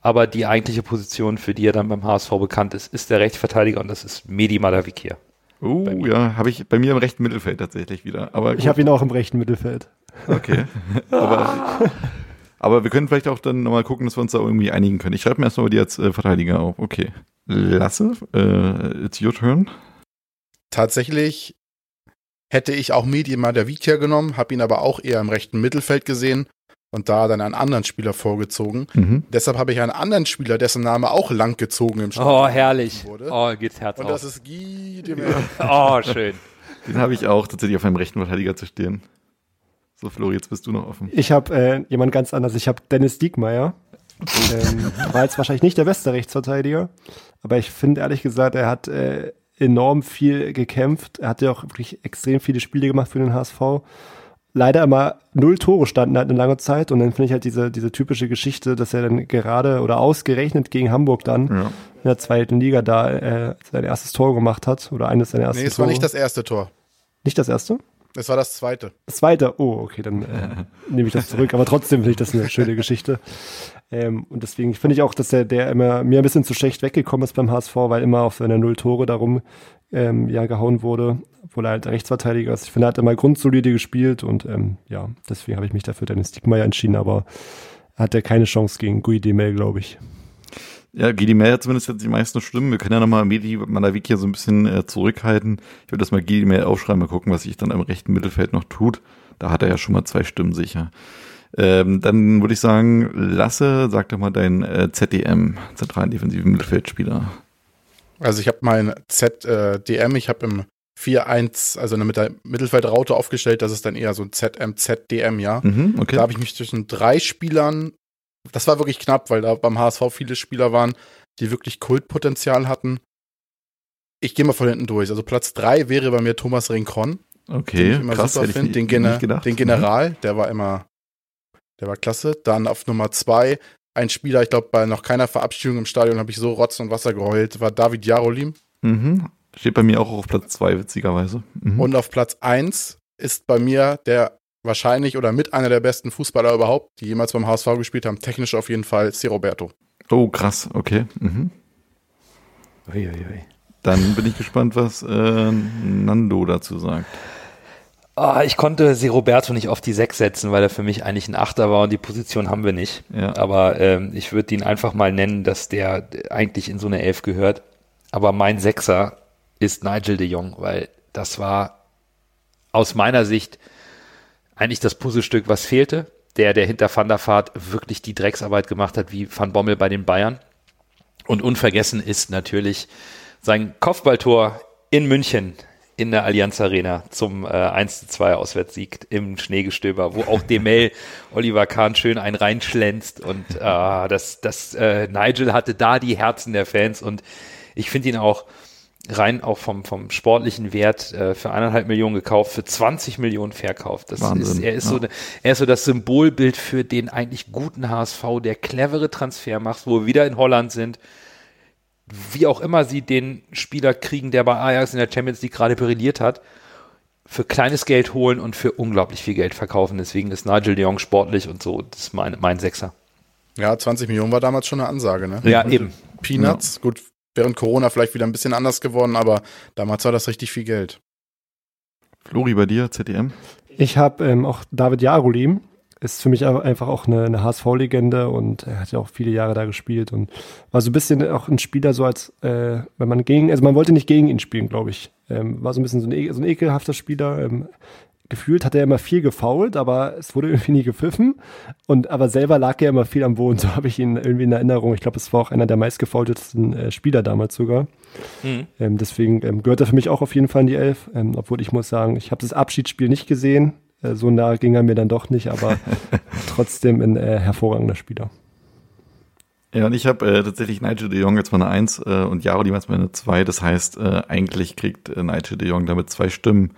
aber die eigentliche Position, für die er dann beim HSV bekannt ist, ist der Rechtsverteidiger und das ist Medi Madavikir. Oh, mir. ja, habe ich bei mir im rechten Mittelfeld tatsächlich wieder. Aber Ich habe ihn auch im rechten Mittelfeld. okay. aber, aber wir können vielleicht auch dann nochmal gucken, dass wir uns da irgendwie einigen können. Ich schreibe mir erstmal die als äh, Verteidiger auf. Okay. Lasse, äh, it's your turn. Tatsächlich hätte ich auch Medi Madavikia genommen, habe ihn aber auch eher im rechten Mittelfeld gesehen und da dann einen anderen Spieler vorgezogen. Mhm. Deshalb habe ich einen anderen Spieler, dessen Name auch langgezogen im Oh, herrlich. Wurde. Oh, geht's Herz Und das auf. ist Guy. Oh, schön. Den habe ich auch tatsächlich auf einem rechten Verteidiger zu stehen. So, Flori, jetzt bist du noch offen. Ich habe äh, jemand ganz anders. Ich habe Dennis Diekmeyer. ähm, war jetzt wahrscheinlich nicht der beste Rechtsverteidiger, aber ich finde ehrlich gesagt, er hat äh, enorm viel gekämpft. Er hat ja auch wirklich extrem viele Spiele gemacht für den HSV. Leider immer null Tore standen halt eine lange Zeit und dann finde ich halt diese, diese typische Geschichte, dass er dann gerade oder ausgerechnet gegen Hamburg dann Ja. in der zweiten Liga da äh, sein erstes Tor gemacht hat oder eines seiner ersten Nee, es war Tore. nicht das erste Tor. nicht das erste? Es war das zweite. Das zweite, oh, okay, dann äh, nehme ich das zurück. Aber trotzdem finde ich das eine schöne Geschichte. Ähm, und deswegen finde ich auch, dass der, der immer mir ein bisschen zu schlecht weggekommen ist beim HSV, weil immer auf seine Null Tore darum ähm, ja, gehauen wurde, obwohl er halt Rechtsverteidiger ist. Ich finde, er hat immer grundsolide gespielt und ähm, ja, deswegen habe ich mich dafür Dennis Diekmeyer entschieden, aber er hat ja keine Chance gegen Gui Demel, glaube ich. Ja, Gedi Meyer zumindest hat die meisten Stimmen. Wir können ja nochmal Medi Manavik hier so ein bisschen äh, zurückhalten. Ich würde das mal Gedi Meyer aufschreiben, mal gucken, was sich dann im rechten Mittelfeld noch tut. Da hat er ja schon mal zwei Stimmen sicher. Ähm, dann würde ich sagen, Lasse, sag doch mal dein äh, ZDM, zentralen defensiven Mittelfeldspieler. Also ich habe mein ZDM, ich habe im 4-1, also mit der Mittelfeldraute aufgestellt, das ist dann eher so ein ZM, ZDM, ja. Mhm, okay. Da habe ich mich zwischen drei Spielern, das war wirklich knapp, weil da beim HSV viele Spieler waren, die wirklich Kultpotenzial hatten. Ich gehe mal von hinten durch. Also Platz drei wäre bei mir Thomas Rincon, den okay, ich immer krass, super finde. Den. Mhm. den General, der war immer, der war klasse. Dann auf Nummer zwei ein Spieler, ich glaube, bei noch keiner Verabschiedung im Stadion habe ich so Rotz und Wasser geheult, war David Jarolim. Mhm. Steht bei mir auch auf Platz zwei, witzigerweise. Mhm. Und auf Platz 1 ist bei mir der wahrscheinlich oder mit einer der besten Fußballer überhaupt, die jemals beim HSV gespielt haben, technisch auf jeden Fall, C. Roberto. oh, krass, okay. Mhm. Uiuiui. Dann bin ich gespannt, was äh, Nando dazu sagt. Ah, ich konnte Sie Roberto nicht auf die 6 setzen, weil er für mich eigentlich ein Achter war und die Position haben wir nicht. Ja. Aber ähm, ich würde ihn einfach mal nennen, dass der eigentlich in so eine Elf gehört. Aber mein Sechser ist Nigel de Jong, weil das war aus meiner Sicht eigentlich das Puzzlestück, was fehlte. Der, der hinter Van der Vaart wirklich die Drecksarbeit gemacht hat, wie Van Bommel bei den Bayern. Und unvergessen ist natürlich sein Kopfballtor in München in der Allianz Arena zum äh, 1 2 Auswärtssieg im Schneegestöber, wo auch Demel Oliver Kahn schön einen reinschlänzt und äh, das, das äh, Nigel hatte da die Herzen der Fans und ich finde ihn auch rein auch vom, vom sportlichen Wert äh, für eineinhalb Millionen gekauft, für 20 Millionen verkauft. Das Wahnsinn, ist, er ist ja. so, er ist so das Symbolbild für den eigentlich guten HSV, der clevere Transfer macht, wo wir wieder in Holland sind. Wie auch immer sie den Spieler kriegen, der bei Ajax in der Champions League gerade brilliert hat, für kleines Geld holen und für unglaublich viel Geld verkaufen. Deswegen ist Nigel de Jong sportlich und so, das ist mein, mein Sechser. Ja, 20 Millionen war damals schon eine Ansage, ne? Ja, eben. Peanuts, gut, während Corona vielleicht wieder ein bisschen anders geworden, aber damals war das richtig viel Geld. Flori, bei dir, ZDM? Ich habe ähm, auch David Jarolim. Ist für mich einfach auch eine, eine HSV-Legende und er hat ja auch viele Jahre da gespielt und war so ein bisschen auch ein Spieler, so als äh, wenn man gegen, also man wollte nicht gegen ihn spielen, glaube ich. Ähm, war so ein bisschen so ein, e- so ein ekelhafter Spieler. Ähm, gefühlt hat er immer viel gefault, aber es wurde irgendwie nie gepfiffen. Und aber selber lag er immer viel am Boden. So habe ich ihn irgendwie in Erinnerung. Ich glaube, es war auch einer der meistgefaultesten äh, Spieler damals sogar. Mhm. Ähm, deswegen ähm, gehört er für mich auch auf jeden Fall in die Elf. Ähm, obwohl ich muss sagen, ich habe das Abschiedsspiel nicht gesehen. Äh, so nah ging er mir dann doch nicht, aber trotzdem ein äh, hervorragender Spieler. Ja, und ich habe äh, tatsächlich Nigel de Jong jetzt mal eine 1 äh, und Jarolim jetzt mal eine 2. Das heißt, äh, eigentlich kriegt äh, Nigel de Jong damit zwei Stimmen.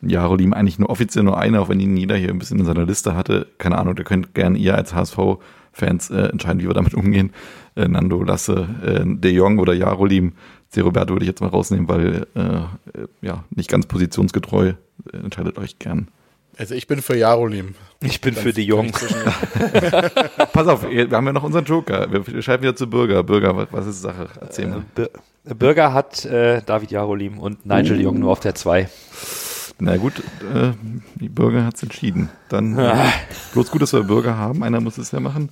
Und Jarolim eigentlich nur offiziell nur eine, auch wenn ihn jeder hier ein bisschen in seiner Liste hatte. Keine Ahnung, da könnt gerne ihr als HSV-Fans entscheiden, wie wir damit umgehen. Nando, Lasse, de Jong oder Jarolim. C. Roberto würde ich jetzt mal rausnehmen, weil ja nicht ganz positionsgetreu. Entscheidet euch gern. Also ich bin für Jarolim. Ich bin für de Jong. Pass auf, wir haben ja noch unseren Joker. Wir schreiben wieder zu Bürger. Bürger, was, ist Sache? Erzähl mal. Bir- Bürger hat äh, David Jarolim und Nigel de Jong nur auf der 2. Na gut, äh, die Bürger hat's entschieden. Dann äh, bloß gut, dass wir Bürger haben. Einer muss es ja machen.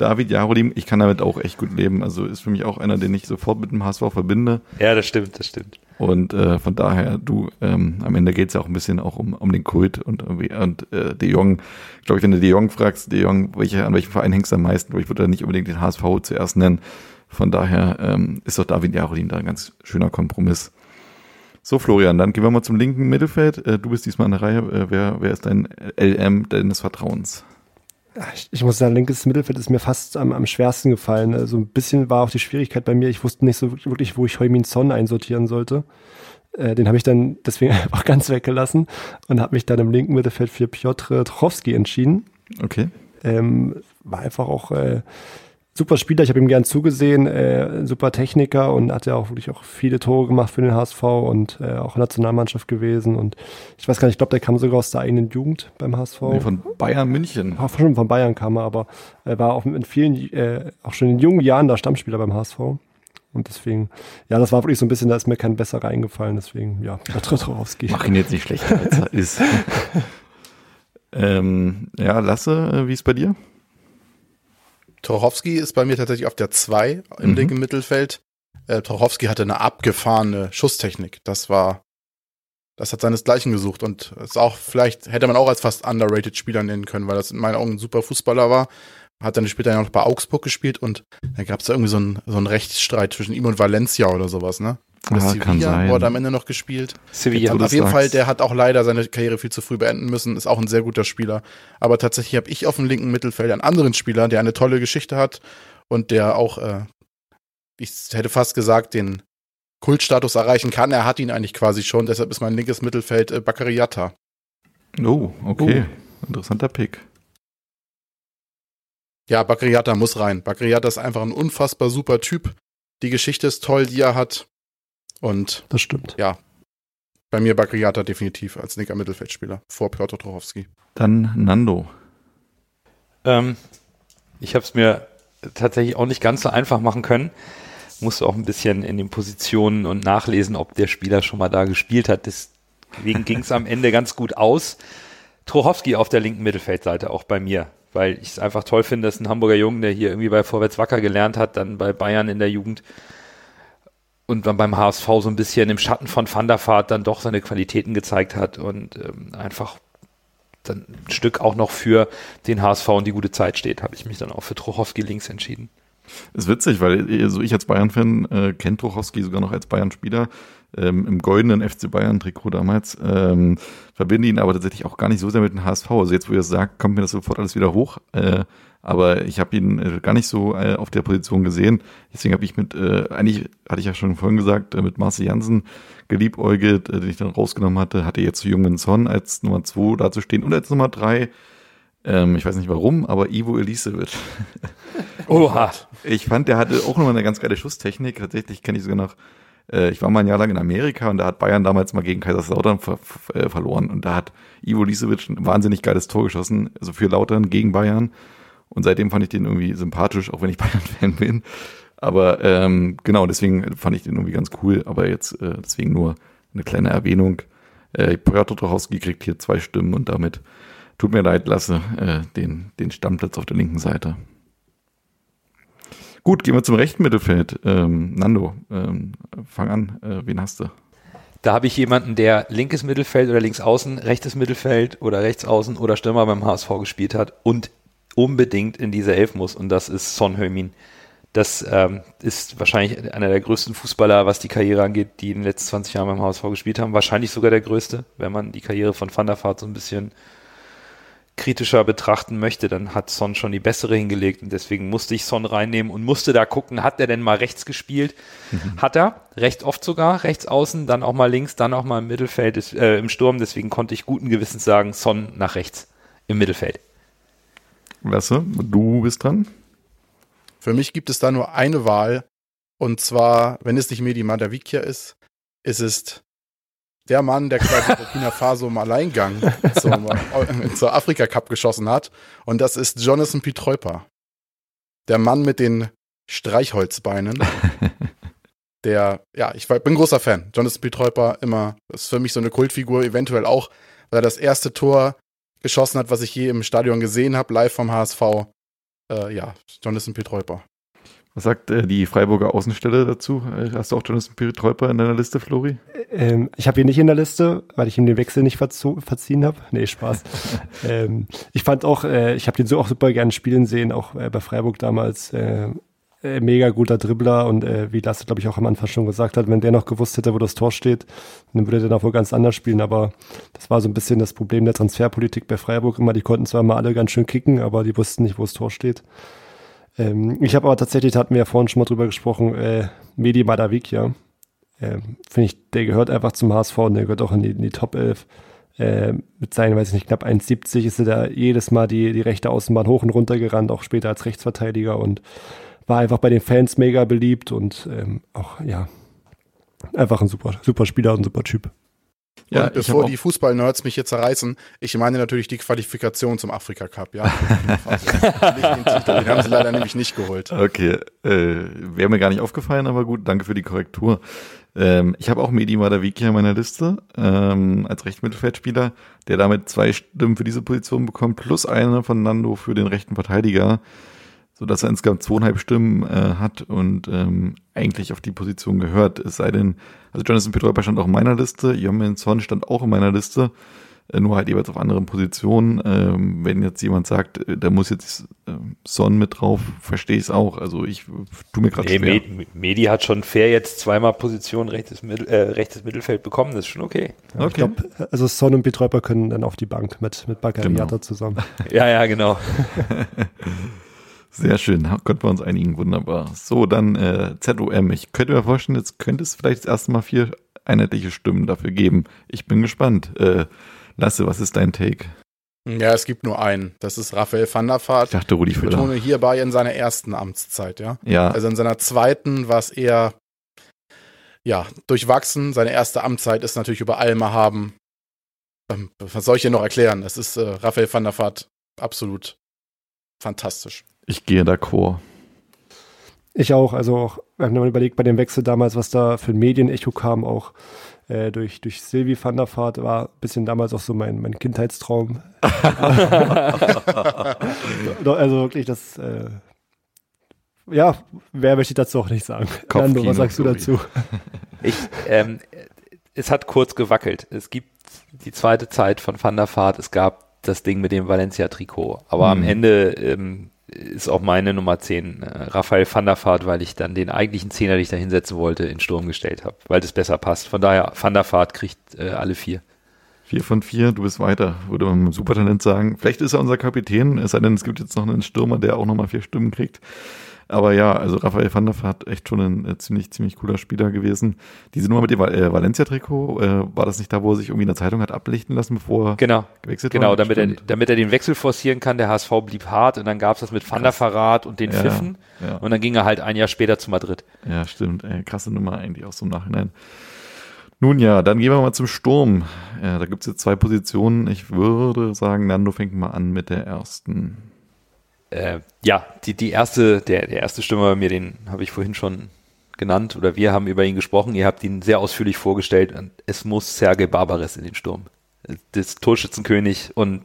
David Jarolim, ich kann damit auch echt gut leben. Also ist für mich auch einer, den ich sofort mit dem HSV verbinde. Ja, das stimmt, das stimmt. Und äh, von daher, du, ähm, am Ende geht's ja auch ein bisschen auch um, um den Kult und und äh, De Jong, ich glaube, wenn du De Jong fragst, De Jong, welche, an welchem Verein hängst du am meisten? Ich würde da nicht unbedingt den HSV zuerst nennen. Von daher ähm, ist doch David Jarolim da ein ganz schöner Kompromiss. So, Florian, dann gehen wir mal zum linken Mittelfeld. Äh, du bist diesmal an der Reihe. Äh, wer, wer ist dein LM deines Vertrauens? Ich, ich muss sagen, linkes Mittelfeld ist mir fast am, am schwersten gefallen. Also ein bisschen war auch die Schwierigkeit bei mir. Ich wusste nicht so wirklich, wo ich Heumin Son einsortieren sollte. Äh, den habe ich dann deswegen einfach ganz weggelassen und habe mich dann im linken Mittelfeld für Piotr Trowski entschieden. Okay. Ähm, war einfach auch äh, super Spieler. Ich habe ihm gern zugesehen, äh, super Techniker und hat ja auch wirklich auch viele Tore gemacht für den HSV und äh, auch Nationalmannschaft gewesen. Und ich weiß gar nicht, ich glaube, der kam sogar aus der eigenen Jugend beim HSV. Nee, von Bayern München. Auch schon von Bayern kam er, aber er war auch in vielen, äh, auch schon in jungen Jahren da Stammspieler beim HSV. Und deswegen, ja, das war wirklich so ein bisschen, da ist mir kein besserer eingefallen. Deswegen, ja, Piotr Trowski. Mach ihn jetzt nicht schlechter, als er ist. ähm, ja, Lasse, äh, wie ist bei dir? Torowski ist bei mir tatsächlich auf der 2 im Mhm. linken Mittelfeld. Äh, Torowski hatte eine abgefahrene Schusstechnik. Das war, das hat seinesgleichen gesucht und ist auch, vielleicht hätte man auch als fast underrated Spieler nennen können, weil das in meinen Augen ein super Fußballer war. Hat dann später ja noch bei Augsburg gespielt und da gab es da irgendwie so einen, so einen Rechtsstreit zwischen ihm und Valencia oder sowas, ne? Oder Ah, kann sein. Wo er am Ende noch gespielt? Sevilla. auf jeden sagst. Fall, der hat auch leider seine Karriere viel zu früh beenden müssen, ist auch ein sehr guter Spieler. Aber tatsächlich habe ich auf dem linken Mittelfeld einen anderen Spieler, der eine tolle Geschichte hat und der auch, äh, ich hätte fast gesagt, den Kultstatus erreichen kann. Er hat ihn eigentlich quasi schon, deshalb ist mein linkes Mittelfeld äh, Bakariata. Oh, okay. Interessanter Pick. Ja, Bakariata muss rein. Bakariata ist einfach ein unfassbar super Typ. Die Geschichte ist toll, die er hat. Und Das stimmt. bei mir Bakariata definitiv als linker Mittelfeldspieler vor Piotr Trochowski. Dann Nando. Ähm, ich habe es mir tatsächlich auch nicht ganz so einfach machen können. Musste auch ein bisschen in den Positionen und nachlesen, ob der Spieler schon mal da gespielt hat. Deswegen ging es am Ende ganz gut aus. Trochowski auf der linken Mittelfeldseite auch bei mir, weil ich es einfach toll finde, dass ein Hamburger Jungen, der hier irgendwie bei Vorwärts Wacker gelernt hat, dann bei Bayern in der Jugend und dann beim HSV so ein bisschen im Schatten von Van der Vaart dann doch seine Qualitäten gezeigt hat und ähm, einfach dann ein Stück auch noch für den HSV und die gute Zeit steht, habe ich mich dann auch für Trochowski links entschieden. Ist witzig, weil also ich als Bayern-Fan äh, kenne Trochowski sogar noch als Bayern-Spieler ähm, im goldenen FC Bayern-Trikot damals. Ähm, verbinde ihn aber tatsächlich auch gar nicht so sehr mit dem HSV. Also jetzt, wo ihr es sagt, kommt mir das sofort alles wieder hoch. Äh, aber ich habe ihn äh, gar nicht so äh, auf der Position gesehen. Deswegen habe ich mit, äh, eigentlich hatte ich ja schon vorhin gesagt, äh, mit Marcel Janssen geliebäugelt, äh, den ich dann rausgenommen hatte, hatte jetzt Jungen Son als Nummer zwei dazustehen und als Nummer drei ähm, ich weiß nicht warum, aber Ivo Elisevic. Oha. Ich fand, der hatte auch nochmal eine ganz geile Schusstechnik. Tatsächlich kenne ich sogar noch. Äh, ich war mal ein Jahr lang in Amerika und da hat Bayern damals mal gegen Kaiserslautern ver ver äh, verloren. Und da hat Ivo Elisevic ein wahnsinnig geiles Tor geschossen, also für Lautern gegen Bayern. Und seitdem fand ich den irgendwie sympathisch, auch wenn ich Bayern-Fan bin. Aber ähm, genau, deswegen fand ich den irgendwie ganz cool. Aber jetzt äh, deswegen nur eine kleine Erwähnung. Äh, Piotr Trochowski kriegt hier zwei Stimmen und damit Tut mir leid, lasse äh, den, den Stammplatz auf der linken Seite. Gut, gehen wir zum rechten Mittelfeld. Ähm, Nando, ähm, fang an. Äh, wen hast du? Da habe ich jemanden, der linkes Mittelfeld oder links außen, rechtes Mittelfeld oder rechts außen oder Stürmer beim HSV gespielt hat und unbedingt in diese Elf muss und das ist Son Heung-min. Das ähm, ist wahrscheinlich einer der größten Fußballer, was die Karriere angeht, die in den letzten 20 Jahren beim HSV gespielt haben. Wahrscheinlich sogar der größte, wenn man die Karriere von Van der Vaart so ein bisschen kritischer betrachten möchte, dann hat Son schon die bessere hingelegt und deswegen musste ich Son reinnehmen und musste da gucken, hat er denn mal rechts gespielt? Mhm. Hat er, recht oft sogar, rechts außen, dann auch mal links, dann auch mal im Mittelfeld, äh, im Sturm, deswegen konnte ich guten Gewissens sagen, Son nach rechts im Mittelfeld. Lasse, du bist dran. Für mich gibt es da nur eine Wahl und zwar, wenn es nicht Medi Madavikia ist, ist es der Mann, der quasi Burkina Faso im Alleingang zum, äh, zur Afrika Cup geschossen hat. Und das ist Jonathan Pietreuper. Der Mann mit den Streichholzbeinen. der, ja, ich bin großer Fan. Jonathan Pietreuper immer, ist für mich so eine Kultfigur, eventuell auch, weil er das erste Tor geschossen hat, was ich je im Stadion gesehen habe, live vom HSV. Äh, ja, Jonathan Pietreuper. Was sagt äh, die Freiburger Außenstelle dazu? Äh, hast du auch Jonathan Treuper in deiner Liste, Flori? Ähm, ich habe ihn nicht in der Liste, weil ich ihm den Wechsel nicht verziehen habe. Nee, Spaß. ähm, ich fand auch, äh, ich habe den so auch super gerne spielen sehen, auch äh, bei Freiburg damals. Äh, äh, mega guter Dribbler und äh, wie Lasse, glaube ich, auch am Anfang schon gesagt hat, wenn der noch gewusst hätte, wo das Tor steht, dann würde der da wohl ganz anders spielen. Aber das war so ein bisschen das Problem der Transferpolitik bei Freiburg immer. Die konnten zwar mal alle ganz schön kicken, aber die wussten nicht, wo das Tor steht. Ähm, ich habe aber tatsächlich, da hatten wir ja vorhin schon mal drüber gesprochen, äh, Medi Madavikia. Ähm, Finde ich, der gehört einfach zum HSV und der gehört auch in die, in die Top 11. Äh, mit seinen, weiß ich nicht, knapp 1,70 ist er da jedes Mal die, die rechte Außenbahn hoch und runter gerannt, auch später als Rechtsverteidiger und war einfach bei den Fans mega beliebt und ähm, auch, ja, einfach ein super, super Spieler und ein super Typ. Ja, und bevor die Fußball-Nerds mich hier zerreißen, ich meine natürlich die Qualifikation zum Afrika Cup, ja. den, Titel, den haben sie leider nämlich nicht geholt. Okay, äh, wäre mir gar nicht aufgefallen, aber gut, danke für die Korrektur. Ähm, ich habe auch Medi Madaviki in meiner Liste ähm, als Rechtsmittelfeldspieler, der damit zwei Stimmen für diese Position bekommt, plus eine von Nando für den rechten Verteidiger so dass er insgesamt zweieinhalb Stimmen äh, hat und ähm, eigentlich auf die Position gehört. Es sei denn, also Jonathan Petrolpa stand auch in meiner Liste, Jomin Son stand auch in meiner Liste, äh, nur halt jeweils auf anderen Positionen. Ähm, wenn jetzt jemand sagt, äh, da muss jetzt äh, Son mit drauf, verstehe ich es auch. Also ich tu mir gerade nee, schwer. Medi hat schon fair jetzt zweimal Position rechtes, Mittel, äh, rechtes Mittelfeld bekommen, das ist schon okay. Ja, okay. Ich glaube, also Son und Petrolpa können dann auf die Bank mit, mit Bakariata genau. zusammen. ja, ja, genau. Sehr schön, konnten wir uns einigen, wunderbar. So, dann äh, ZOM. Ich könnte mir vorstellen, jetzt könnte es vielleicht das erste Mal vier einheitliche Stimmen dafür geben. Ich bin gespannt. Äh, Lasse, was ist dein Take? Ja, es gibt nur einen. Das ist Raphael van der Vaart. Ich dachte Rudi. Ich betone hierbei in seiner ersten Amtszeit, ja. Ja. Also in seiner zweiten war es eher, ja, durchwachsen. Seine erste Amtszeit ist natürlich über Alma haben. Ähm, was soll ich hier noch erklären? Es ist äh, Raphael van der Vaart absolut fantastisch. Ich gehe d'accord. Ich auch. Also auch, wir haben überlegt, bei dem Wechsel damals, was da für ein Medienecho kam, auch äh, durch, durch Sylvie van der Vaart, war ein bisschen damals auch so mein, mein Kindheitstraum. also wirklich, das, äh, ja, wer möchte ich dazu auch nicht sagen. Nando, was sagst du dazu? Ich, ähm, es hat kurz gewackelt. Es gibt die zweite Zeit von Van der Vaart. Es gab das Ding mit dem Valencia-Trikot. Aber hm. am Ende ähm, ist auch meine Nummer 10, äh, Raphael van der Vaart, weil ich dann den eigentlichen Zehner, den ich da hinsetzen wollte, in Sturm gestellt habe, weil das besser passt. Von daher, van der Vaart kriegt äh, alle vier. Vier von vier, du bist weiter, würde man mit Supertalent sagen. Vielleicht ist er unser Kapitän, es sei denn, es gibt jetzt noch einen Stürmer, der auch nochmal vier Stimmen kriegt. Aber ja, also Raphael van der Vaart echt schon ein äh, ziemlich, ziemlich cooler Spieler gewesen. Diese Nummer mit dem äh, Valencia-Trikot, äh, war das nicht da, wo er sich irgendwie in der Zeitung hat ablichten lassen, bevor Genau, er gewechselt genau, war? damit er, damit er den Wechsel forcieren kann. Der HSV blieb hart und dann gab es das mit Van der Vaart und den Ja, Pfiffen. ja. Und dann ging er halt ein Jahr später zu Madrid. Ja, stimmt. Äh, krasse Nummer eigentlich auch so im Nachhinein. Nun ja, dann gehen wir mal zum Sturm. Ja, da gibt's jetzt zwei Positionen. Ich würde sagen, Nando fängt mal an mit der ersten. Äh, ja, die, die erste, der, der erste Stürmer bei mir, den habe ich vorhin schon genannt oder wir haben über ihn gesprochen. Ihr habt ihn sehr ausführlich vorgestellt und es muss Sergei Barbares in den Sturm. Das Torschützenkönig und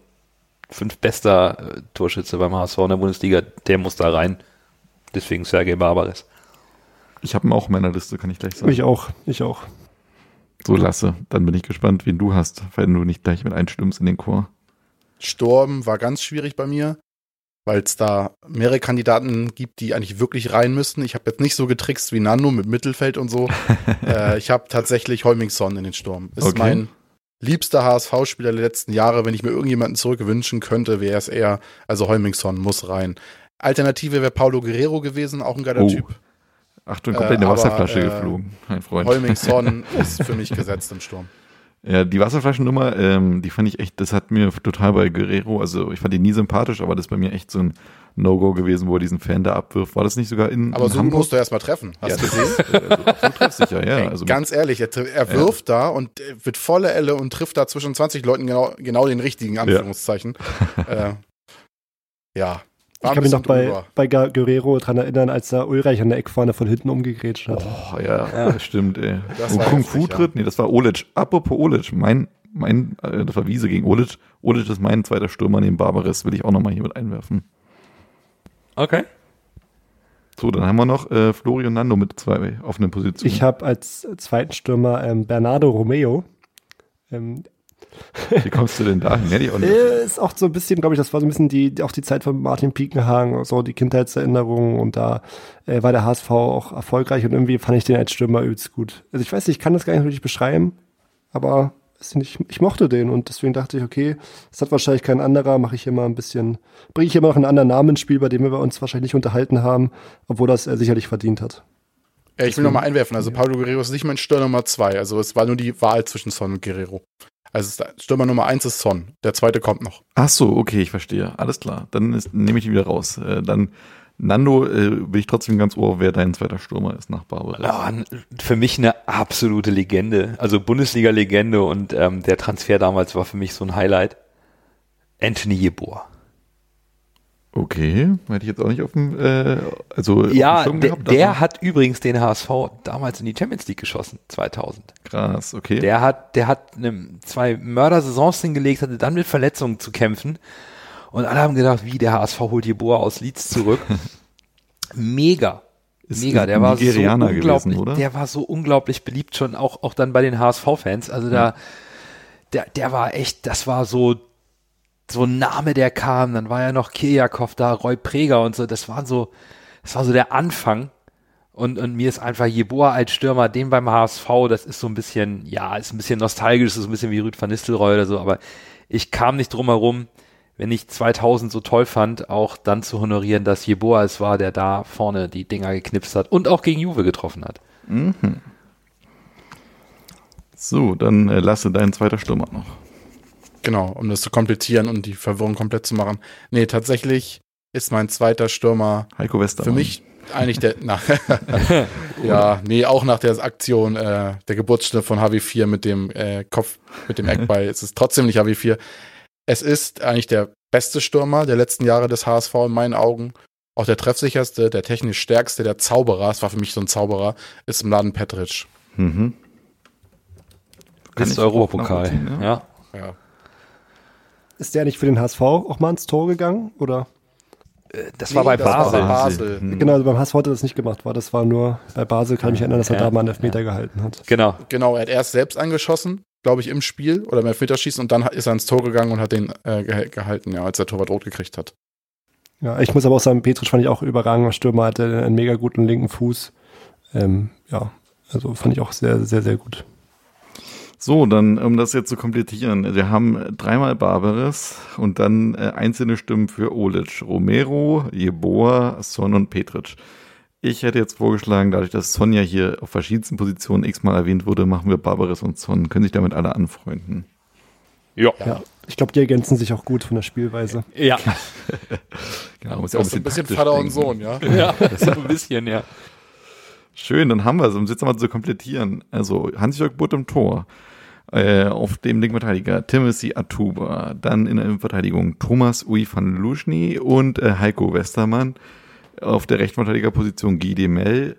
fünf bester äh, Torschütze beim HSV in der Bundesliga, der muss da rein. Deswegen Sergei Barbares. Ich habe ihn auch in meiner Liste, kann ich gleich sagen. Ich auch, ich auch. So, Lasse, dann bin ich gespannt, wen du hast, wenn du nicht gleich mit einstimmst in den Chor. Sturm war ganz schwierig bei mir, weil es da mehrere Kandidaten gibt, die eigentlich wirklich rein müssten. Ich habe jetzt nicht so getrickst wie Nando mit Mittelfeld und so. äh, ich habe tatsächlich Holmingsson in den Sturm. Ist Okay. mein liebster HSV-Spieler der letzten Jahre. Wenn ich mir irgendjemanden zurückwünschen könnte, wäre es er. Also Holmingsson muss rein. Alternative wäre Paulo Guerrero gewesen, auch ein geiler Oh. Typ. Achtung, komplett in Äh, der aber, Wasserflasche äh, geflogen, mein Freund. Holmingsson ist für mich gesetzt im Sturm. Ja, die Wasserflaschennummer, ähm, die fand ich echt, das hat mir total bei Guerrero, also ich fand ihn nie sympathisch, aber das ist bei mir echt so ein No-Go gewesen, wo er diesen Fan da abwirft. War das nicht sogar in, Aber in so Hamburg? musst du erst mal treffen. Hast du gesehen? Also absolut treffsicher, ja. Ey, Also ganz ehrlich, er, er wirft da und äh, wird volle Elle und trifft da zwischen 20 Leuten genau, genau den richtigen Anführungszeichen. äh, ja. Ich kann mich noch bei, bei Guerrero dran erinnern, als er Ulreich an der Eckfahne von hinten umgegrätscht hat. Oh, ja, das stimmt, ey. Das Und war Kung Fu ja. tritt, nee, das war Olic. Apropos Olic, mein, mein, äh, das war Wiese gegen Olic. Olic ist mein zweiter Stürmer neben Barbares, will ich auch nochmal hier mit einwerfen. Okay. So, dann haben wir noch äh, Florian Nando mit zwei offenen Positionen. Ich habe als zweiten Stürmer ähm, Bernardo Romeo. Ähm, Wie kommst du denn ich auch nicht. äh, ist auch so ein bisschen, glaube ich, das war so ein bisschen die, auch die Zeit von Martin Piekenhagen, so die Kindheitserinnerungen und da äh, war der HSV auch erfolgreich und irgendwie fand ich den als Stürmer übelst gut. Also ich weiß nicht, ich kann das gar nicht wirklich beschreiben, aber nicht, ich mochte den und deswegen dachte ich, okay, das hat wahrscheinlich kein anderer, mache ich hier mal ein bisschen, bringe ich hier mal noch einen anderen Namen ins Spiel, bei dem wir uns wahrscheinlich nicht unterhalten haben, obwohl das er sicherlich verdient hat. Ja, ich will noch mal einwerfen. Also Paulo Guerrero ist nicht mein Stürmer Nummer zwei. Also es war nur die Wahl zwischen Son und Guerrero. Also Stürmer Nummer eins ist Son. Der zweite kommt noch. Ach so, okay, ich verstehe. Alles klar. Dann ist, nehme ich ihn wieder raus. Äh, dann, Nando, äh, will ich trotzdem ganz ohr, wer dein zweiter Stürmer ist nach Barbares. Ja, n- für mich eine absolute Legende. Also Bundesliga-Legende und ähm, der Transfer damals war für mich so ein Highlight. Anthony Jeboa. Okay, hätte ich jetzt auch nicht auf dem, äh, also auf Ja, dem Schirm der, gehabt. der hat übrigens den HSV damals in die Champions League geschossen, 2000. Krass, okay. Der hat, der hat eine, zwei Mördersaisons hingelegt, hatte dann mit Verletzungen zu kämpfen. Und alle haben gedacht, wie, der HSV holt Jeboa aus Leeds zurück. Mega. Ist Mega, der war so Nigerianer unglaublich, gewesen, oder? der war so unglaublich beliebt schon auch, auch dann bei den HSV-Fans. Also da, der, der war echt, das war so, so ein Name, der kam. Dann war ja noch Kirjakov da, Roy Preger und so. Das war so, das war so der Anfang. Und, und mir ist einfach Jeboa als Stürmer, den beim HSV, das ist so ein bisschen, ja, ist ein bisschen nostalgisch, ist so ein bisschen wie Rüd van Nistelrooy oder so, aber ich kam nicht drum herum, wenn ich 2000 so toll fand, auch dann zu honorieren, dass Jeboa es war, der da vorne die Dinger geknipst hat und auch gegen Juve getroffen hat. So, dann äh, lasse deinen zweiter Stürmer noch. Genau, um das zu komplettieren und die Verwirrung komplett zu machen. Nee, tatsächlich ist mein zweiter Stürmer Heiko Westermann. für mich eigentlich der. Na, ja, nee, auch nach der Aktion äh, der Geburtsstunde von HW4 mit dem äh, Kopf, mit dem Eckball. es ist trotzdem nicht HW4. Es ist eigentlich der beste Stürmer der letzten Jahre des HSV in meinen Augen. Auch der treffsicherste, der technisch stärkste, der Zauberer, es war für mich so ein Zauberer, ist Mladen Petric. Mhm. Ist Europapokal. Ja. Ja. Ist der nicht für den HSV auch mal ins Tor gegangen? Oder? Das war bei das war Basel. bei Basel. Mhm. Genau, also beim HSV hat er das nicht gemacht, war das war nur bei Basel, kann ich mich erinnern, dass er Ja, da mal einen Elfmeter gehalten hat. Genau. Genau, er hat erst selbst angeschossen, glaube ich, im Spiel oder beim Elfmeterschießen und dann ist er ins Tor gegangen und hat den äh, geh- gehalten, ja, als der Torwart rot gekriegt hat. Ja, ich muss aber auch sagen, Petric fand ich auch überragender Stürmer, hatte einen mega guten linken Fuß. Ähm, ja, also fand ich auch sehr, sehr, sehr gut. So, dann, um das jetzt zu komplettieren, wir haben dreimal Barbares und dann äh, einzelne Stimmen für Olic, Romero, Jeboa, Son und Petric. Ich hätte jetzt vorgeschlagen, dadurch, dass Sonja hier auf verschiedensten Positionen x-mal erwähnt wurde, machen wir Barbares und Son. Können sich damit alle anfreunden? Ja. Ja, ich glaube, die ergänzen sich auch gut von der Spielweise. Ja. genau, muss Ja, so ein bisschen taktisch Vater und denken. Sohn, ja. ja, so ein bisschen, ja. Schön, dann haben wir es, um es jetzt mal zu komplettieren. Also Hans-Jörg Butt im Tor. Äh, auf dem linken Verteidiger Timothy Atuba. Dann in der Innenverteidigung Thomas Ui van Luschny und äh, Heiko Westermann. Auf der rechten Verteidigerposition Guy Demel.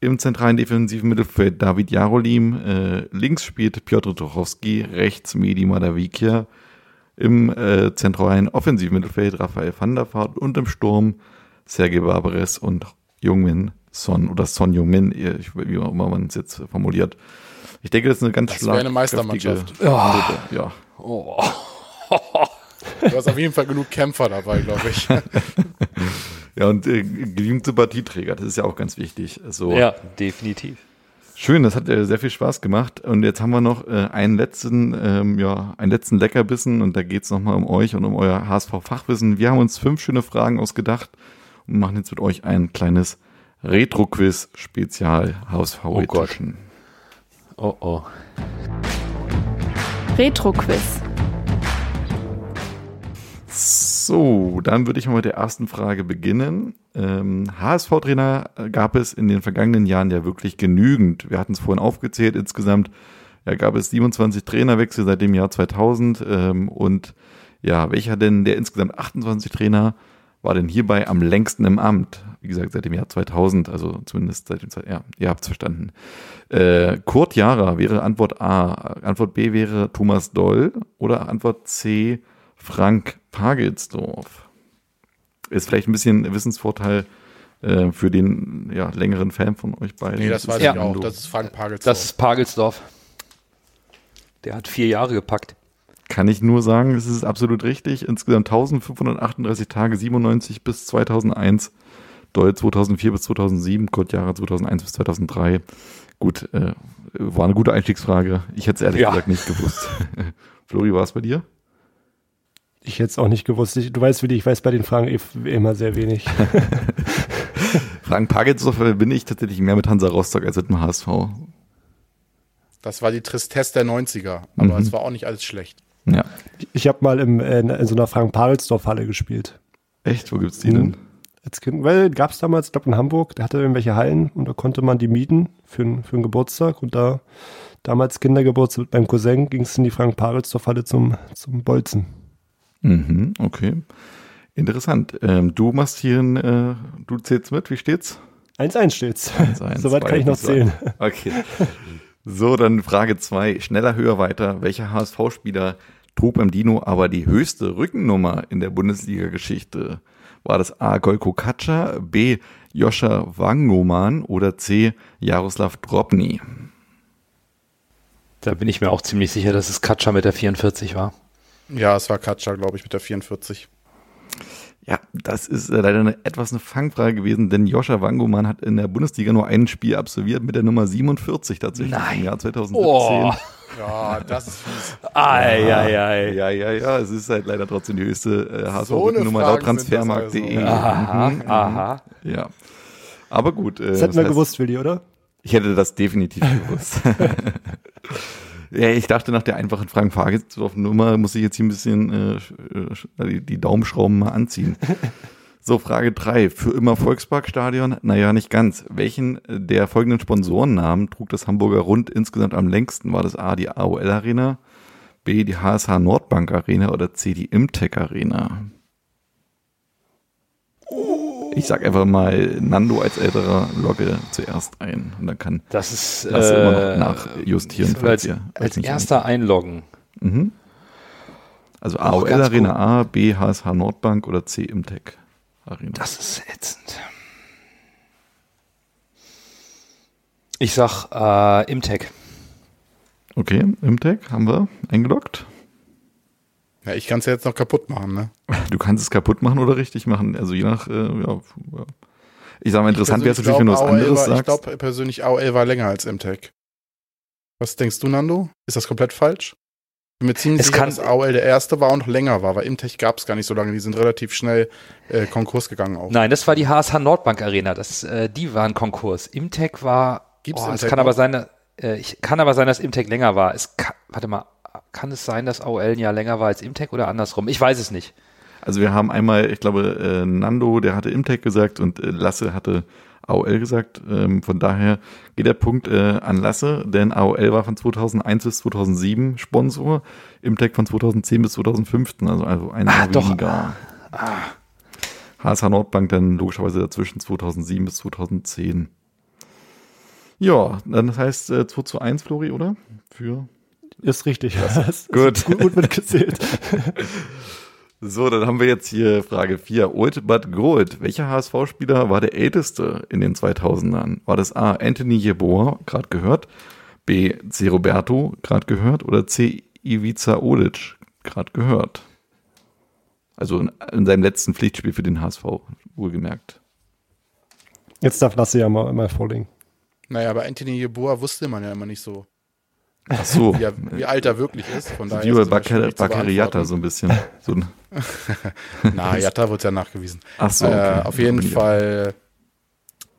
Im zentralen defensiven Mittelfeld David Jarolim. Äh, links spielt Piotr Tuchowski. Rechts Medi Madavikia. Im äh, zentralen offensiven Mittelfeld Raphael van der Vaart. Und im Sturm Sergei Barbares und Jungmin Son oder Son Jungmin, ich- wie auch immer man es jetzt formuliert. Ich denke, das ist eine ganz Das wäre eine Meistermannschaft. Gruppe. Ja. Oh. Du hast auf jeden Fall genug Kämpfer dabei, glaube ich. ja, und äh, genügend Sympathieträger, das ist ja auch ganz wichtig. Also, Ja, definitiv. Schön, das hat äh, sehr viel Spaß gemacht. Und jetzt haben wir noch äh, einen letzten, ähm, ja, einen letzten Leckerbissen und da geht's noch nochmal um euch und um euer HSV-Fachwissen. Wir haben uns fünf schöne Fragen ausgedacht und machen jetzt mit euch ein kleines Retro-Quiz-Spezial HSV Oh Gott. Edition. Oh, oh. Retro-Quiz. So, dann würde ich mal mit der ersten Frage beginnen. Ähm, HSV-Trainer gab es in den vergangenen Jahren ja wirklich genügend. Wir hatten es vorhin aufgezählt. Insgesamt ja, gab es 27 Trainerwechsel seit dem Jahr 2000. Ähm, und ja, welcher denn der insgesamt 28 Trainer war denn hierbei am längsten im Amt? Wie gesagt, seit dem Jahr 2000, also zumindest seit dem Zeit, ja, ihr habt's verstanden. Äh, Kurt Jara wäre Antwort A. Antwort B wäre Thomas Doll oder Antwort C Frank Pagelsdorf. Ist vielleicht ein bisschen Wissensvorteil äh, für den ja, längeren Fan von euch beiden. Nee, das weiß Ja. ich auch. Das ist Frank Pagelsdorf. Das ist Pagelsdorf. Der hat vier Jahre gepackt. Kann ich nur sagen, es ist absolut richtig. Insgesamt 1538 Tage, 97 bis 2001. Doll 2004 bis 2007, Kurt Jahre 2001 bis 2003. Gut, äh, war eine gute Einstiegsfrage. Ich hätte es ehrlich Ja. gesagt nicht gewusst. Flori, war es bei dir? Ich hätte es auch nicht gewusst. Ich, du weißt, wie ich weiß bei den Fragen eh- immer sehr wenig. Frank Pagelsdorf bin ich tatsächlich mehr mit Hansa Rostock als mit dem HSV. Das war die Tristesse der 90er. Aber Mhm. es war auch nicht alles schlecht. Ja. Ich habe mal im, äh, in so einer Frank-Pagelsdorf-Halle gespielt. Echt? Wo gibt's die Mhm. denn? Als Kind, weil gab es damals, ich glaube in Hamburg, der hatte irgendwelche Hallen und da konnte man die mieten für, für einen Geburtstag und da damals Kindergeburtstag mit meinem Cousin ging es in die Frank-Pagelsdorf-Halle zum, zum Bolzen. Mhm, okay. Interessant. Ähm, du machst hier ein, äh, du zählst mit, wie steht's? 1-1 steht's. Eins, eins, Soweit zwei, kann ich noch zählen. Okay. So, dann Frage zwei. Schneller, höher, weiter. Welcher HSV-Spieler trug beim Dino aber die höchste Rückennummer in der Bundesliga-Geschichte? War das A. Golko Katscha, B. Joscha Wangoman oder C. Jaroslav Drobny? Da bin ich mir auch ziemlich sicher, dass es Katscha mit der 44 war. Ja, es war Katscha, glaube ich, mit der 44. Ja, das ist äh, leider eine, etwas eine Fangfrage gewesen, denn Joscha Wangoman hat in der Bundesliga nur ein Spiel absolviert mit der Nummer 47 tatsächlich Nein. im Jahr 2017. Oh. Ja, das ist fies. Eieiei. Ja, ja, ja, es ist halt leider trotzdem die höchste äh, So HSV-Nummer laut transfermarkt.de. also. Aha, Mhm. aha. Ja. Aber gut. Äh, Das hätten wir heißt, gewusst, Willi, oder? Ich hätte das definitiv gewusst. ja, ich dachte, nach der einfachen Fragen Nummer muss ich jetzt hier ein bisschen äh, äh, die, die Daumenschrauben mal anziehen. So, Frage drei Für immer Volksparkstadion? Naja, nicht ganz. Welchen der folgenden Sponsorennamen trug das Hamburger Rund insgesamt am längsten? War das A, die AOL Arena, B, die HSH Nordbank Arena oder C, die Imtech Arena? Ich sag einfach mal Nando als älterer Logge zuerst ein und dann kann Das ist Lass immer noch äh, nachjustieren, als, ihr als nicht erster einloggen. Mhm. Also AOL Arena gut. A, B HSH Nordbank oder C Imtech Arena. Das ist ätzend. Ich sag äh, Imtech. Okay, Imtech haben wir eingeloggt. Ja, ich kann es ja jetzt noch kaputt machen, ne? Du kannst es kaputt machen oder richtig machen. Also je nach, äh, ja. Ich sage mal, interessant wäre es Ich natürlich, wenn du was anderes war, sagst. Ich glaube persönlich, AOL war länger als MTech. Was denkst du, Nando? Ist das komplett falsch? Ich bin mir ziemlich Es sicher, kann- dass AOL der erste war und noch länger war, weil Imtech gab es gar nicht so lange. Die sind relativ schnell äh, Konkurs gegangen auch. Nein, das war die HSH Nordbank Arena. Das, äh, die war ein Konkurs. Imtech war. Gibt's oh, es Imtech kann noch? aber sein, dass, äh, ich, kann aber sein, dass Imtech länger war. Es kann, warte mal, kann es sein, dass AOL ein Jahr länger war als Imtech oder andersrum? Ich weiß es nicht. Also wir haben einmal, ich glaube, äh, Nando, der hatte Imtech gesagt und äh, Lasse hatte AOL gesagt. Ähm, von daher geht der Punkt äh, an Lasse, denn AOL war von 2001 bis 2007 Sponsor, Imtech von 2010 bis 2015, also, also ein Jahr Ah, doch. weniger. HSH Nordbank dann logischerweise dazwischen 2007 bis 2010. Ja, dann das heißt äh, 2 zu 1, Flori, oder? Für Ist richtig. Das Gut. Ist gut, gut mitgezählt. So, dann haben wir jetzt hier Frage 4. Old but good. Welcher HSV-Spieler war der älteste in den 2000ern? War das A. Anthony Jeboa, gerade gehört, B. C. Roberto, gerade gehört, oder C. Ivica Olic, gerade gehört? Also in, in seinem letzten Pflichtspiel für den HSV, wohlgemerkt. Jetzt darf Lasse ja mal, mal vorlegen. Naja, aber Anthony Jeboa wusste man ja immer nicht so, Ach so. wie, er, wie alt er wirklich ist. Von daher zu Bakariata so ein bisschen. So ein. Na, Jatta wird ja nachgewiesen. ach so, okay. äh, auf jeden ich- Fall,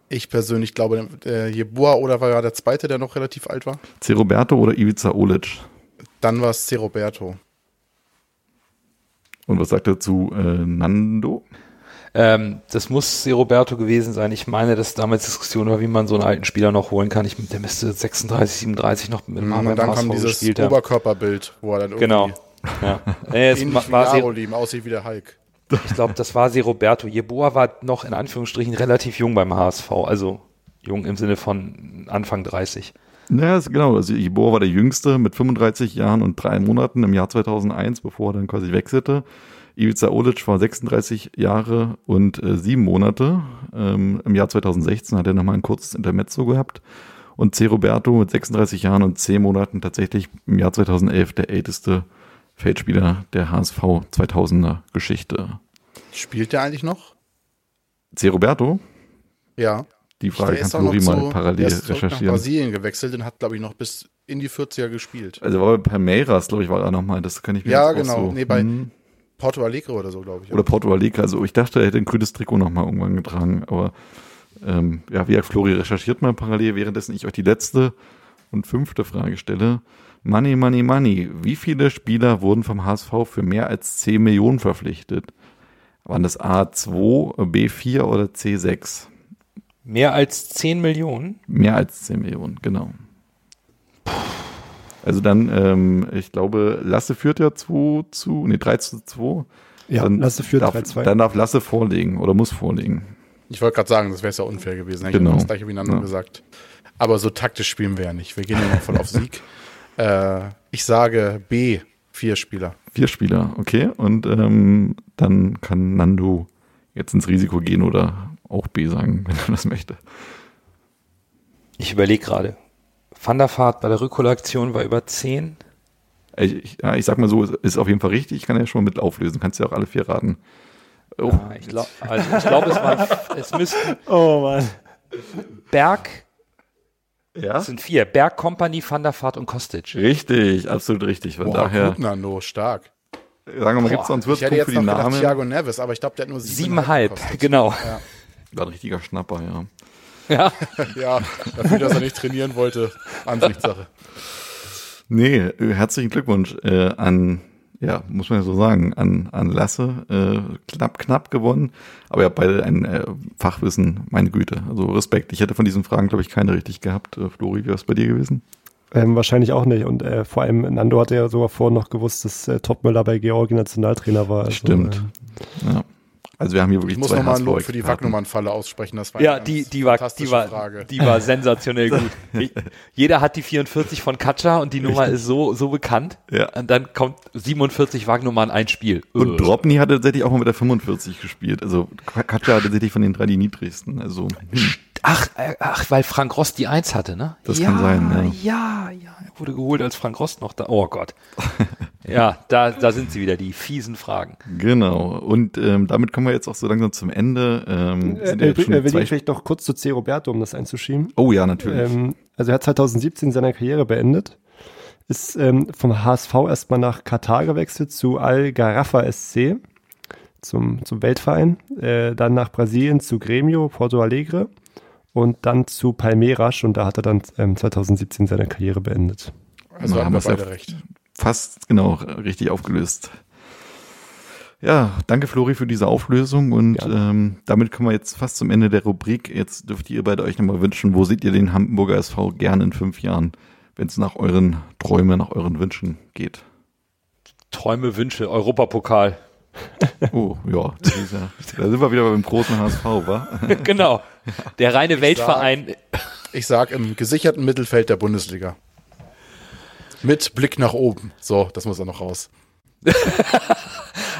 ich persönlich glaube, der Jeboa oder war ja der zweite, der noch relativ alt war? C. Roberto oder Ivica Olic? Dann war es C. Roberto. Und was sagt er zu äh, Nando? Ähm, das muss. Roberto gewesen sein. Ich meine, dass damals Diskussion war, wie man so einen alten Spieler noch holen kann. Ich, der müsste 36, 37 noch mit dem Und beim dann HSV kam dieses gespielt. Oberkörperbild, wo er dann irgendwie Genau. Ja. Nee, es ähnlich wie war C. Arolim aussieht wie der Hulk. Ich glaube, das war Se Roberto. Jeboa war noch in Anführungsstrichen relativ jung beim HSV. Also jung im Sinne von Anfang 30. Ja, ist genau. Also Jeboa war der Jüngste mit 35 Jahren und drei Monaten im Jahr 2001, bevor er dann quasi wechselte. Ivica Olic war 36 Jahre und äh, sieben Monate. Ähm, Im Jahr 2016 hat er nochmal ein kurzes Intermezzo gehabt. Und C. Roberto mit 36 Jahren und 10 Monaten tatsächlich im Jahr 2011 der älteste Feldspieler der HSV 2000er Geschichte. Spielt der eigentlich noch? C. Roberto, Ja. die Frage Der kann ist auch noch Flori mal parallel der ist zurück nach recherchieren. Brasilien gewechselt und hat, glaube ich, noch bis in die 40er gespielt. Also war bei Palmeiras, glaube ich, war er nochmal. Das kann ich mir Ja, jetzt auch genau. So, Nee, bei- hm. Porto Alegre oder so, glaube ich. Oder Porto Alegre. Also ich dachte, er hätte ein grünes Trikot nochmal irgendwann getragen. Aber ähm, ja, wie gesagt, Flori recherchiert mal parallel, währenddessen ich euch die letzte und fünfte Frage stelle. Money, money, money. Wie viele Spieler wurden vom HSV für mehr als 10 Millionen verpflichtet? Waren das A2, B4 oder C6? Mehr als 10 Millionen? Mehr als 10 Millionen, genau. Also dann, ähm, ich glaube, Lasse führt ja 2 zu, nee, 3 zu 2. Ja, dann Lasse führt darf, 3-2. Dann darf Lasse vorlegen oder muss vorlegen. Ich wollte gerade sagen, das wäre ja unfair gewesen. Hätte Genau. ich das gleiche wie Nando Ja. gesagt. Aber so taktisch spielen wir ja nicht. Wir gehen ja noch voll auf Sieg. Äh, ich sage B, vier Spieler. Vier Spieler, okay. Und ähm, dann kann Nando jetzt ins Risiko gehen oder auch B sagen, wenn er das möchte. Ich überlege gerade. Van der Vaart bei der Rückholaktion war über 10. Ich, ich, ja, ich sag mal so, ist- ist auf jeden Fall richtig. Ich kann ja schon mal mit auflösen. Kannst ja auch alle vier raten. Oh, Ja, ich glaube, also ich glaub, es, waren- es müssten Oh Mann. Berg, ja? es sind vier. Berg, Company, Van der Vaart und Kostic. Richtig, absolut richtig. Von Boah, daher, gut, Nando, stark. sagen wir mal, gibt es sonst Ich hätte Würzpunkt jetzt für noch die gedacht Namen? Thiago Neves, aber ich glaube, der hat nur Siebeneinhalb, gekostet. genau. War ein richtiger Schnapper, ja. Ja. Ja, dafür, dass er nicht trainieren wollte, Ansichtssache. Nee, äh, herzlichen Glückwunsch äh, an, ja, muss man ja so sagen, an, an Lasse. Äh, knapp, knapp gewonnen. Aber ihr habt beide ein äh, Fachwissen, meine Güte. Also Respekt. Ich hätte von diesen Fragen, glaube ich, keine richtig gehabt. Äh, Flori, wie wäre es bei dir gewesen? Ähm, wahrscheinlich auch nicht. Und äh, vor allem Nando hatte ja sogar vorher noch gewusst, dass äh, Topmüller bei Georgien Nationaltrainer war. Also, Stimmt. Äh, Ja. Also wir haben hier wirklich Ich muss nochmal ein Lob für die. Wagnumann-Falle aussprechen. Das war Ja, eine die, die war, die war, Frage. die war sensationell gut. Ich- Jeder hat die 44 von Katscha und die Nummer ist so, so bekannt. Ja. Und dann kommt 47 Wagnumann ein Spiel. Und Äh. Dropny hatte tatsächlich auch mal mit der 45 gespielt. Also Katja hatte tatsächlich von den drei die niedrigsten. Also hm. Ach, äh, ach, weil Frank Rost die Eins hatte, ne? Das kann sein, Ja, ja, er wurde geholt, als Frank Rost noch da. Oh Gott. Ja, da, da sind sie wieder, die fiesen Fragen. Genau. Und ähm, damit kommen wir jetzt auch so langsam zum Ende. Ähm, Äh, sind ja äh, jetzt schon äh, will zwei- ich vielleicht noch kurz zu C. Roberto, um das einzuschieben. oh ja, natürlich. Ähm, also er hat 2017 seine Karriere beendet, ist ähm, vom HSV erstmal nach Katar gewechselt zu Al Garrafa SC, zum, zum Weltverein, äh, dann nach Brasilien zu Grêmio, Porto Alegre und dann zu Palmeiras und da hat er dann ähm, 2017 seine Karriere beendet. Also haben wir wir's ja beide recht. Fast genau richtig aufgelöst. Ja, danke Flori für diese Auflösung und ähm, damit kommen wir jetzt fast zum Ende der Rubrik. Jetzt dürft ihr beide euch nochmal wünschen, wo seht ihr den Hamburger SV gern in fünf Jahren, wenn es nach euren Träumen, nach euren Wünschen geht? Träume, Wünsche, Europapokal. Oh, ja, das ist ja da sind wir wieder beim großen HSV, wa? genau. Der reine Weltverein. Ich sag im gesicherten Mittelfeld der Bundesliga. Mit Blick nach oben. So, das muss er noch raus.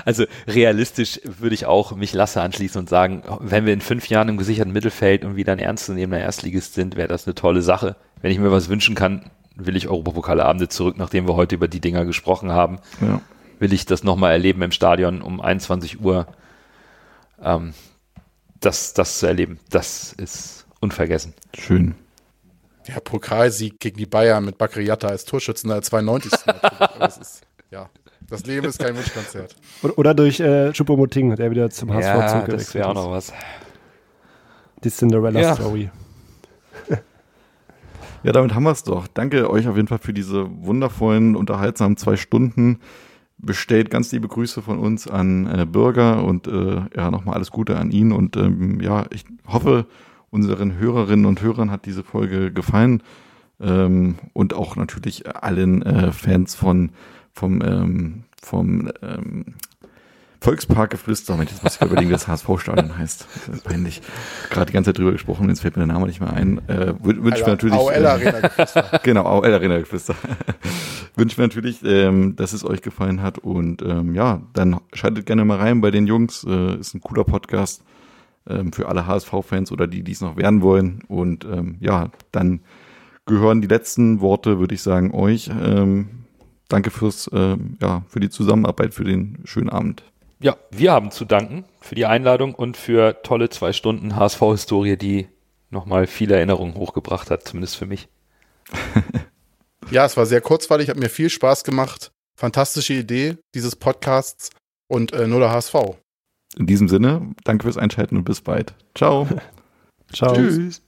Also realistisch würde ich auch mich Lasse anschließen und sagen, wenn wir in fünf Jahren im gesicherten Mittelfeld und wieder ein ernstzunehmender Erstligist sind, wäre das eine tolle Sache. Wenn ich mir was wünschen kann, will ich Europapokalabende zurück, nachdem wir heute über die Dinger gesprochen haben. Ja. Will ich das nochmal erleben im Stadion um 21 Uhr. Ähm, das, das zu erleben, das ist unvergessen. Schön. Ja, Pokalsieg gegen die Bayern mit Bakriata als Torschützen als 92. natürlich. Aber das ist, ja, das Leben ist kein Wunschkonzert. Oder, oder durch äh, Choupo-Moting, der wieder zum HSV Ja, das zurückgewechselt wäre auch ist. noch was. Die Cinderella-Story. Ja, damit haben wir es doch. Danke euch auf jeden Fall für diese wundervollen, unterhaltsamen zwei Stunden. Bestellt ganz liebe Grüße von uns an äh, Bürger und äh, ja, nochmal alles Gute an ihn. Und ähm, ja, ich hoffe, unseren Hörerinnen und Hörern hat diese Folge gefallen. Ähm, und auch natürlich allen äh, Fans von vom, ähm, vom ähm, Volksparkgeflüster. Mensch, jetzt muss ich überlegen, wie das HSV-Stadion heißt. Das ist peinlich. Gerade die ganze Zeit drüber gesprochen, jetzt fällt mir der Name nicht mehr ein. Äh, wün- wünschen wir natürlich. AOL äh, Arena Geflüster. Genau, AOL Arena Geflüster. Wünschen wir natürlich, ähm, dass es euch gefallen hat. Und ähm, ja, dann schaltet gerne mal rein bei den Jungs. Äh, ist ein cooler Podcast ähm, für alle HSV-Fans oder die, die es noch werden wollen. Und ähm, ja, dann gehören die letzten Worte, würde ich sagen, euch. Ähm, danke fürs, ähm, ja, für die Zusammenarbeit, für den schönen Abend. Ja, wir haben zu danken für die Einladung und für tolle zwei Stunden HSV-Historie, die nochmal viele Erinnerungen hochgebracht hat, zumindest für mich. Ja, es war sehr kurzweilig, hat mir viel Spaß gemacht. Fantastische Idee dieses Podcasts und äh, nur der HSV. In diesem Sinne, danke fürs Einschalten und bis bald. Ciao. Ciao. Tschüss.